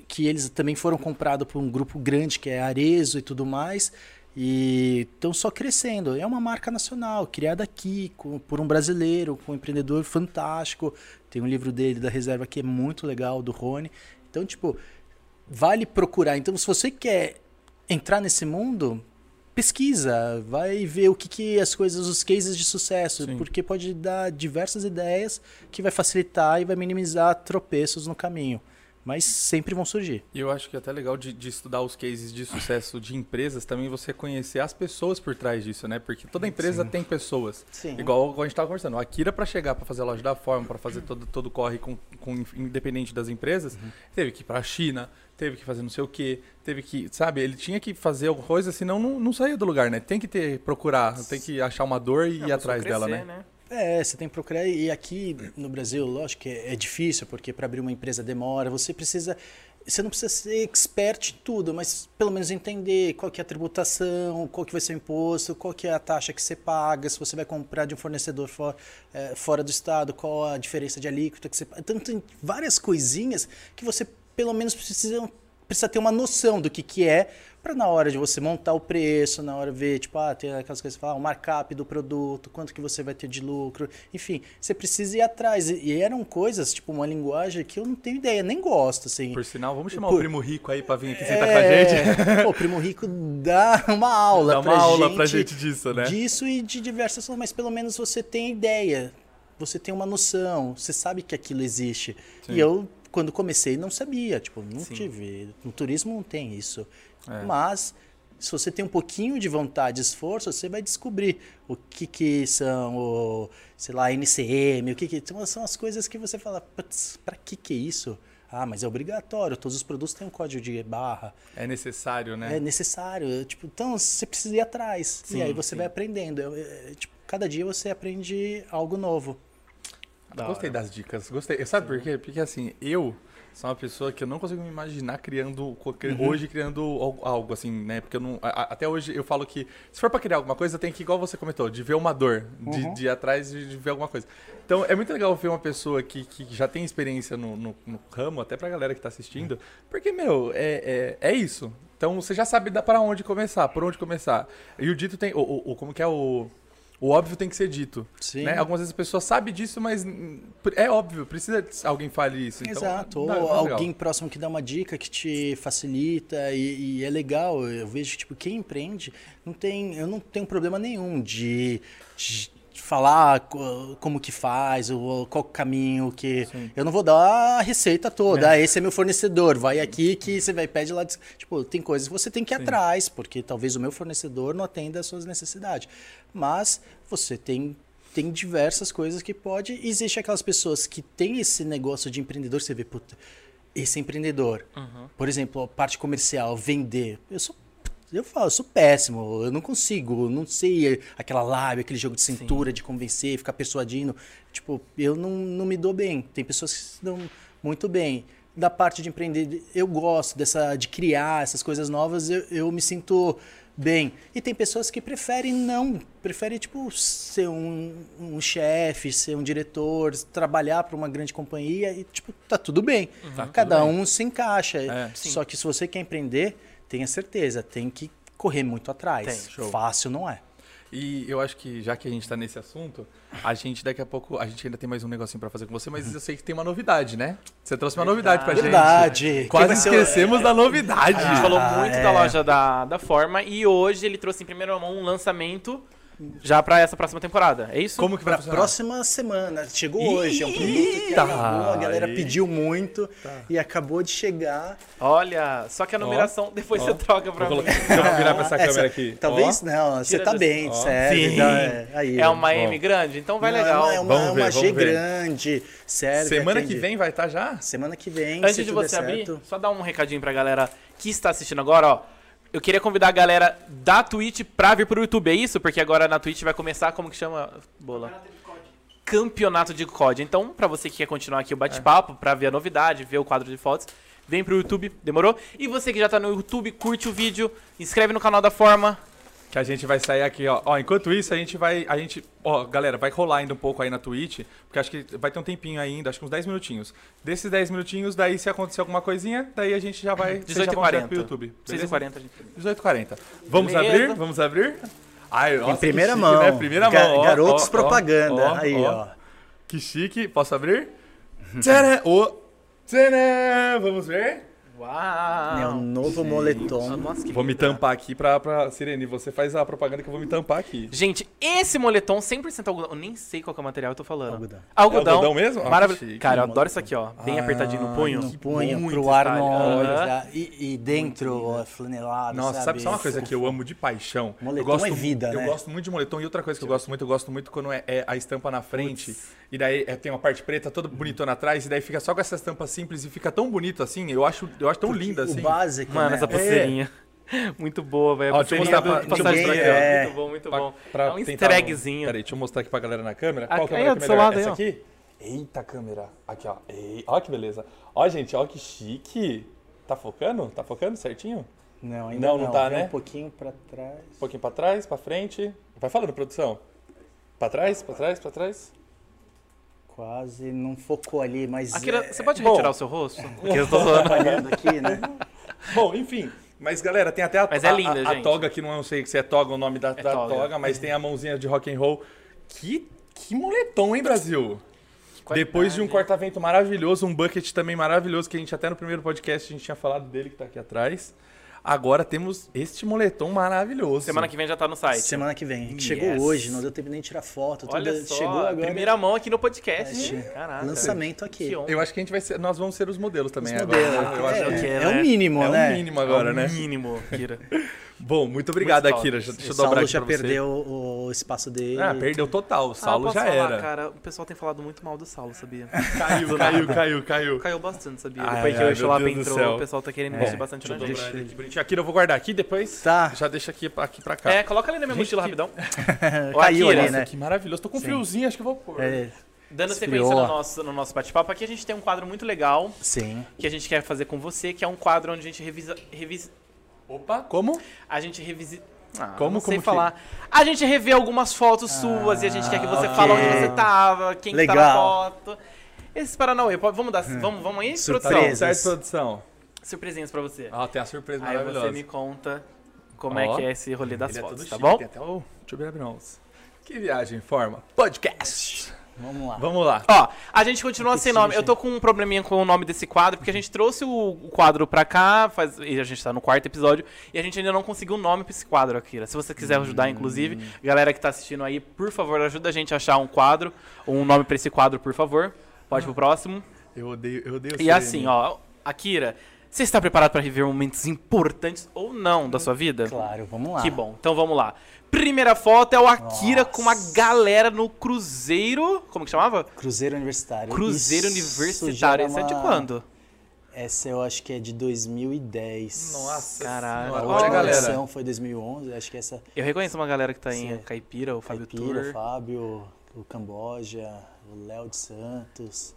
que eles também foram comprados por um grupo grande que é Arezo e tudo mais. E estão só crescendo. É uma marca nacional, criada aqui, com- por um brasileiro, com um empreendedor fantástico. Tem um livro dele da reserva que é muito legal, do Rony. Então, tipo, vale procurar. Então, se você quer entrar nesse mundo, pesquisa, vai ver o que, que as coisas, os cases de sucesso, Sim. porque pode dar diversas ideias que vai facilitar e vai minimizar tropeços no caminho. Mas sempre vão surgir. E eu acho que é até legal de, de estudar os cases de sucesso de empresas, também você conhecer as pessoas por trás disso, né? Porque toda empresa tem pessoas. Sim. Igual a gente tava conversando. A Akira, para chegar, para fazer a loja da forma, para fazer todo, todo o corre com, com, independente das empresas, teve que ir para a China, teve que fazer não sei o quê, teve que, sabe, ele tinha que fazer alguma coisa, senão não, não saía do lugar, né? Tem que ter, procurar, tem que achar uma dor e ir atrás dela, né? É, você tem que procurar. E aqui no Brasil, lógico que é é difícil, porque para abrir uma empresa demora. Você precisa. Você não precisa ser expert em tudo, mas pelo menos entender qual que é a tributação, qual que vai ser o imposto, qual que é a taxa que você paga, se você vai comprar de um fornecedor for, eh, fora do estado, qual a diferença de alíquota que você paga. Então tem várias coisinhas que você pelo menos precisa, precisa ter uma noção do que, que é para na hora de você montar o preço, na hora de ver, tipo, ah, tem aquelas coisas que fala, o markup do produto, quanto que você vai ter de lucro, enfim, você precisa ir atrás. E, eram coisas, tipo, uma linguagem que eu não tenho ideia, nem gosto, assim. Por sinal, vamos chamar Por- o primo rico aí para vir aqui sentar com a gente. É, Pô, o Primo Rico dá uma aula Dá uma pra aula gente pra gente disso, né? Disso e de diversas coisas, mas pelo menos você tem ideia, você tem uma noção, você sabe que aquilo existe. Sim. E eu, quando comecei, não sabia, tipo, não Sim. tive. No turismo não tem isso. É. Mas se você tem um pouquinho de vontade e esforço, você vai descobrir o que que são, o, sei lá, NCM, o que que então, são as coisas que você fala, "Putz, pra que que é isso? Ah, mas é obrigatório, todos os produtos têm um código de barra, É necessário, né? é necessário, tipo, então você precisa ir atrás. Sim, e aí você sim. vai aprendendo. É, é, tipo, cada dia você aprende algo novo. Da gostei hora. das dicas, gostei. Sabe por quê? Porque assim, eu sou uma pessoa que eu não consigo me imaginar criando, Uhum. hoje criando al- algo assim, né? Porque eu não, a- até hoje eu falo que se for pra criar alguma coisa, tem que, igual você comentou, de ver uma dor, de, Uhum. de ir atrás de, de ver alguma coisa. Então é muito legal ver uma pessoa que, que já tem experiência no, no, no ramo, até pra galera que tá assistindo, porque, meu, é, é, é isso. Então você já sabe pra onde começar, por onde começar. E o dito tem. O, o- o- como que é o. O óbvio tem que ser dito. Sim. Né? Algumas vezes a pessoa sabe disso, mas é óbvio, precisa que alguém fale isso. Então, Exato. Ou alguém próximo que dá uma dica que te facilita e, e é legal. Eu vejo que tipo, quem empreende não tem. Eu não tenho problema nenhum de, de falar co- como que faz, ou qual caminho que. Eu não vou dar a receita toda. Ah, esse é meu fornecedor. Vai aqui que você vai pede lá. de- Tipo, tem coisas que você tem que ir atrás, porque talvez o meu fornecedor não atenda às suas necessidades. Mas você tem tem diversas coisas que pode. Existe aquelas pessoas que têm esse negócio de empreendedor, você vê, puta, esse empreendedor. Por exemplo, a parte comercial, vender. Eu sou. Eu falo, eu sou péssimo, eu não consigo, não sei aquela lábia, aquele jogo de cintura, de convencer, ficar persuadindo. Tipo, eu não, não me dou bem. Tem pessoas que se dão muito bem. da parte de empreender, eu gosto dessa de criar essas coisas novas, eu, eu me sinto bem. E tem pessoas que preferem não, preferem tipo ser um, um chefe, ser um diretor, trabalhar para uma grande companhia e tipo tá tudo bem. Tá Cada um se encaixa. É. Só que se você quer empreender, tenha certeza, tem que correr muito atrás. Tem. Fácil não é. E eu acho que, já que a gente tá nesse assunto, a gente daqui a pouco, a gente ainda tem mais um negocinho pra fazer com você, mas eu sei que tem uma novidade, né? Você trouxe uma novidade pra gente. Verdade. Quase o- esquecemos da novidade. A gente falou Ah, muito é. da loja da, da Forma e hoje ele trouxe em primeira mão um lançamento já pra essa próxima temporada. É isso? Como que vai Pra funcionar? próxima semana. Chegou hoje. É um produto que Eita! acabou, a galera Aí. pediu muito e acabou de chegar. Olha, só que a numeração depois ó. você troca pra Vou mim. eu virar pra essa Essa- câmera aqui. Talvez Ó. não, você Tira tá desse- bem, serve. Sim. dá- é, aí, É uma M grande, então vai Não, legal. É uma, é uma, ver, uma G ver. grande, serve. Semana atende. que vem vai estar já? Semana que vem, Antes se de você abrir, certo. só dar um recadinho pra galera que está assistindo agora, ó. Eu queria convidar a galera da Twitch pra vir pro YouTube, é isso? Porque agora na Twitch vai começar, como que chama? Bola. Campeonato de COD. Então, pra você que quer continuar aqui o bate-papo, pra ver a novidade, ver o quadro de fotos, vem pro YouTube, demorou? E você que já tá no YouTube, curte o vídeo, inscreve no canal da Forma. Que a gente vai sair aqui, ó. Ó, enquanto isso, a gente vai. A gente. Ó, galera, vai rolar ainda um pouco aí na Twitch. Porque acho que vai ter um tempinho ainda, acho que uns 10 minutinhos. Desses 10 minutinhos, daí se acontecer alguma coisinha, daí a gente já vai. vocês já vão direto 18h40. pro YouTube. beleza? 6h40 a gente 18h40. Vamos Beleza. abrir? Vamos abrir? Ai, nossa, Em que primeira chique, mão. Né? Primeira Ga- mão. ó, Garotos ó, propaganda. ó, aí, ó. Que chique. Posso abrir? Tcharam! Ô! Tcharam! Vamos ver? Uau! É um novo moletom. Vou me tampar aqui pra, pra. Sirene, você faz a propaganda que eu vou me tampar aqui. Gente, esse moletom 100% algodão. Eu nem sei qual que é o material que eu tô falando. Algodão. Algodão. É algodão mesmo? Ah, Maravilhoso. Cara, eu adoro isso aqui, ó. Bem Ah, apertadinho no punho. No punho, Muito pro ar no olho. E, e dentro, ó, flanelado, Nossa, sabe, sabe? só uma coisa que eu amo de paixão? Moletom eu gosto, é vida, Eu né? gosto muito de moletom. E outra coisa que eu gosto muito, eu gosto muito quando é, é a estampa na frente. E daí é, tem uma parte preta toda bonitona atrás. E daí fica só com essa estampa simples e fica tão bonito assim. Eu acho, eu acho tão linda assim. O básico, Mano, né? essa pulseirinha. Muito boa, velho. Deixa eu mostrar pra- passagem avião. é. Muito bom, muito Pra- bom. pra é um tentar easter eggzinho. Peraí, deixa eu mostrar aqui pra galera na câmera. Aqui- Qual aí, câmera que do é seu melhor? lado Essa aqui? Eita, câmera. Aqui, ó. Ei, ó que beleza. Ó, gente, ó que chique. Tá focando? Tá focando certinho? Não, ainda Não, não. não tá, Vem né? Um pouquinho pra trás. Um pouquinho pra trás, pra frente. Vai falando, produção. Pra trás, pra trás, pra trás. Quase não focou ali, mas. Akira, é, você pode bom. retirar o seu rosto? Porque eu tô zoando. trabalhando aqui, né? Bom, enfim. Mas, galera, tem até a, Mas é a- linda, a, a gente. toga, que não sei se é toga o nome da, É da toga. toga. mas tem a mãozinha de rock and roll. Que, que moletom, hein, Brasil? Qualidade. Depois de um corta-vento maravilhoso, um bucket também maravilhoso, que a gente até no primeiro podcast a gente tinha falado dele, que tá aqui atrás. Agora temos este moletom maravilhoso. Semana que vem já tá no site. Semana que vem. Yes. Chegou hoje, não deu tempo nem de tirar foto. Olha tudo, só, chegou agora. primeira mão aqui no podcast. É, Caraca. Lançamento aqui. Eu acho que a gente vai ser, nós vamos ser os modelos também Os agora. modelos. né? Eu acho é, que- que é, é né? o mínimo, é né? o mínimo agora, É o né? mínimo, Kira. Bom, muito obrigado, Muito Akira. Deixa O eu dobrar Saulo aqui já pra você. perdeu o espaço dele. Ah, perdeu total. O Saulo ah, já falar, era. cara, o pessoal tem falado muito mal do Saulo, sabia? Caiu, caiu, caiu, caiu. Caiu bastante, sabia? Ai, Depois que o meu Xolapa Deus do entrou, céu. o pessoal tá querendo É. investir bastante na gente. Akira, eu vou guardar aqui depois. Tá. Já deixa aqui, aqui pra cá. É, coloca ali na minha Gente, mochila que- rapidão. Caiu Akira, ali, né? Que maravilhoso. Tô com friozinho, acho que vou pôr. É, Dando Esfriou. sequência no nosso, no nosso bate-papo, aqui a gente tem um quadro muito legal sim. que a gente quer fazer com você, que é um quadro onde a gente revisa. revisa Opa, como? a gente revisita. Ah, Como- não sei como que- falar. A gente revê algumas fotos suas e a gente quer que você ok. fale onde você tava, quem que tá na Legal. foto. Esses Paranauê, vamos dar. Vamos, vamos aí, Surpresa. produção? Tá certo, produção. Surpresinhas pra você. Ah, tem a surpresa Aí maravilhosa. você me conta como é Ó. que é esse rolê das Ele é fotos, todo tá chique, bom? tem até o... Mãos. Que viagem em forma. Podcast. Vamos lá. Vamos lá. Ó, a gente continua Que sem que nome. seja? Eu tô com um probleminha com o nome desse quadro, porque a gente trouxe o o quadro pra cá, faz, e a gente tá no quarto episódio, e a gente ainda não conseguiu um nome pra esse quadro, Akira. Se você quiser ajudar, inclusive, galera que tá assistindo aí, por favor, ajuda a gente a achar um quadro, um nome pra esse quadro, por favor. Pode pro próximo. Eu odeio, eu odeio E assim, ó, Akira, você está preparado pra rever momentos importantes ou não da sua vida? Claro, vamos lá. Que bom. Então vamos lá. Primeira foto é o Akira Nossa. com uma galera no cruzeiro. Como que chamava? Cruzeiro Universitário. Cruzeiro Isso Universitário. já Esse é de quando? Essa eu acho que é de 2010. Nossa Caralho. senhora. A Olha, Olha, última galera. edição foi 2011. Acho que essa. Eu reconheço uma galera que tá em Sim. Caipira, o Fábio Caipira, Tour. o Fábio, o Camboja, o Léo de Santos.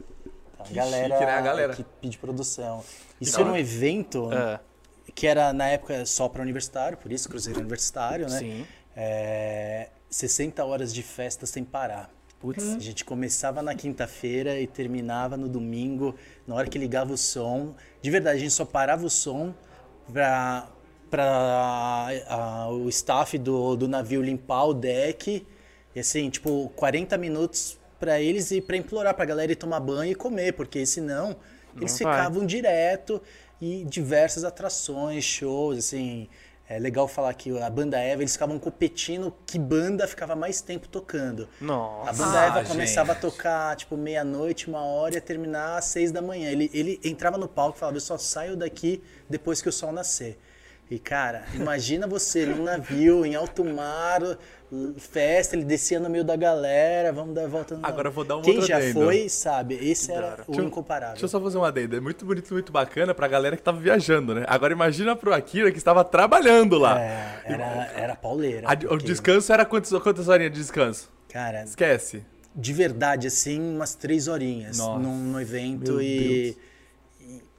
A Que galera, chique, né? A galera. equipe de produção. Isso Da era um evento Ah, que era na época só para universitário, por isso Cruzeiro Universitário, né? Sim. É, 60 horas de festa sem parar. Putz, a gente começava na quinta-feira e terminava no domingo, na hora que ligava o som. De verdade, a gente só parava o som para o staff do, do navio limpar o deck. E assim, tipo, 40 minutos para eles e para implorar pra galera ir tomar banho e comer, porque senão eles vai. ficavam direto e diversas atrações, shows, assim. É legal falar que a banda Eva, eles ficavam competindo que banda ficava mais tempo tocando. A Nossa. banda Ah, Eva gente. começava a tocar, tipo, meia-noite, uma hora, e ia terminar às seis da manhã. Ele, ele entrava no palco e falava, eu só saio daqui depois que o sol nascer. E, cara, imagina você num navio, em alto mar, festa, ele descia no meio da galera, vamos dar a volta no Agora vou dar um Quem já adendo. foi, sabe, esse era o Deixa eu- incomparável. Deixa eu só fazer uma adenda. É muito bonito, muito bacana pra galera que tava viajando, né? Agora imagina pro Akira que estava trabalhando lá. É, era, era pauleira. A- o descanso era quantas, quantas horinhas de descanso? Cara, Esquece. de verdade, assim, umas três horinhas Nossa. num, no evento e.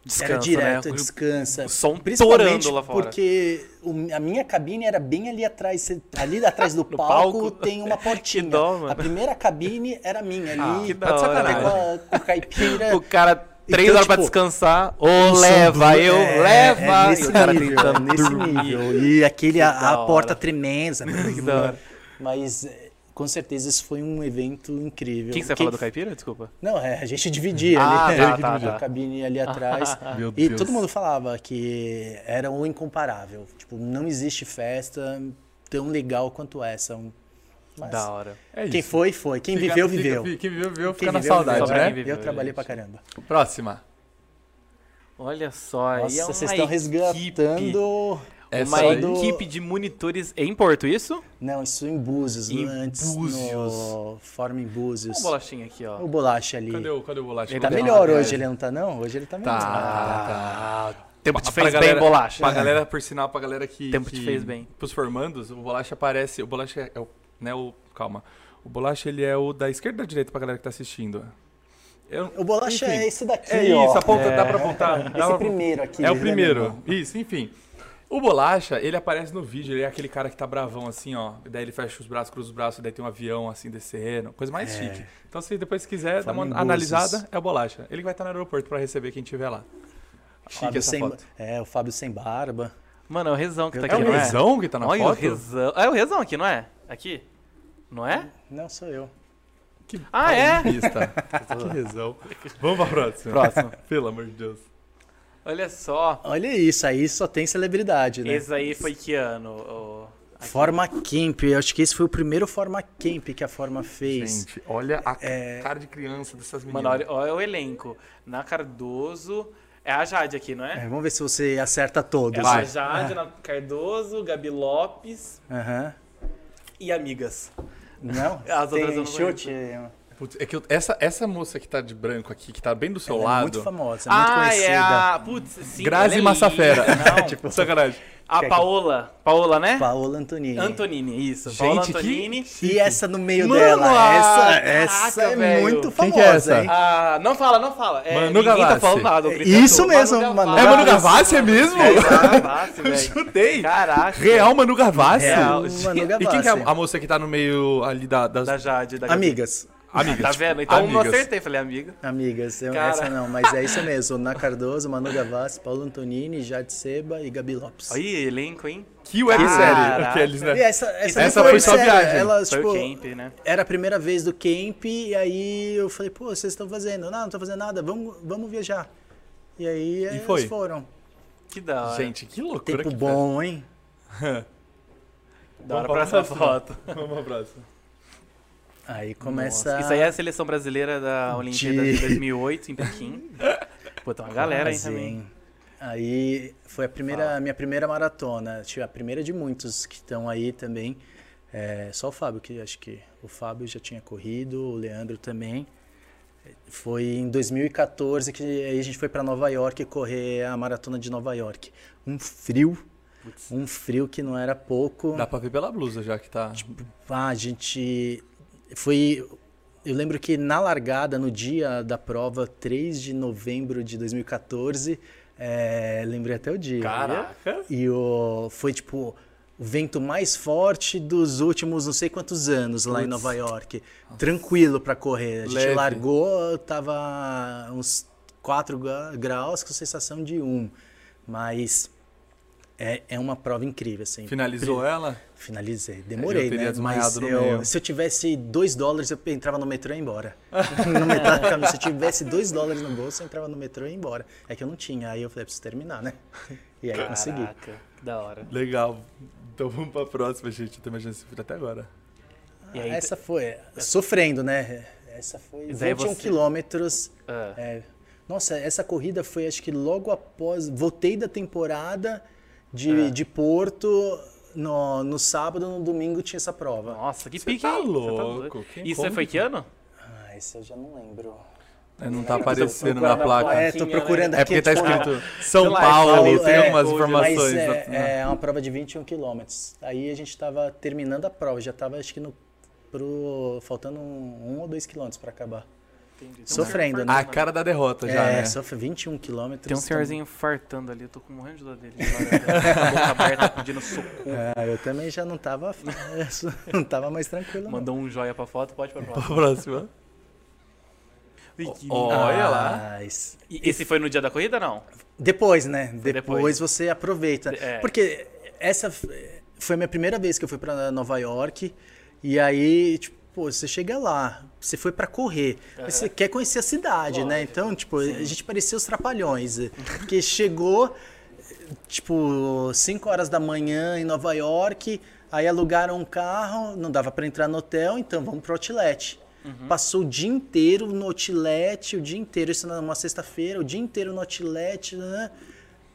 Descansa, era direto, né? descansa. O som Principalmente torando lá fora. porque o- a minha cabine era bem ali atrás. Ali atrás do palco, palco? tem uma portinha. Que dó. A primeira cabine era minha ali. que da tá de hora. Com, a- com o caipira. O cara, três Então, horas pra tipo, descansar, ou som leva, eu, é, leva. é nesse e cara nível, nesse nível. E aquele, a, a porta tremenda. Que. Mas é, com certeza isso foi um evento incrível. Quem que você Quem falou do caipira? Desculpa. Não, é, a gente dividia Ah, ali, tá, a tá, tá. cabine ali atrás. Meu e Deus. todo mundo falava que era o incomparável. Tipo, não existe festa tão legal quanto essa. Um- Mas Da hora. É isso. quem foi, foi. Quem Fica- viveu, viveu. fica- Quem viveu, viveu, Quem fica na viveu, saudade, viveu. Né? viveu, Eu trabalhei gente. pra caramba. Próxima. Olha só, aí Nossa, é vocês estão resgatando. Essa Uma do- equipe de monitores em Porto, isso? Não, isso em Búzios, Em antes. Búzios. No Fórum em Búzios. Uma bolachinha aqui, ó. O bolacha ali. Cadê o, cadê o bolacha? Ele Tá Tá melhor hoje, ele não tá não? Hoje ele tá melhor. Tá, Ah, tá. tempo te fez galera- bem, bolacha. Pra galera, por sinal, pra galera que. Tempo te que- fez bem. Pros formandos, o bolacha aparece. O bolacha é o. Né, o calma. O bolacha ele é o da esquerda ou da direita pra galera que tá assistindo? Eu- O bolacha enfim. é esse daqui, É ó. isso, aponta, É. dá pra apontar. dá Esse pra- primeiro aqui. É o né, primeiro. Isso, enfim. O Bolacha, ele aparece no vídeo, ele é aquele cara que tá bravão assim, ó. Daí ele fecha os braços, cruza os braços, daí tem um avião assim descendo. Coisa mais É. chique. Então, se depois quiser dar uma analisada, é o Bolacha. Ele vai estar no aeroporto pra receber quem tiver lá. Chique Fábio essa sem, foto. é, o Fábio sem barba. Mano, é o Rezão que tá É aqui, É o não é? Rezão que tá na Olha foto? o Rezão. É o Rezão aqui, não é? Aqui? Não é? Não, sou eu. Que Ah, é? que Rezão. Vamos pra próxima. Próximo. Pelo amor de Deus. Olha só. Olha isso, aí só tem celebridade, né? Esse aí foi que ano? ô? Forma Camp, eu acho que esse foi o primeiro Forma Camp que a Forma fez. Gente, olha a É. cara de criança dessas meninas. Mano, olha, olha o elenco. Na Cardoso. É a Jade aqui, não É, é? vamos ver se você acerta todos. É a Jade, Ana Cardoso, Gabi Lopes Aham. e amigas. Não? As outras eu tem não chute. Putz, é que eu- essa, essa moça que tá de branco aqui, que tá bem do seu Ela é lado. muito famosa, é muito ah, conhecida. é a. Putz, sim. Grazi ela é Massafera. Não, tipo, sacanagem. a Paola. Paola, né? Paola Antonini. Antonini, isso. Gente, Paola que- Antonini. E essa no meio Mano, dela, ah, essa, caraca, essa é velho. muito Quem famosa, que é essa? hein? Ah, não fala, não fala. É, Manu ninguém tá Gavassi. falando nada. gritei Isso mesmo, Manu Manu É Manu Gavassi. Gavassi, é mesmo? É, Manu Gavassi, velho. Chutei. Caraca. Real Manu Gavassi. Real. Manu E quem Gavassi. que é a, moça que tá no meio ali da, das Da Jade, da. Amigas. Amigas? Tá tipo, vendo? Então não amigas. acertei, falei amiga. Amigas, eu, Cara. essa não, mas é isso mesmo. Na Cardoso, Manu Gavassi, Paulo Antonini, Jade Seba e Gabi Lopes. Aí, elenco, hein? Que websérie. Aqueles, E né? essa, essa, Essa não foi só séria, viagem. Ela, Foi tipo, o Camp, né? era a primeira vez do camp, e aí eu falei, pô, vocês estão fazendo? Não, não tô fazendo nada, vamos, vamos viajar. E aí eles foi? foram. Que da hora. Gente, que loucura Tempo que bom, hein? da hora Vamos pra essa próxima. foto. Vamos pra próxima. Aí começa. Nossa, Isso aí é a seleção brasileira da Olimpíada de De- 2008 em Pequim. Pô, tem uma galera aí Quase, também. hein? Aí foi a primeira, minha primeira maratona, Tipo, a primeira de muitos que estão aí também. É, só o Fábio, que acho que o Fábio já tinha corrido, o Leandro também. Foi em 2014 que aí a gente foi para Nova York correr a maratona de Nova York. Um frio, um frio que não era pouco. Dá pra ver pela blusa já que tá. Ah, a gente foi eu lembro que na largada, no dia da prova, 3 de novembro de 2014, é, lembrei até o dia. Caraca! E o, foi tipo o vento mais forte dos últimos não sei quantos anos lá em. Nova York. Tranquilo pra correr. A gente Leve. largou, tava uns 4 gra- graus com sensação de 1. Mas é, é uma prova incrível, assim. Finalizou ela? Finalizei. Demorei, Eu teria né? desmaiado Mas no eu- meio. se eu tivesse 2 dólares, eu entrava no metrô e ia embora. no metrô, se eu tivesse 2 dólares no bolso, eu entrava no metrô e ia embora. É que eu não tinha. Aí eu falei, preciso terminar, né? E aí eu consegui. Caraca, da hora. Legal. Então vamos pra próxima, gente. Eu tô imaginando esse vídeo até agora. E aí, Essa foi. Sofrendo, né? Essa foi Isso aí 21 você- quilômetros. ah, É, nossa, essa corrida foi acho que logo após. Voltei da temporada de, É. de Porto. No, no sábado, no domingo tinha essa prova. nossa, que Você pique, tá? Você louco, doido. quem- Isso foi que- ano? Ah, esse eu já não lembro. É, não tá aparecendo na placa. É, tô procurando É aqui. porque tá tipo, escrito São Paulo, tem é, umas hoje, informações. Na- é, é uma prova de 21 quilômetros. Aí a gente tava terminando a prova, já tava acho que no, pro, faltando um, um ou dois quilômetros pra acabar. Entendi. Um Sofrendo, né? A cara da derrota já, é, né? sofre 21 quilômetros. Tem um senhorzinho fartando ali, eu tô com morrendo de dor dele. Com a boca aberta, pedindo socorro. Ah, eu também já não tava, não tava mais tranquilo. não. Mandou um joia pra foto, pode pra próxima. Próxima. Olha lá. Ah, E esse foi no dia da corrida, não? Depois, né? Depois, depois. você aproveita. É. Porque essa foi a minha primeira vez que eu fui pra Nova York. E aí, tipo, pô, você chega lá, você foi pra correr, mas você quer conhecer a cidade, né? Então, tipo, a gente parecia os trapalhões. Porque chegou, tipo, 5 horas da manhã em Nova York, aí alugaram um carro, não dava pra entrar no hotel, então vamos pro outlet. Passou o dia inteiro no outlet, o dia inteiro, isso numa sexta-feira, o dia inteiro no outlet, né?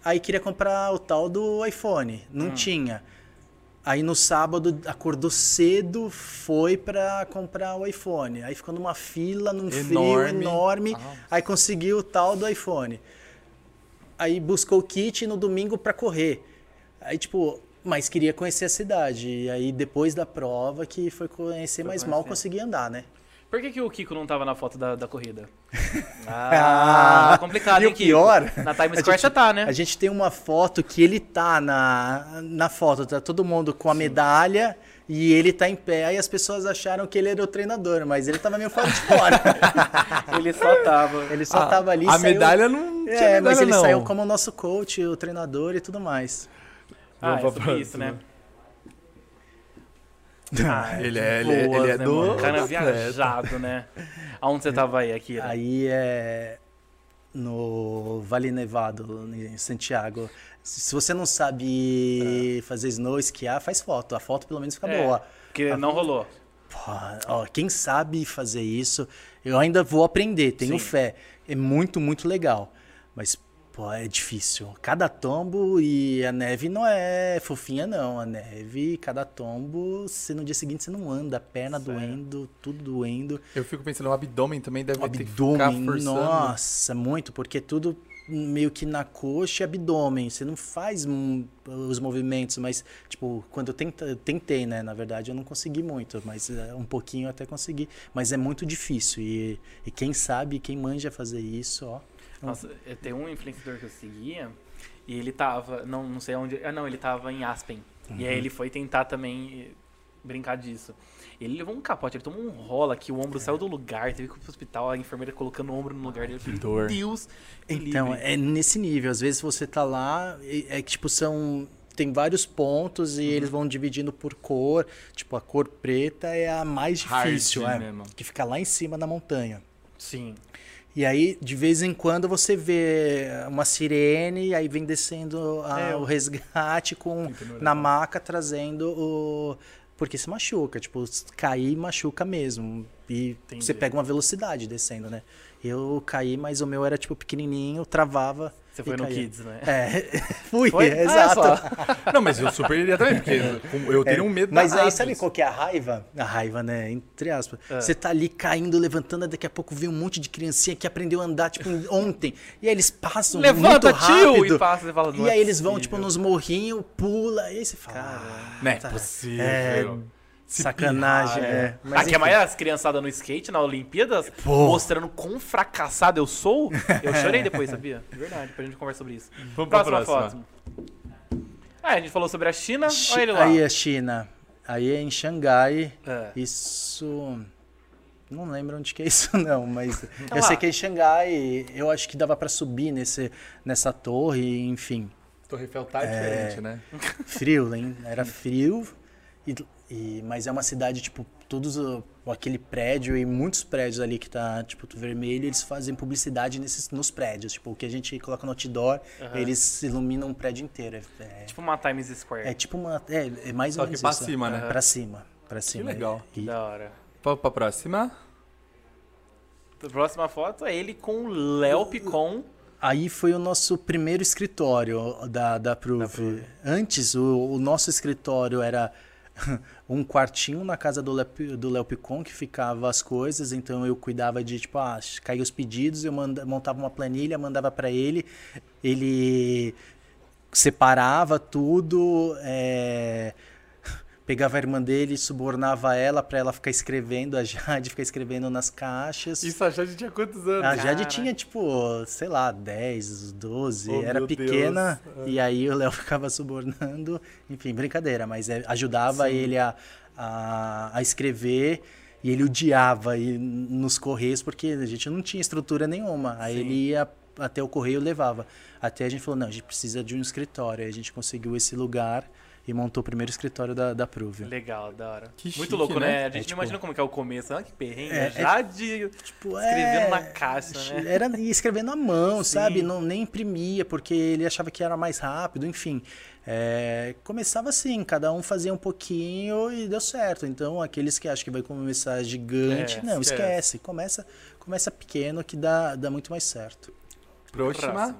Aí queria comprar o tal do iPhone, não tinha. Aí no sábado acordou cedo, foi pra comprar o iPhone. Aí ficou numa fila, num frio Enorme. enorme, Ah. aí conseguiu o tal do iPhone. Aí buscou o kit no domingo pra correr. Aí tipo, mas queria conhecer a cidade. E aí depois da prova que foi conhecer, mas mal conhecer. conseguia andar, né? Por que, que o Kiko não tava na foto da, da corrida? Ah, tá complicado, E hein, o Kiko? pior, Na Times Square gente- você tá, né? A gente tem uma foto que ele tá na, na foto, tá todo mundo com a medalha e ele tá em pé. Aí as pessoas acharam que ele era o treinador, mas ele tava meio fora de fora. Ele só tava. Ele só A- tava ali. A saiu- medalha não tinha É, mas medalha, ele não. saiu como o nosso coach, o treinador e tudo mais. Ah, Vamos é sobre isso, né? Ah, Ele que é- ele é- boas, ele é né, do-? Cara atleta. viajado, né? Aonde você tava aí, aqui? Aí é no Vale Nevado, em Santiago. Se você não sabe fazer snow, esquiar, faz foto. A foto pelo menos fica É. boa. Porque não rolou. Pô, ó, quem sabe fazer isso, eu ainda vou aprender, tenho Sim. fé. É muito, muito legal. Mas, pô, é difícil. Cada tombo e a neve não é fofinha, não. A neve, cada tombo, se no dia seguinte você não anda, a perna Sério? doendo, tudo doendo. Eu fico pensando, o abdômen também deve O ter que ficar abdômen, forçando. nossa, muito, porque é tudo meio que na coxa e abdômen. Você não faz os movimentos, mas, tipo, quando eu tenta, tentei, né? Na verdade, eu não consegui muito, mas é, um pouquinho eu até consegui. Mas é muito difícil. E, e quem sabe, quem manja fazer isso, ó. Nossa, eu tenho um influenciador que eu seguia e ele tava, não, não sei onde, ah não, ele tava em Aspen. E aí ele foi tentar também eh, brincar disso. Ele levou um capote, ele tomou um rola que o ombro saiu do lugar, teve que ir pro hospital, a enfermeira colocando o ombro no lugar dele. Eu falei, dor. Deus! que Então, livre." é nesse nível. Às vezes você tá lá, é que, tipo, são. Tem vários pontos e eles vão dividindo por cor. Tipo, a cor preta é a mais Hard difícil, é, mesmo. que fica lá em cima na montanha. Sim. E aí, de vez em quando, você vê uma sirene, aí vem descendo a- É, o resgate com na maca trazendo o. Porque se machuca, tipo, cair machuca mesmo. E Entendi. você pega uma velocidade descendo, né? Eu caí, mas o meu era tipo pequenininho, travava. Você e foi no caía. Kids, né? É, fui, Foi? é, Ah, exato. só. Não, mas eu super iria também, porque eu teria um medo Mas aí, sabe qual que é a raiva? A raiva, né? Entre aspas. É. Você tá ali caindo, levantando, daqui a pouco vem um monte de criancinha que aprendeu a andar, tipo, ontem. E aí eles passam Levanta, muito tio! rápido. E passa, fala, E é aí eles vão, tipo, nos morrinhos, pula. E aí você fala, Cara, ah, Não é tá. possível. É, Se Sacanagem, pirrar, é. Mas Aqui é enfim. mais as criançadas no skate, na Olimpíadas, Pô. mostrando quão fracassado eu sou. Eu chorei depois, sabia? Verdade, depois a gente conversa sobre isso. Vamos pra Próxima próxima. foto. Ah, a gente falou sobre a China. Chi- Olha ele lá. Aí é China. Aí é em Xangai. É. Isso. Não lembro onde que é isso, não, mas eu lá. sei que é em Xangai. Eu acho que dava pra subir nesse, nessa torre, enfim. Torre Eiffel tá diferente, né? Frio, hein? Era frio. E, e- mas é uma cidade, tipo, todos o- aquele prédio e muitos prédios ali que tá, tipo, vermelho, eles fazem publicidade nesses, nos prédios. Tipo, o que a gente coloca no outdoor, Aham. eles iluminam um prédio inteiro. É, é- Tipo uma Times Square. é tipo uma. É, é mais Só ou que menos pra isso. cima, né? Pra cima. Pra cima. legal. E- Da hora. Vamos pra próxima. A próxima foto é ele com o Léo Picon. Aí foi o nosso primeiro escritório da, da Proof. Antes, o, o nosso escritório era um quartinho na casa do Léo, do Léo Picon, que ficava as coisas. Então eu cuidava de, tipo, ah, caía os pedidos, eu manda, montava uma planilha, mandava para ele. Ele separava tudo, é, pegava a irmã dele, subornava ela para ela ficar escrevendo, a Jade ficar escrevendo nas caixas. Isso a Jade tinha quantos anos? A Jade Cara. tinha, tipo, sei lá, 10, 12, Oh, era pequena, Deus. e aí o Léo ficava subornando, enfim, brincadeira, mas é, ajudava ele a, a, a escrever, e ele odiava ir nos correios, porque a gente não tinha estrutura nenhuma, aí Sim. ele ia até o correio e levava. Até a gente falou, não, a gente precisa de um escritório, aí a gente conseguiu esse lugar e montou o primeiro escritório da, da Prove. Legal, da hora. Que Muito chique, louco, né? né? A gente É, não tipo- imagina como que é o começo. Ah, que perrengue. É, é já de... Tipo, Escrevendo é, na caixa, né? Era escrevendo à mão, Sim. sabe? Não, nem imprimia, porque ele achava que era mais rápido, enfim. É, começava assim, cada um fazia um pouquinho e deu certo. Então, aqueles que acham que vai começar gigante, É, não, esquece. esquece. Começa, começa pequeno que dá, dá muito mais certo. Próxima.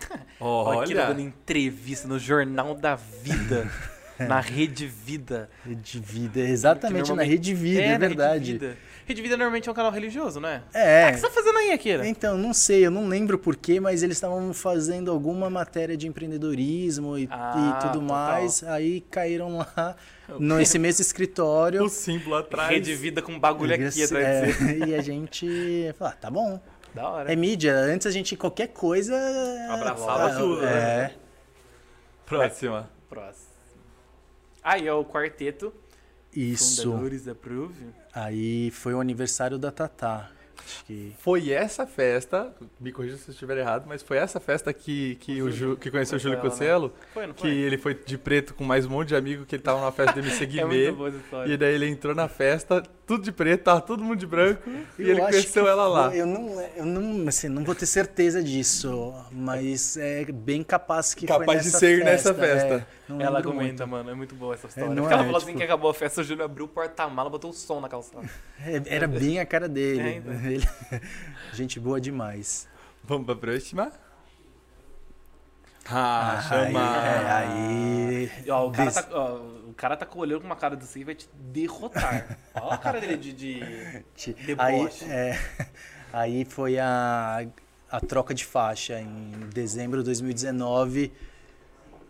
Olha aqui ele dando Olha. entrevista no Jornal da Vida. na Rede Vida. Rede Vida, exatamente, na Rede Vida, é, na verdade. Rede Vida. Rede Vida normalmente é um canal religioso, né? O É. que você tá fazendo aí, Akira? Então, não sei, eu não lembro porquê, mas eles estavam fazendo alguma matéria de empreendedorismo e, e Ah, tudo total. mais. Aí caíram lá nesse mesmo escritório. O símbolo atrás. Rede Vida com bagulho aqui atrás. É, e a gente falou, ah, tá bom. Da hora. É mídia, antes a gente qualquer coisa. Abraçava ah, tudo, É. né? Próxima. Próximo. Aí é o quarteto. Isso. Fundadores da Prove. Aí foi o aniversário da Tatá. Acho que. Foi essa festa, me corrija se eu estiver errado, mas foi essa festa que, que, o Ju, que conheceu o Júlio Foi ela, né? Cosselo, Foi, não que ele foi de preto com mais um monte de amigo que ele tava numa festa do MC É Guimê. história. E daí ele entrou na festa, tudo de preto, tava todo mundo de branco, e ele conheceu ela lá. Eu não, eu não, assim, não vou ter certeza disso, mas é bem capaz que Capaz foi de nessa ser festa, nessa festa. é, Ela comenta, muito. mano, é muito boa essa história. não Porque ela é, falou assim tipo- que acabou a festa, o Júlio abriu o porta-mala, botou o som na calçada. É, Era bem a cara dele. É, então. Ele- gente boa demais. Vamos pra próxima? Ah, Aí, chama! é, aí ó, o, cara Des- tá, ó, o cara tá olhando com uma cara desse aí e vai te derrotar. Olha a cara dele de, de deboche. Aí, é, aí foi a, a troca de faixa em dezembro de 2019.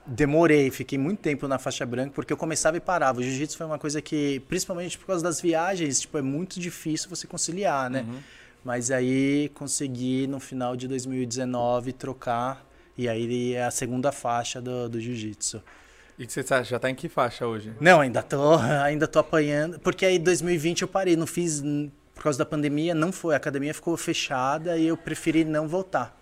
Demorei, fiquei muito tempo na faixa branca porque eu começava e parava. O jiu-jitsu foi uma coisa que, principalmente por causa das viagens, tipo, é muito difícil você conciliar, né? Mas aí consegui no final de 2019 trocar e aí é a segunda faixa do, do jiu-jitsu. E que você acha? Já tá em que faixa hoje? Não, ainda tô, ainda tô apanhando. Porque aí 2020 eu parei, não fiz por causa da pandemia, não foi. A academia ficou fechada e eu preferi não voltar.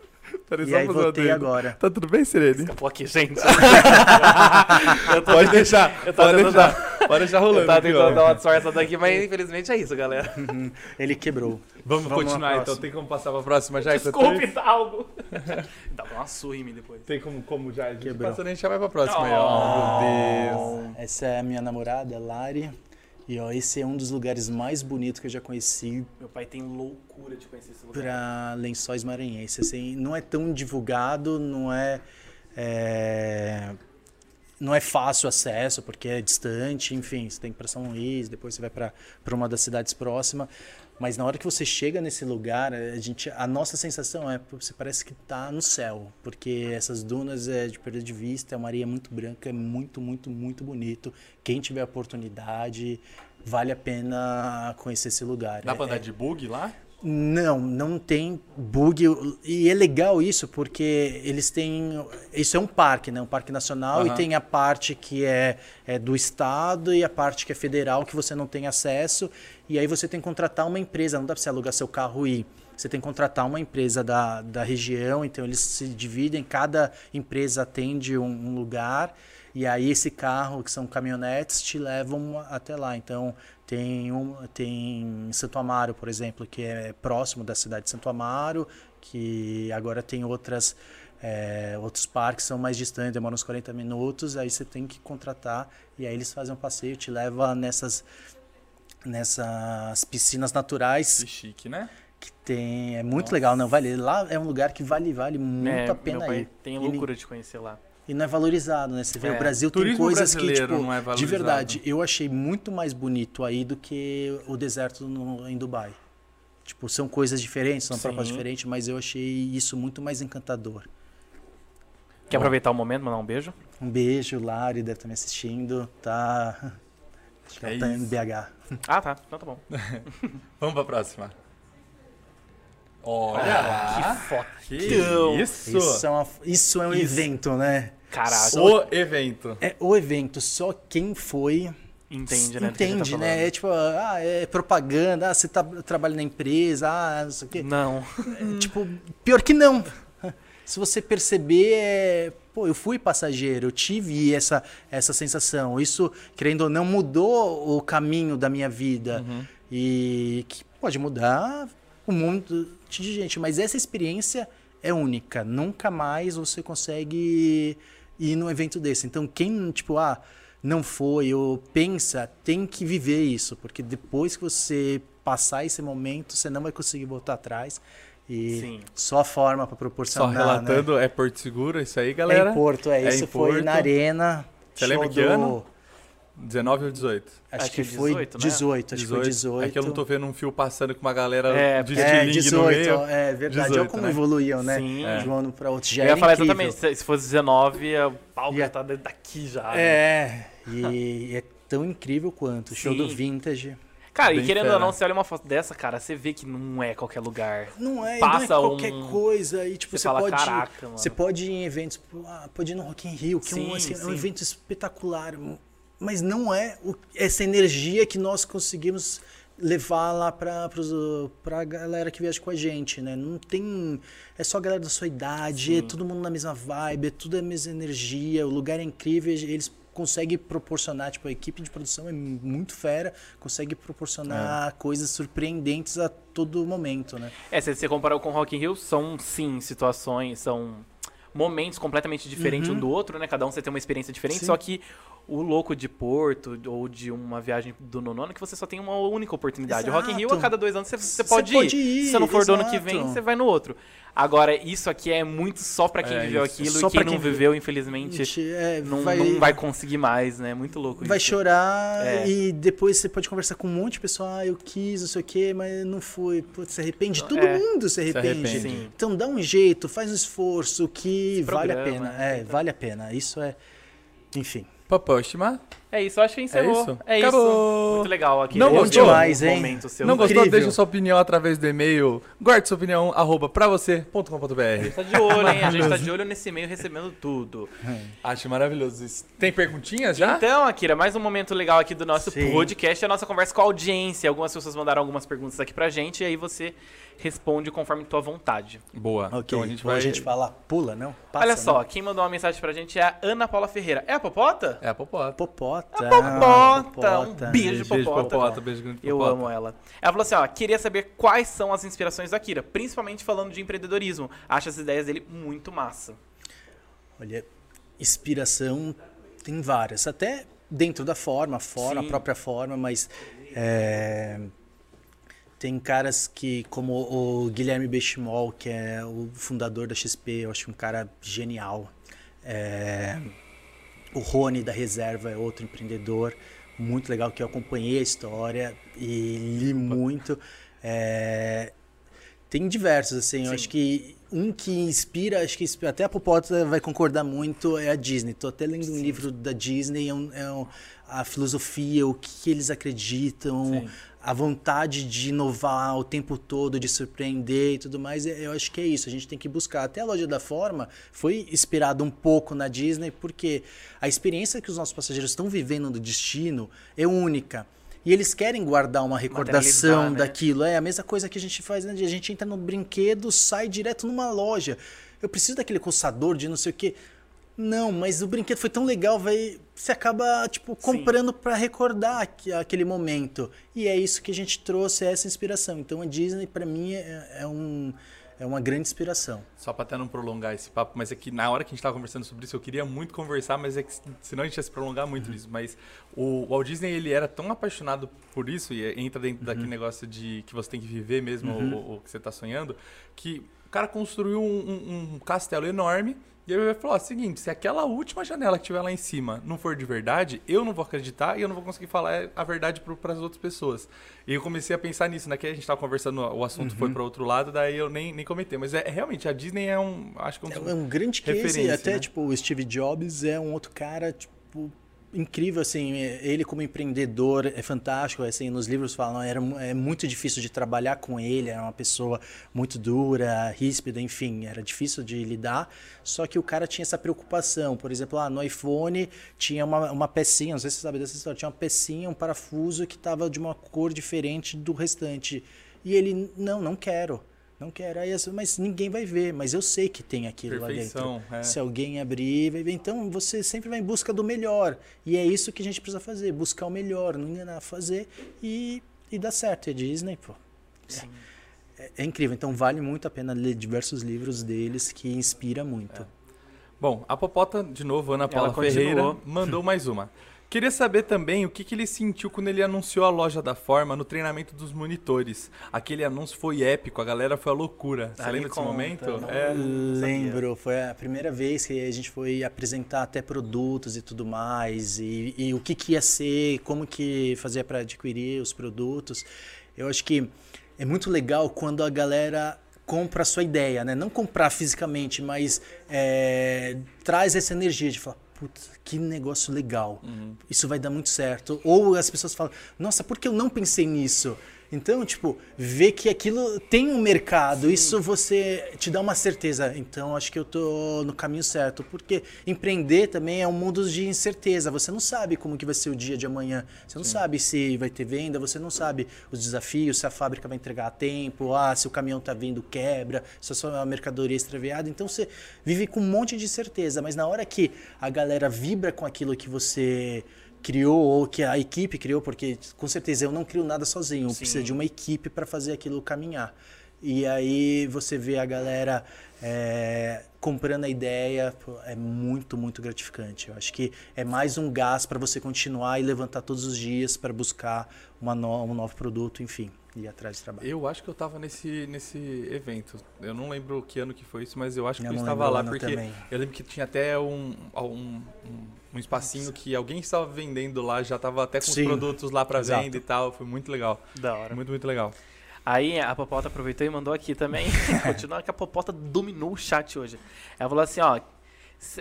Peraí, E só aí voltei agora. Tá tudo bem, Serene? Escapou aqui, gente. eu tô Pode deixar, eu tô pode deixar. Pode deixar rolando. Eu tava aqui, ó. tentando dar uma disfarçada daqui, mas infelizmente é isso, galera. Ele quebrou. Vamos, Vamos continuar então. Tem como passar pra próxima já? Desculpe, algo. Dá uma surra em mim depois. Tem como, como já? A gente Quebrou. passando, a gente já vai pra próxima aí, ó. Meu Deus. Essa é a minha namorada, Lari. E ó, esse é um dos lugares mais bonitos que eu já conheci Meu pai tem loucura de conhecer esse lugar. para lençóis maranhenses. Assim, não é tão divulgado, não é, é, não é fácil acesso porque é distante, enfim, você tem que ir para São Luís, depois você vai para uma das cidades próximas, Mas na hora que você chega nesse lugar, a, gente, a nossa sensação é você parece que está no céu, porque essas dunas é de perda de vista, é uma areia muito branca, é muito, muito, muito bonito. Quem tiver a oportunidade, vale a pena conhecer esse lugar. Dá É- pra andar é- de bug lá? não, não tem bug. E é legal isso, porque eles têm. Isso é um parque, né? Um parque nacional, Aham. e tem a parte que é, é do estado e a parte que é federal, que você não tem acesso. E aí você tem que contratar uma empresa, não dá pra você alugar seu carro e ir. Você tem que contratar uma empresa da, da região, então eles se dividem, cada empresa atende um, um lugar. E aí esse carro, que são caminhonetes, te levam até lá. Então tem um tem Santo Amaro, por exemplo, que é próximo da cidade de Santo Amaro, que agora tem outras é, outros parques que são mais distantes, demoram uns 40 minutos, aí você tem que contratar e aí eles fazem um passeio, te leva nessas nessas piscinas naturais Que chique, né? que tem, é muito legal, não vale, lá é um lugar que vale vale muito É, a pena ir. tem loucura de conhecer lá. e não é valorizado, né? Você vê, É. o Brasil tem coisas que, tipo, não é de verdade, eu achei muito mais bonito aí do que o deserto no- em Dubai. Tipo, são coisas diferentes, são Sim. diferentes, mas eu achei isso muito mais encantador. Quer aproveitar o momento, mandar um beijo? Um beijo, Lari, deve estar me assistindo, tá? Acho que É ela tá em isso. BH. Ah, tá. Então tá bom. Vamos pra próxima. Olha! Que foda. que Então, isso! Isso é, uma- isso é um Isso. evento, né? Caraca. O evento. É o evento, só quem foi Entende, né? gente entende, tá né? É tipo, ah, é propaganda, ah, você tá, trabalha na empresa, ah, não sei o quê. Não. É, Tipo, pior que não. Se você perceber, é, pô, eu fui passageiro, eu tive essa, essa sensação. Isso, querendo ou não, mudou o caminho da minha vida. E que pode mudar um monte de gente. Mas essa experiência é única. Nunca mais você consegue ir num evento desse. Então, quem, tipo, ah, não foi ou pensa, tem que viver isso. Porque depois que você passar esse momento, você não vai conseguir voltar atrás. E Sim. só a forma para Só proporcionar. né? relatando, é Porto Seguro, isso aí, É galera. em Porto, é. É Isso em foi Porto. na Arena. Você lembra show que do- ano? 19 ou 18? Acho, Acho que, que é foi 18, né? 18, acho que foi 18. É que eu não tô vendo um fio passando com uma galera É, de É, estilingue 18, no meio. é verdade. 18, Olha como né? evoluíam, né? Sim. É. De um ano para outro. Já Eu ia falar incrível. exatamente, se se fosse 19, o palco Ia- já tá dentro daqui já. né? É, e é tão incrível quanto. O show do Sim. Vintage. Cara, e Bem querendo fera. ou não, você olha uma foto dessa, cara, você vê que não é qualquer lugar. Não é, Passa não é qualquer um- coisa. E, tipo, Você você, fala, pode. "Caraca, mano." Você pode ir em eventos. ah, pode ir no Rock in Rio, que é, um, Sim, assim, é um sim. evento espetacular. Mas não é o- essa energia que nós conseguimos levar lá pra, pros, pra galera que viaja com a gente, né? Não tem... É só a galera da sua idade, é todo mundo na mesma vibe, é tudo a mesma energia, o lugar é incrível, eles conseguem proporcionar, tipo, a equipe de produção é muito fera, consegue proporcionar coisas surpreendentes a todo momento, né? É, se você comparar com Rock in Rio, são sim situações, são momentos completamente diferentes um do outro, né? Cada um você tem uma experiência diferente, Uhum. Sim. só que o louco de Porto ou de uma viagem do nonono é que você só tem uma única oportunidade. O Rock in Rio, a Exato. cada dois anos, você, você Você pode, pode ir. ir, Se você não for do ano que exato. vem, você vai no outro. Agora, isso aqui é muito só pra quem É, viveu isso. aquilo Só e quem não quem vi- viveu, infelizmente, Gente, é, não vai... não vai conseguir mais, né? Muito louco vai isso. chorar É. e depois você pode conversar com um monte de pessoa, ah, eu quis, não sei o quê, mas não foi. Putz, se arrepende. Todo É. mundo se arrepende. arrepende. Sim. Então dá um jeito, faz um esforço que Se vale a pena. É, vale a pena. Isso é. Enfim. Próxima. É isso, acho que encerrou. isso? É isso. Acabou. Muito legal aqui. Não gostou? demais, hein? Momento seu. Não gostou? Incrível. Deixa sua opinião através do e-mail. Guarde sua opinião, arroba pra você.com.br. A gente tá de olho, hein? A gente tá de olho nesse e-mail recebendo tudo. Acho maravilhoso isso. Tem perguntinhas já? Então, Akira, mais um momento legal aqui do nosso Sim. podcast, a nossa conversa com a audiência. Algumas pessoas mandaram algumas perguntas aqui pra gente e aí você responde conforme tua vontade. Boa. Ok. Então a gente Ou vai. a gente fala, pula, não? Passa, Olha só, Não? quem mandou uma mensagem pra gente é a Ana Paula Ferreira. É a Popota? É a Popota. Popota. Popota, um beijo, Beijo, Popota. Popota. Beijo, grande Eu Popota. amo ela. Ela falou assim, ó, queria saber quais são as inspirações da Akira, principalmente falando de empreendedorismo. Acho as ideias dele muito massa. Olha, inspiração tem várias, até dentro da forma, fora Sim. a própria forma, mas é, tem caras que, como o Guilherme Benchimol, que é o fundador da XP, eu acho um cara genial. É, o Rony da Reserva é outro empreendedor muito legal que eu acompanhei a história e li muito. É, tem diversos, assim. Eu Sim. acho que um que inspira, acho que inspira- até a Popota vai concordar muito, é a Disney. Tô até lendo um livro da Disney, é, um- é um- a filosofia, o que eles acreditam, Sim. A vontade de inovar o tempo todo, de surpreender e tudo mais. Eu acho que é isso. A gente tem que buscar. Até a loja da forma foi inspirado um pouco na Disney, porque a experiência que os nossos passageiros estão vivendo no destino é única. E eles querem guardar uma recordação né? daquilo. É a mesma coisa que a gente faz, né? A gente entra no brinquedo, sai direto numa loja. Eu preciso daquele coçador de não sei o quê. Não, mas o brinquedo foi tão legal, vai, você acaba tipo comprando para recordar aque- aquele momento. E é isso que a gente trouxe é essa inspiração. Então a Disney para mim é, é um é uma grande inspiração. Só pra até não prolongar esse papo, mas é que na hora que a gente tava conversando sobre isso, eu queria muito conversar, mas é que senão a gente ia se prolongar muito nisso. Mas o Walt Disney, ele era tão apaixonado por isso, e entra dentro daquele negócio de que você tem que viver mesmo o, o que você tá sonhando, que o cara construiu um, um- um castelo enorme, e ele falou, ó, seguinte, se aquela última janela que tiver lá em cima não for de verdade, eu não vou acreditar e eu não vou conseguir falar a verdade para as outras pessoas. E eu comecei a pensar nisso, né? Que a gente tava conversando, o assunto foi para outro lado, daí eu nem, nem comentei. Mas é, é realmente, a Disney é um, acho que um dos É um grande case, até né? tipo o Steve Jobs é um outro cara tipo incrível assim, ele como empreendedor é fantástico, assim, nos livros falam, era é muito difícil de trabalhar com ele, era uma pessoa muito dura, ríspida, enfim, era difícil de lidar, só que o cara tinha essa preocupação, por exemplo, lá no iPhone tinha uma, uma pecinha, não sei se você sabe dessa história, tinha uma pecinha, um parafuso que estava de uma cor diferente do restante, e ele, não, não quero, não quero, aí, mas ninguém vai ver, mas eu sei que tem aquilo lá dentro. Perfeição, é. Se alguém abrir, vai ver. Então você sempre vai em busca do melhor. E é isso que a gente precisa fazer: buscar o melhor, não enganar, fazer e, e dar certo. E a Disney, pô. É, é incrível. Então vale muito a pena ler diversos livros deles que inspira muito. Bom, a Popota, de novo, Ana Paula. Ferreira, mandou mais uma. Queria saber também o que, que ele sentiu quando ele anunciou a loja da Forma no treinamento dos monitores. Aquele anúncio foi épico, a galera foi a loucura. Você Ah, lembra desse conta, momento? não. É. Lembro, foi a primeira vez que a gente foi apresentar até produtos e tudo mais, e, e o que, que ia ser, como que fazia para adquirir os produtos. Eu acho que é muito legal quando a galera compra a sua ideia, né? Não comprar fisicamente, mas é, traz essa energia de falar, putz, que negócio legal, isso vai dar muito certo. Ou as pessoas falam, nossa, por que eu não pensei nisso? Então, tipo, ver que aquilo tem um mercado, isso você te dá uma certeza. Então, acho que eu tô no caminho certo, porque empreender também é um mundo de incerteza. Você não sabe como que vai ser o dia de amanhã. Você não sabe se vai ter venda, você não sabe os desafios, se a fábrica vai entregar a tempo, ah, se o caminhão tá vindo quebra, se a sua mercadoria é extraviada. Então, você vive com um monte de incerteza, mas na hora que a galera vibra com aquilo que você criou ou que a equipe criou, porque com certeza eu não crio nada sozinho, precisa de uma equipe para fazer aquilo caminhar. E aí você vê a galera é, comprando a ideia, é muito, muito gratificante. Eu acho que é mais um gás para você continuar e levantar todos os dias para buscar uma no- um novo produto, enfim, ir atrás de trabalho. Eu acho que eu tava nesse, nesse evento. Eu não lembro que ano que foi isso, mas eu acho que Eu eu, estava lá, porque também. eu lembro que tinha até um, um, um, um espacinho que alguém estava vendendo lá, já tava até com Sim, os produtos lá para venda e tal. Foi muito legal. Da hora. Muito, muito legal. Aí a Popota aproveitou e mandou aqui também. Continua que a Popota dominou o chat hoje. Ela falou assim, ó.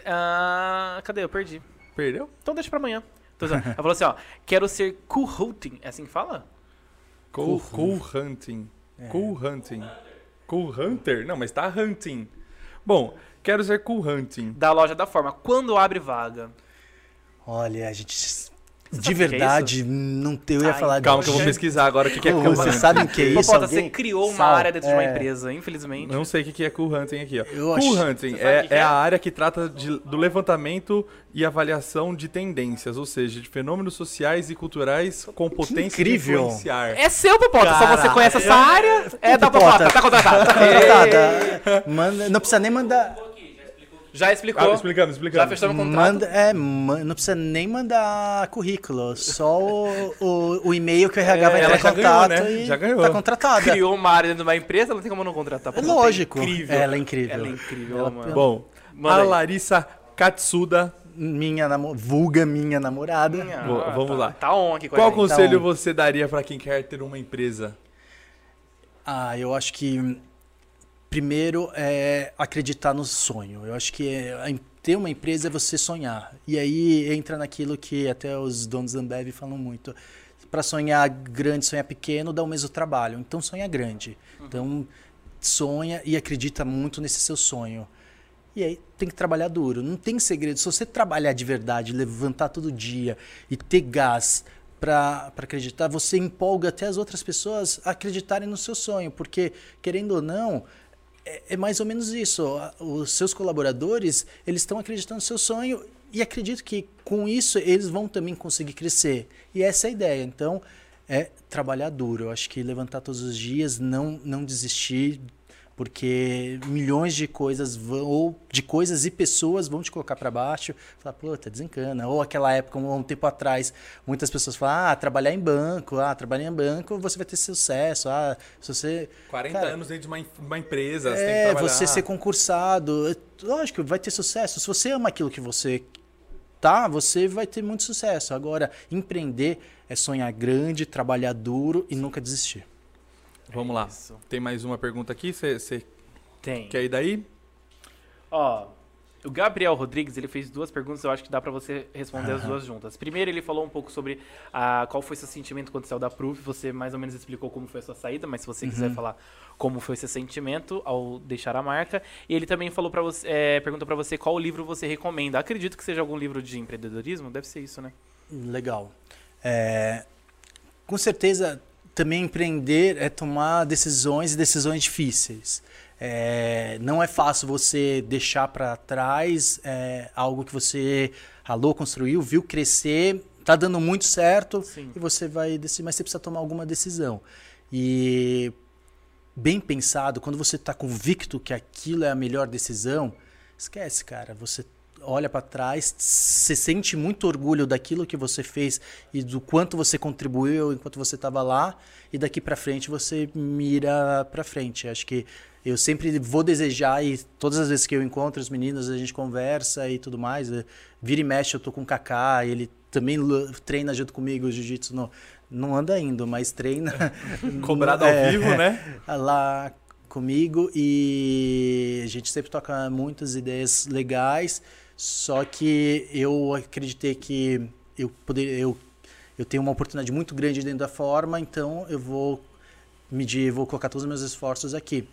ah, cadê? Eu perdi. Perdeu? Então deixa pra amanhã. Ela falou assim, ó. Quero ser cool hunting. É assim que fala? Cool, cool Hunting. É. Cool Hunting. Cool Hunter? Não, mas tá Hunting. Bom, quero ser Cool Hunting. Da loja da forma. Quando abre vaga? Olha, a gente. Você de sabe é verdade, não te, eu ia Ai, falar Calma de que eu vou pesquisar agora o que, que é Pô, Cool Vocês Hunting. sabem o que é isso? Popota, Alguém? você criou uma Sal, área dentro de uma é. empresa, infelizmente. Não sei o que que é Cool Hunting aqui, ó. Eu cool acho- Hunting sabe é, o que é é? a área que trata de- do levantamento e avaliação de tendências, ou seja, de fenômenos sociais e culturais com potência incrível. de influenciar. É seu, Popota. Só você conhece essa área. É da Popota. Popota. Tá contratado. Contratada. Manda, não precisa nem mandar. Já explicou. Ah, explicamos, Já explicamos. fechamos o contrato. Manda, é, não precisa nem mandar currículo, só o, o, o e-mail que o RH vai É, ela entrar em já ganhou, contato né? e Já ganhou. tá contratada. Criou uma área dentro de uma empresa, não tem como não contratar. É Popota. lógico. incrível. Ela é incrível. Ela é incrível, Ela- mano. Bom, Manda a aí. Larissa Katsuda, Minha namo... vulga minha namorada. Bom, vamos tá, lá. Tá on aqui com qual a gente. conselho Então- você daria pra quem quer ter uma empresa? Ah, eu acho que primeiro é acreditar no sonho. Eu acho que é, ter uma empresa é você sonhar. E aí entra naquilo que até os donos da Ambev falam muito. Para sonhar grande, sonhar pequeno, dá o mesmo trabalho. Então sonha grande. Então sonha e acredita muito nesse seu sonho. E aí tem que trabalhar duro. Não tem segredo. Se você trabalhar de verdade, levantar todo dia e ter gás para acreditar, você empolga até as outras pessoas a acreditarem no seu sonho. Porque, querendo ou não, é, é mais ou menos isso. Os seus colaboradores, eles estão acreditando no seu sonho e acredito que com isso eles vão também conseguir crescer. E essa é a ideia. Então, é trabalhar duro. Eu acho que levantar todos os dias, não, não desistir, porque milhões de coisas vão, ou de coisas e pessoas vão te colocar para baixo, falar, puta, desencana. Ou aquela época, um, um tempo atrás, muitas pessoas falam, ah, trabalhar em banco, ah, trabalhar em banco, você vai ter sucesso, ah, se você 40 Cara, anos dentro de uma, uma empresa, você é, você ser concursado. Lógico, vai ter sucesso. Se você ama aquilo que você tá, você vai ter muito sucesso. Agora, empreender é sonhar grande, trabalhar duro e nunca desistir. Vamos lá. Isso. Tem mais uma pergunta aqui, você Tem. quer ir daí? Ó, o Gabriel Rodrigues, ele fez duas perguntas, eu acho que dá pra você responder as duas juntas. Primeiro, ele falou um pouco sobre a, qual foi seu sentimento quando saiu da Proof, você mais ou menos explicou como foi a sua saída, mas se você quiser falar como foi seu sentimento ao deixar a marca. E ele também falou para você, é, perguntou pra você qual livro você recomenda. Acredito que seja algum livro de empreendedorismo, deve ser isso, né? Legal. É, com certeza, também empreender é tomar decisões e decisões difíceis. É, não é fácil você deixar para trás é, algo que você ralou, construiu, viu crescer, tá dando muito certo Sim. e você vai decidir, mas você precisa tomar alguma decisão. E bem pensado, quando você está convicto que aquilo é a melhor decisão, esquece, cara. Você olha para trás, você sente muito orgulho daquilo que você fez e do quanto você contribuiu enquanto você estava lá, e daqui para frente você mira para frente. Acho que eu sempre vou desejar e todas as vezes que eu encontro os meninos, a gente conversa e tudo mais. eh, Vira e mexe, eu tô com o Kaká, ele também treina junto comigo jiu-jitsu no não anda indo, mas treina Cobrado ao É, vivo, né? lá comigo e a gente sempre toca muitas ideias legais, só que eu acreditei que eu poder, eu, eu tenho uma oportunidade muito grande dentro da forma, então eu vou medir, vou colocar todos os meus esforços aqui.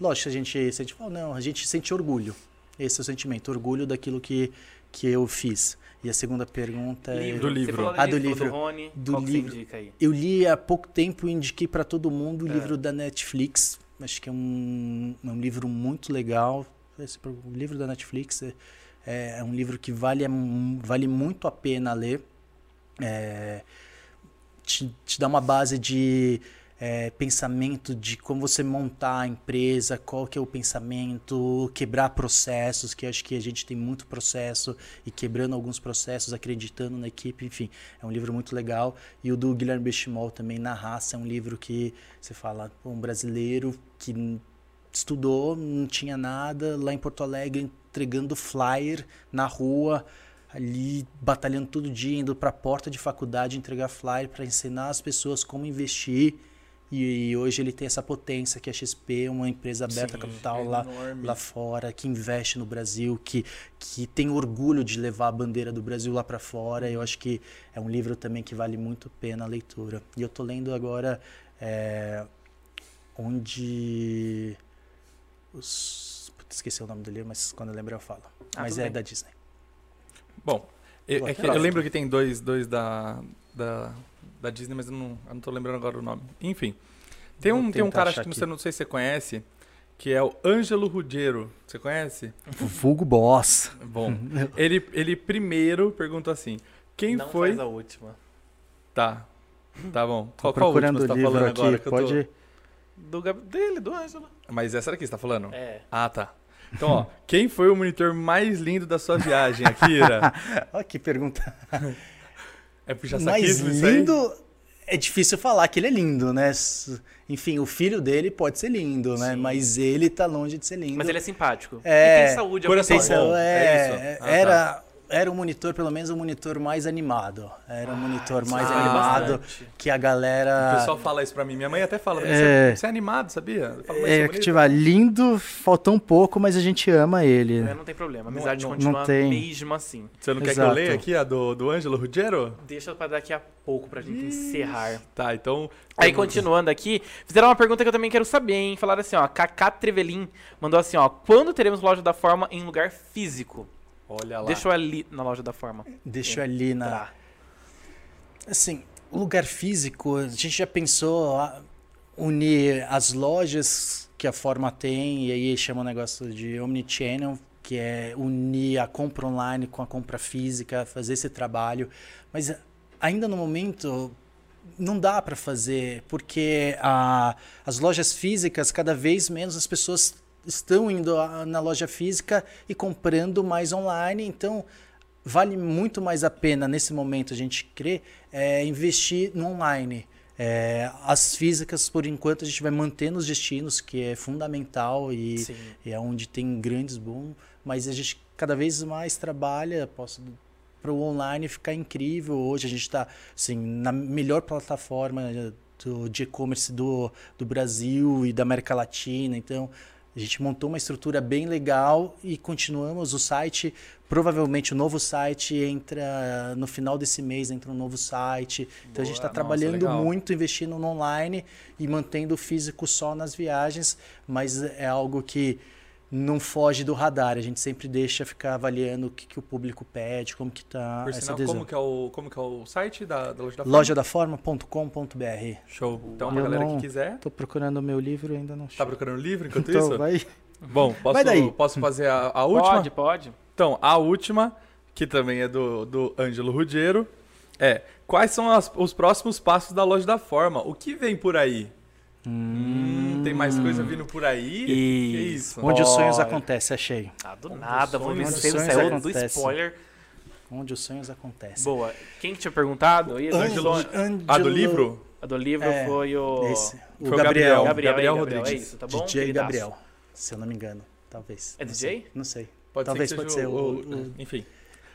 Lógico, a gente sente, oh, não, a gente sente orgulho. Esse é o sentimento, orgulho daquilo que, que eu fiz. E a segunda pergunta é Do livro. Você falou Ah, do livro, livro. do Rony, Do livro. você indica aí? eu li há pouco tempo e indiquei para todo mundo o É. livro da Netflix. Acho que é um, é um livro muito legal. Esse, livro da Netflix é, é um livro que vale, mu- vale muito a pena ler. É, te, te dá uma base de é, pensamento de como você montar a empresa, qual que é o pensamento, quebrar processos, que acho que a gente tem muito processo e quebrando alguns processos, acreditando na equipe, enfim, é um livro muito legal. E o do Guilherme Benchimol também, Na Raça, é um livro que você fala, um brasileiro que estudou, não tinha nada, lá em Porto Alegre entregando flyer na rua, ali batalhando todo dia, indo para a porta de faculdade entregar flyer para ensinar as pessoas como investir. E, hoje ele tem essa potência que é a XP, uma empresa aberta a capital lá, enorme. lá fora, que investe no Brasil, que, que tem orgulho de levar a bandeira do Brasil lá para fora. Eu acho que é um livro também que vale muito a pena a leitura. E eu tô lendo agora é, onde os esqueci o nome do livro, mas quando eu lembrar eu falo. Ah, mas é bem. da Disney. Bom, eu, é que eu lembro que tem dois, dois da, da, da Disney, mas eu não, eu não tô lembrando agora o nome. Enfim. Tem um, tem um cara, acho que você não sei se você conhece, que é o Ângelo Ruggero. Você conhece? Vulgo Boss. Bom, ele, ele primeiro perguntou assim: quem Não foi. faz a última. Tá. Tá bom. Tô Qual, qual última procurando você o tá livro falando aqui. agora? que eu tô- Pode. Do Gab... Dele, do Ângelo. Mas essa daqui você tá falando? É. Ah, tá. Então, ó, quem foi o monitor mais lindo da sua viagem, Akira? Olha que pergunta. É puxar Mais saquismo isso aí? lindo. É difícil falar que ele é lindo, né? Enfim, o filho dele pode ser lindo, né? Sim. Mas ele tá longe de ser lindo. Mas ele é simpático. É, e tem saúde, coração Tem sa- é é, isso? Ah, era era um monitor, pelo menos um monitor mais animado. Era um monitor isso mais animado bastante. que a O galera. pessoal fala isso pra mim. Minha mãe até fala, pra mim, É. você, é animado, sabia? Falo, "Mas É, isso que bonito." tipo, lindo, faltou um pouco, mas a gente ama ele. É, não tem problema. A Não- amizade não- continua não tem. mesmo assim. Você não quer que Exato. eu leia aqui a do, do Ângelo Ruggiero? Deixa pra daqui a pouco pra gente encerrar. Tá, então... Aí, continuando aqui, fizeram uma pergunta que eu também quero saber, hein? Falaram assim, ó, Kaká Trevelin mandou assim, ó, quando teremos loja da forma em lugar físico? Olha lá. Deixa eu ali na loja da forma. Deixa eu ali na. Tá. Assim, o lugar físico, a gente já pensou unir as lojas que a forma tem, e aí chama o negócio de omnichannel, que é unir a compra online com a compra física, fazer esse trabalho. Mas ainda no momento não dá para fazer, porque a, as lojas físicas, cada vez menos as pessoas estão indo na loja física e comprando mais online, então vale muito mais a pena nesse momento a gente crê é, investir no online. É, as físicas, por enquanto, a gente vai manter nos destinos, que é fundamental e, Sim. e é onde tem grandes boom, mas a gente cada vez mais trabalha para o online ficar incrível. Hoje a gente está assim, na melhor plataforma do, de e-commerce do, do Brasil e da América Latina. Então, a gente montou uma estrutura bem legal e continuamos o site. Provavelmente o novo site entra no final desse mês, entra um novo site. Então a gente está Boa, trabalhando legal. muito, investindo no online e mantendo o físico só nas viagens, mas é algo que não foge do radar. A gente sempre deixa ficar avaliando o que, que o público pede, como que está Por essa sinal, adesão. como que, é o, como que é o site da, da loja da Lojadaforma.com.br. Show. Então, Eu pra galera não- que quiser... Tô procurando o meu livro e ainda não Tá procurando livro enquanto Então, isso? vai. Bom, posso, Vai daí. posso fazer a, a última? Pode, pode. Então, a última, que também é do, do Ângelo Ruggiero, é quais são as- os próximos passos da loja da forma? O que vem por aí? Hum, tem mais coisa vindo por aí? E- Que isso? Onde os sonhos acontecem, achei. Ah, do nada, vamos sonhos- vencer, sonhos saiu do spoiler. Onde os sonhos acontecem. Boa. Quem que tinha perguntado? Aí, Ângelo- sonho- A do livro? A do livro É, foi o... Esse. O Foi o Gabriel. Gabriel. Gabriel, Gabriel aí, Rodrigues. É isso, tá bom? DJ queridaço? Gabriel. Se eu não me engano. Talvez. É Não DJ? sei. Não sei. Pode Talvez ser pode ser o, o- o- Enfim.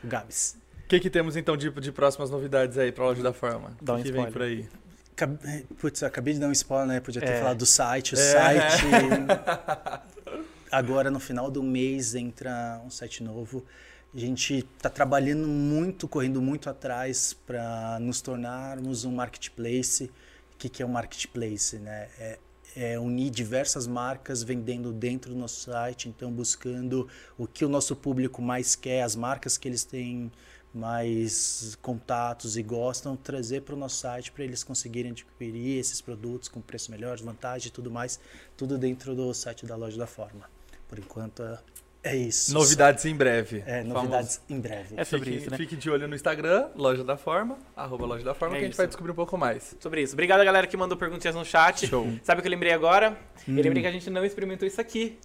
O Gabs. O que, que temos então de, de próximas novidades aí pra loja da forma? Dá um que, que vem spoiler. por aí? Acab- Putz, acabei de dar um spoiler, né? Podia ter É. falado do site. O É. site. Agora, no final do mês, entra um site novo. A gente está trabalhando muito, correndo muito atrás para nos tornarmos um marketplace. O que, que é um marketplace? Né? É, é unir diversas marcas vendendo dentro do nosso site, então buscando o que o nosso público mais quer, as marcas que eles têm mais contatos e gostam, trazer para o nosso site para eles conseguirem adquirir esses produtos com preço melhor, vantagem e tudo mais, tudo dentro do site da loja da Forma. Por enquanto é- é isso. Novidades em breve. É, novidades em breve. É sobre fique, isso, né? fique de olho no Instagram, Loja da Forma, arroba Loja da Forma, É que a gente isso. vai descobrir um pouco mais. Sobre isso. Obrigado, galera, que mandou perguntinhas no chat. Show. Sabe o que eu lembrei agora? Hum. Eu lembrei que a gente não experimentou isso aqui.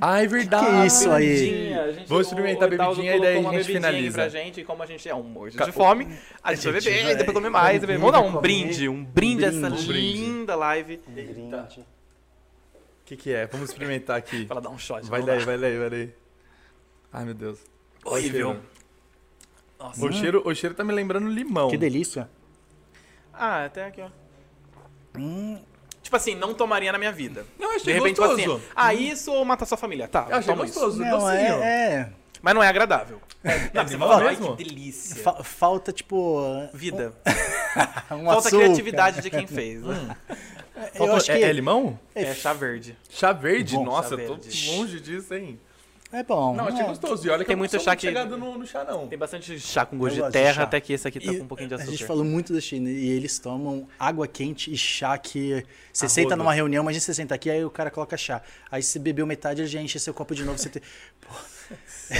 Ah, é verdade. Que é isso aí? Vamos experimentar a bebidinha e daí a gente finaliza. Pra gente, e como a gente é um morto Ca- de fome, a gente vai gente beber, vai- depois comer mais. vamos Vamos dar um comer. brinde, um brinde a essa brinde. linda live. Eita. O que, que é? Vamos experimentar aqui. Pra ela dar um shot. Vai daí, vai daí, vai daí. Ai, meu Deus. Horrível. Nossa. O cheiro, o cheiro tá me lembrando limão. Que delícia. Ah, até aqui, ó. Hum, Tipo assim, não tomaria na minha vida. Não, eu De achei repente, gostoso. tipo assim, ah, isso ou matar sua família? Tá, eu achei toma isso. gostoso, não, docinho. é, é. Mas não é agradável. É Você limão fala, ai, mesmo? que delícia. Fa- falta, tipo. Vida. Um Falta açúcar. criatividade de quem fez. né? Eu Faltou- acho que é, é limão? É chá verde. Chá verde? Bom, Nossa, chá eu tô verde. longe disso, hein? É bom. Não, achei é. gostoso. E olha que Tem muito chá que- chegado no, no chá, não. Tem bastante chá com gosto de de terra, chá. até que esse aqui tá E com um pouquinho de A açúcar. gente falou muito da China e eles tomam água quente e chá que você senta numa reunião, imagina você senta aqui, aí o cara coloca chá. Aí você bebeu metade, ele já enche seu copo de novo, você tem...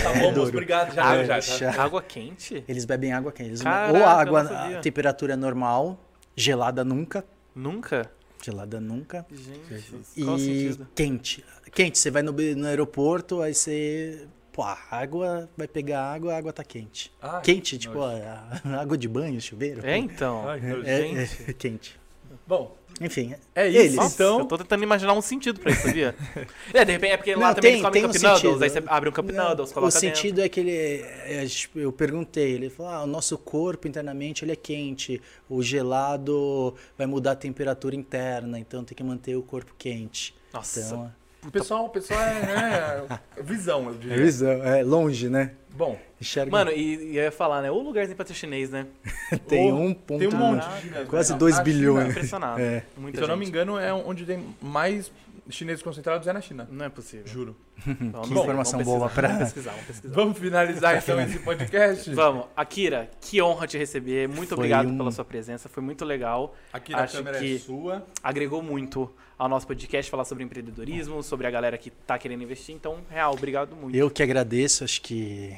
Tá bom, moço, obrigado. Já, Ah, já, já. Água quente? Eles bebem água quente. Eles- Caraca, ou água a temperatura normal, gelada nunca, Nunca? gelada nunca. Gente, E qual o sentido? quente. Quente, você vai no, no aeroporto, aí você... Pô, a água, vai pegar água, a água tá quente. Ai, quente, que tipo, a, a água de banho, chuveiro. É, então. Ai. É, gente. é quente. Bom, Enfim, é isso. Eles. Nossa, Então, eu tô tentando imaginar um sentido pra isso, sabia? é, de repente é porque lá Não, também tem- eles comem um Cup Noodles, aí você abre um Cup Não, Noodles, o coloca dentro. sentido é que ele, é, tipo, eu perguntei, ele falou, ah, o nosso corpo internamente ele é quente, o gelado vai mudar a temperatura interna, então tem que manter o corpo quente. Nossa, Então, o pessoal, o pessoal é, é visão, eu é, diria. visão, é longe, né? Bom, Enxerga. Mano, e, e eu ia falar, né? O lugarzinho pra ter chinês, né? tem um ponto, tem um monte de chinês, quase né? 2 Na bilhões. China, Impressionado. É. Se eu não me engano, é onde tem mais chineses concentrados é na China. Não é possível. Juro. Vamos, Que vamos informação boa pra- Vamos pesquisar, vamos pesquisar. Vamos finalizar então esse podcast? Vamos. Akira, que honra te receber. Muito Foi obrigado um- é pela sua presença. Foi muito legal. Aqui na Acho câmera que- é sua. Agregou muito ao nosso podcast, falar sobre empreendedorismo, sobre a galera que tá querendo investir. Então, real, obrigado muito. Eu que agradeço, acho que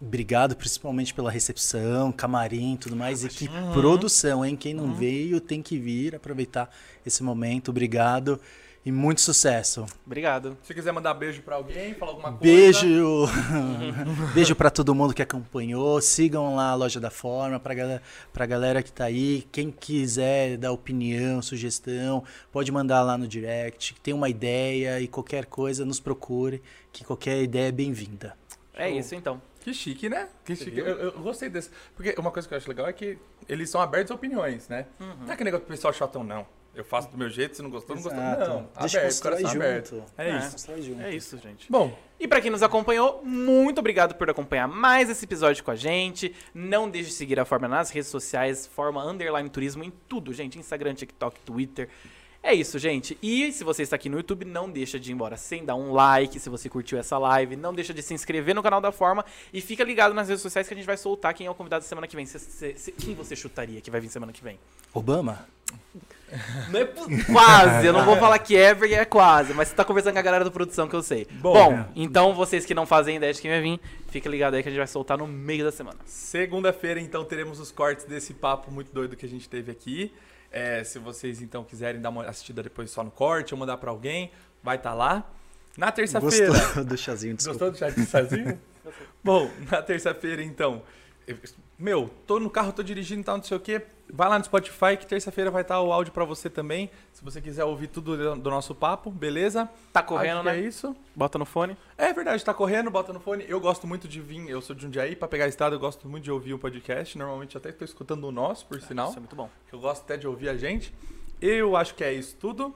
obrigado principalmente pela recepção, camarim, tudo mais e que produção, hein? Quem não veio tem que vir, aproveitar esse momento. Obrigado e muito sucesso. Obrigado. Se quiser mandar beijo pra alguém, falar alguma coisa. Beijo, beijo para todo mundo que acompanhou. Sigam lá a loja da Forma para galera, pra galera que tá aí. Quem quiser dar opinião, sugestão, pode mandar lá no direct. Tem uma ideia e qualquer coisa nos procure, que qualquer ideia é bem-vinda. É Show. isso então. Que chique, né? Que chique. Eu, eu gostei desse. Porque uma coisa que eu acho legal é que eles são abertos a opiniões, né? Não é que negócio do pessoal chatão, não. Eu faço do meu jeito, se não gostou, não gostou. Não, Deixa aberto, constrói coração aberto. junto. É É. isso. Junto. É isso, gente. Bom, E pra quem nos acompanhou, muito obrigado por acompanhar mais esse episódio com a gente. Não deixe de seguir a Forma nas redes sociais, Forma Underline Turismo em tudo, gente. Instagram, TikTok, Twitter. É isso, gente. E se você está aqui no YouTube, não deixa de ir embora sem dar um like se você curtiu essa live. Não deixa de se inscrever no canal da Forma. E fica ligado nas redes sociais que a gente vai soltar quem é o convidado da semana que vem. Se- se- se- quem você chutaria que vai vir semana que vem? Obama? Não é quase, eu não vou falar que é porque é quase, mas você tá conversando com a galera da produção que eu sei. Bom. Bom, então vocês que não fazem ideia de quem vai vir, fica ligado aí que a gente vai soltar no meio da semana. segunda-feira, então, teremos os cortes desse papo muito doido que a gente teve aqui. É, se vocês, então, quiserem dar uma assistida depois só no corte ou mandar pra alguém, vai estar lá. Na terça-feira. Gostou do chazinho, desculpa. Gostou do sozinho? Bom, na terça-feira, então. eu- Meu, tô no carro, tô dirigindo e tal, não sei o quê. Vai lá no Spotify que terça-feira vai estar o áudio pra você também. Se você quiser ouvir tudo do nosso papo, beleza? Tá correndo, Acho que né? É isso. Bota no fone. É verdade, tá correndo, bota no fone. Eu gosto muito de vir, eu sou de Jundiaí, pra pegar a estrada eu gosto muito de ouvir um podcast. Normalmente até tô escutando o nosso, por sinal. Isso é muito bom. eu gosto até de ouvir a gente. Eu acho que é isso tudo.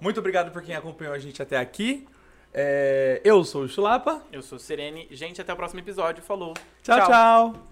Muito obrigado por quem acompanhou a gente até aqui. É, eu sou o Chulapa. Eu sou o Serene. Gente, até o próximo episódio. Falou. tchau. tchau.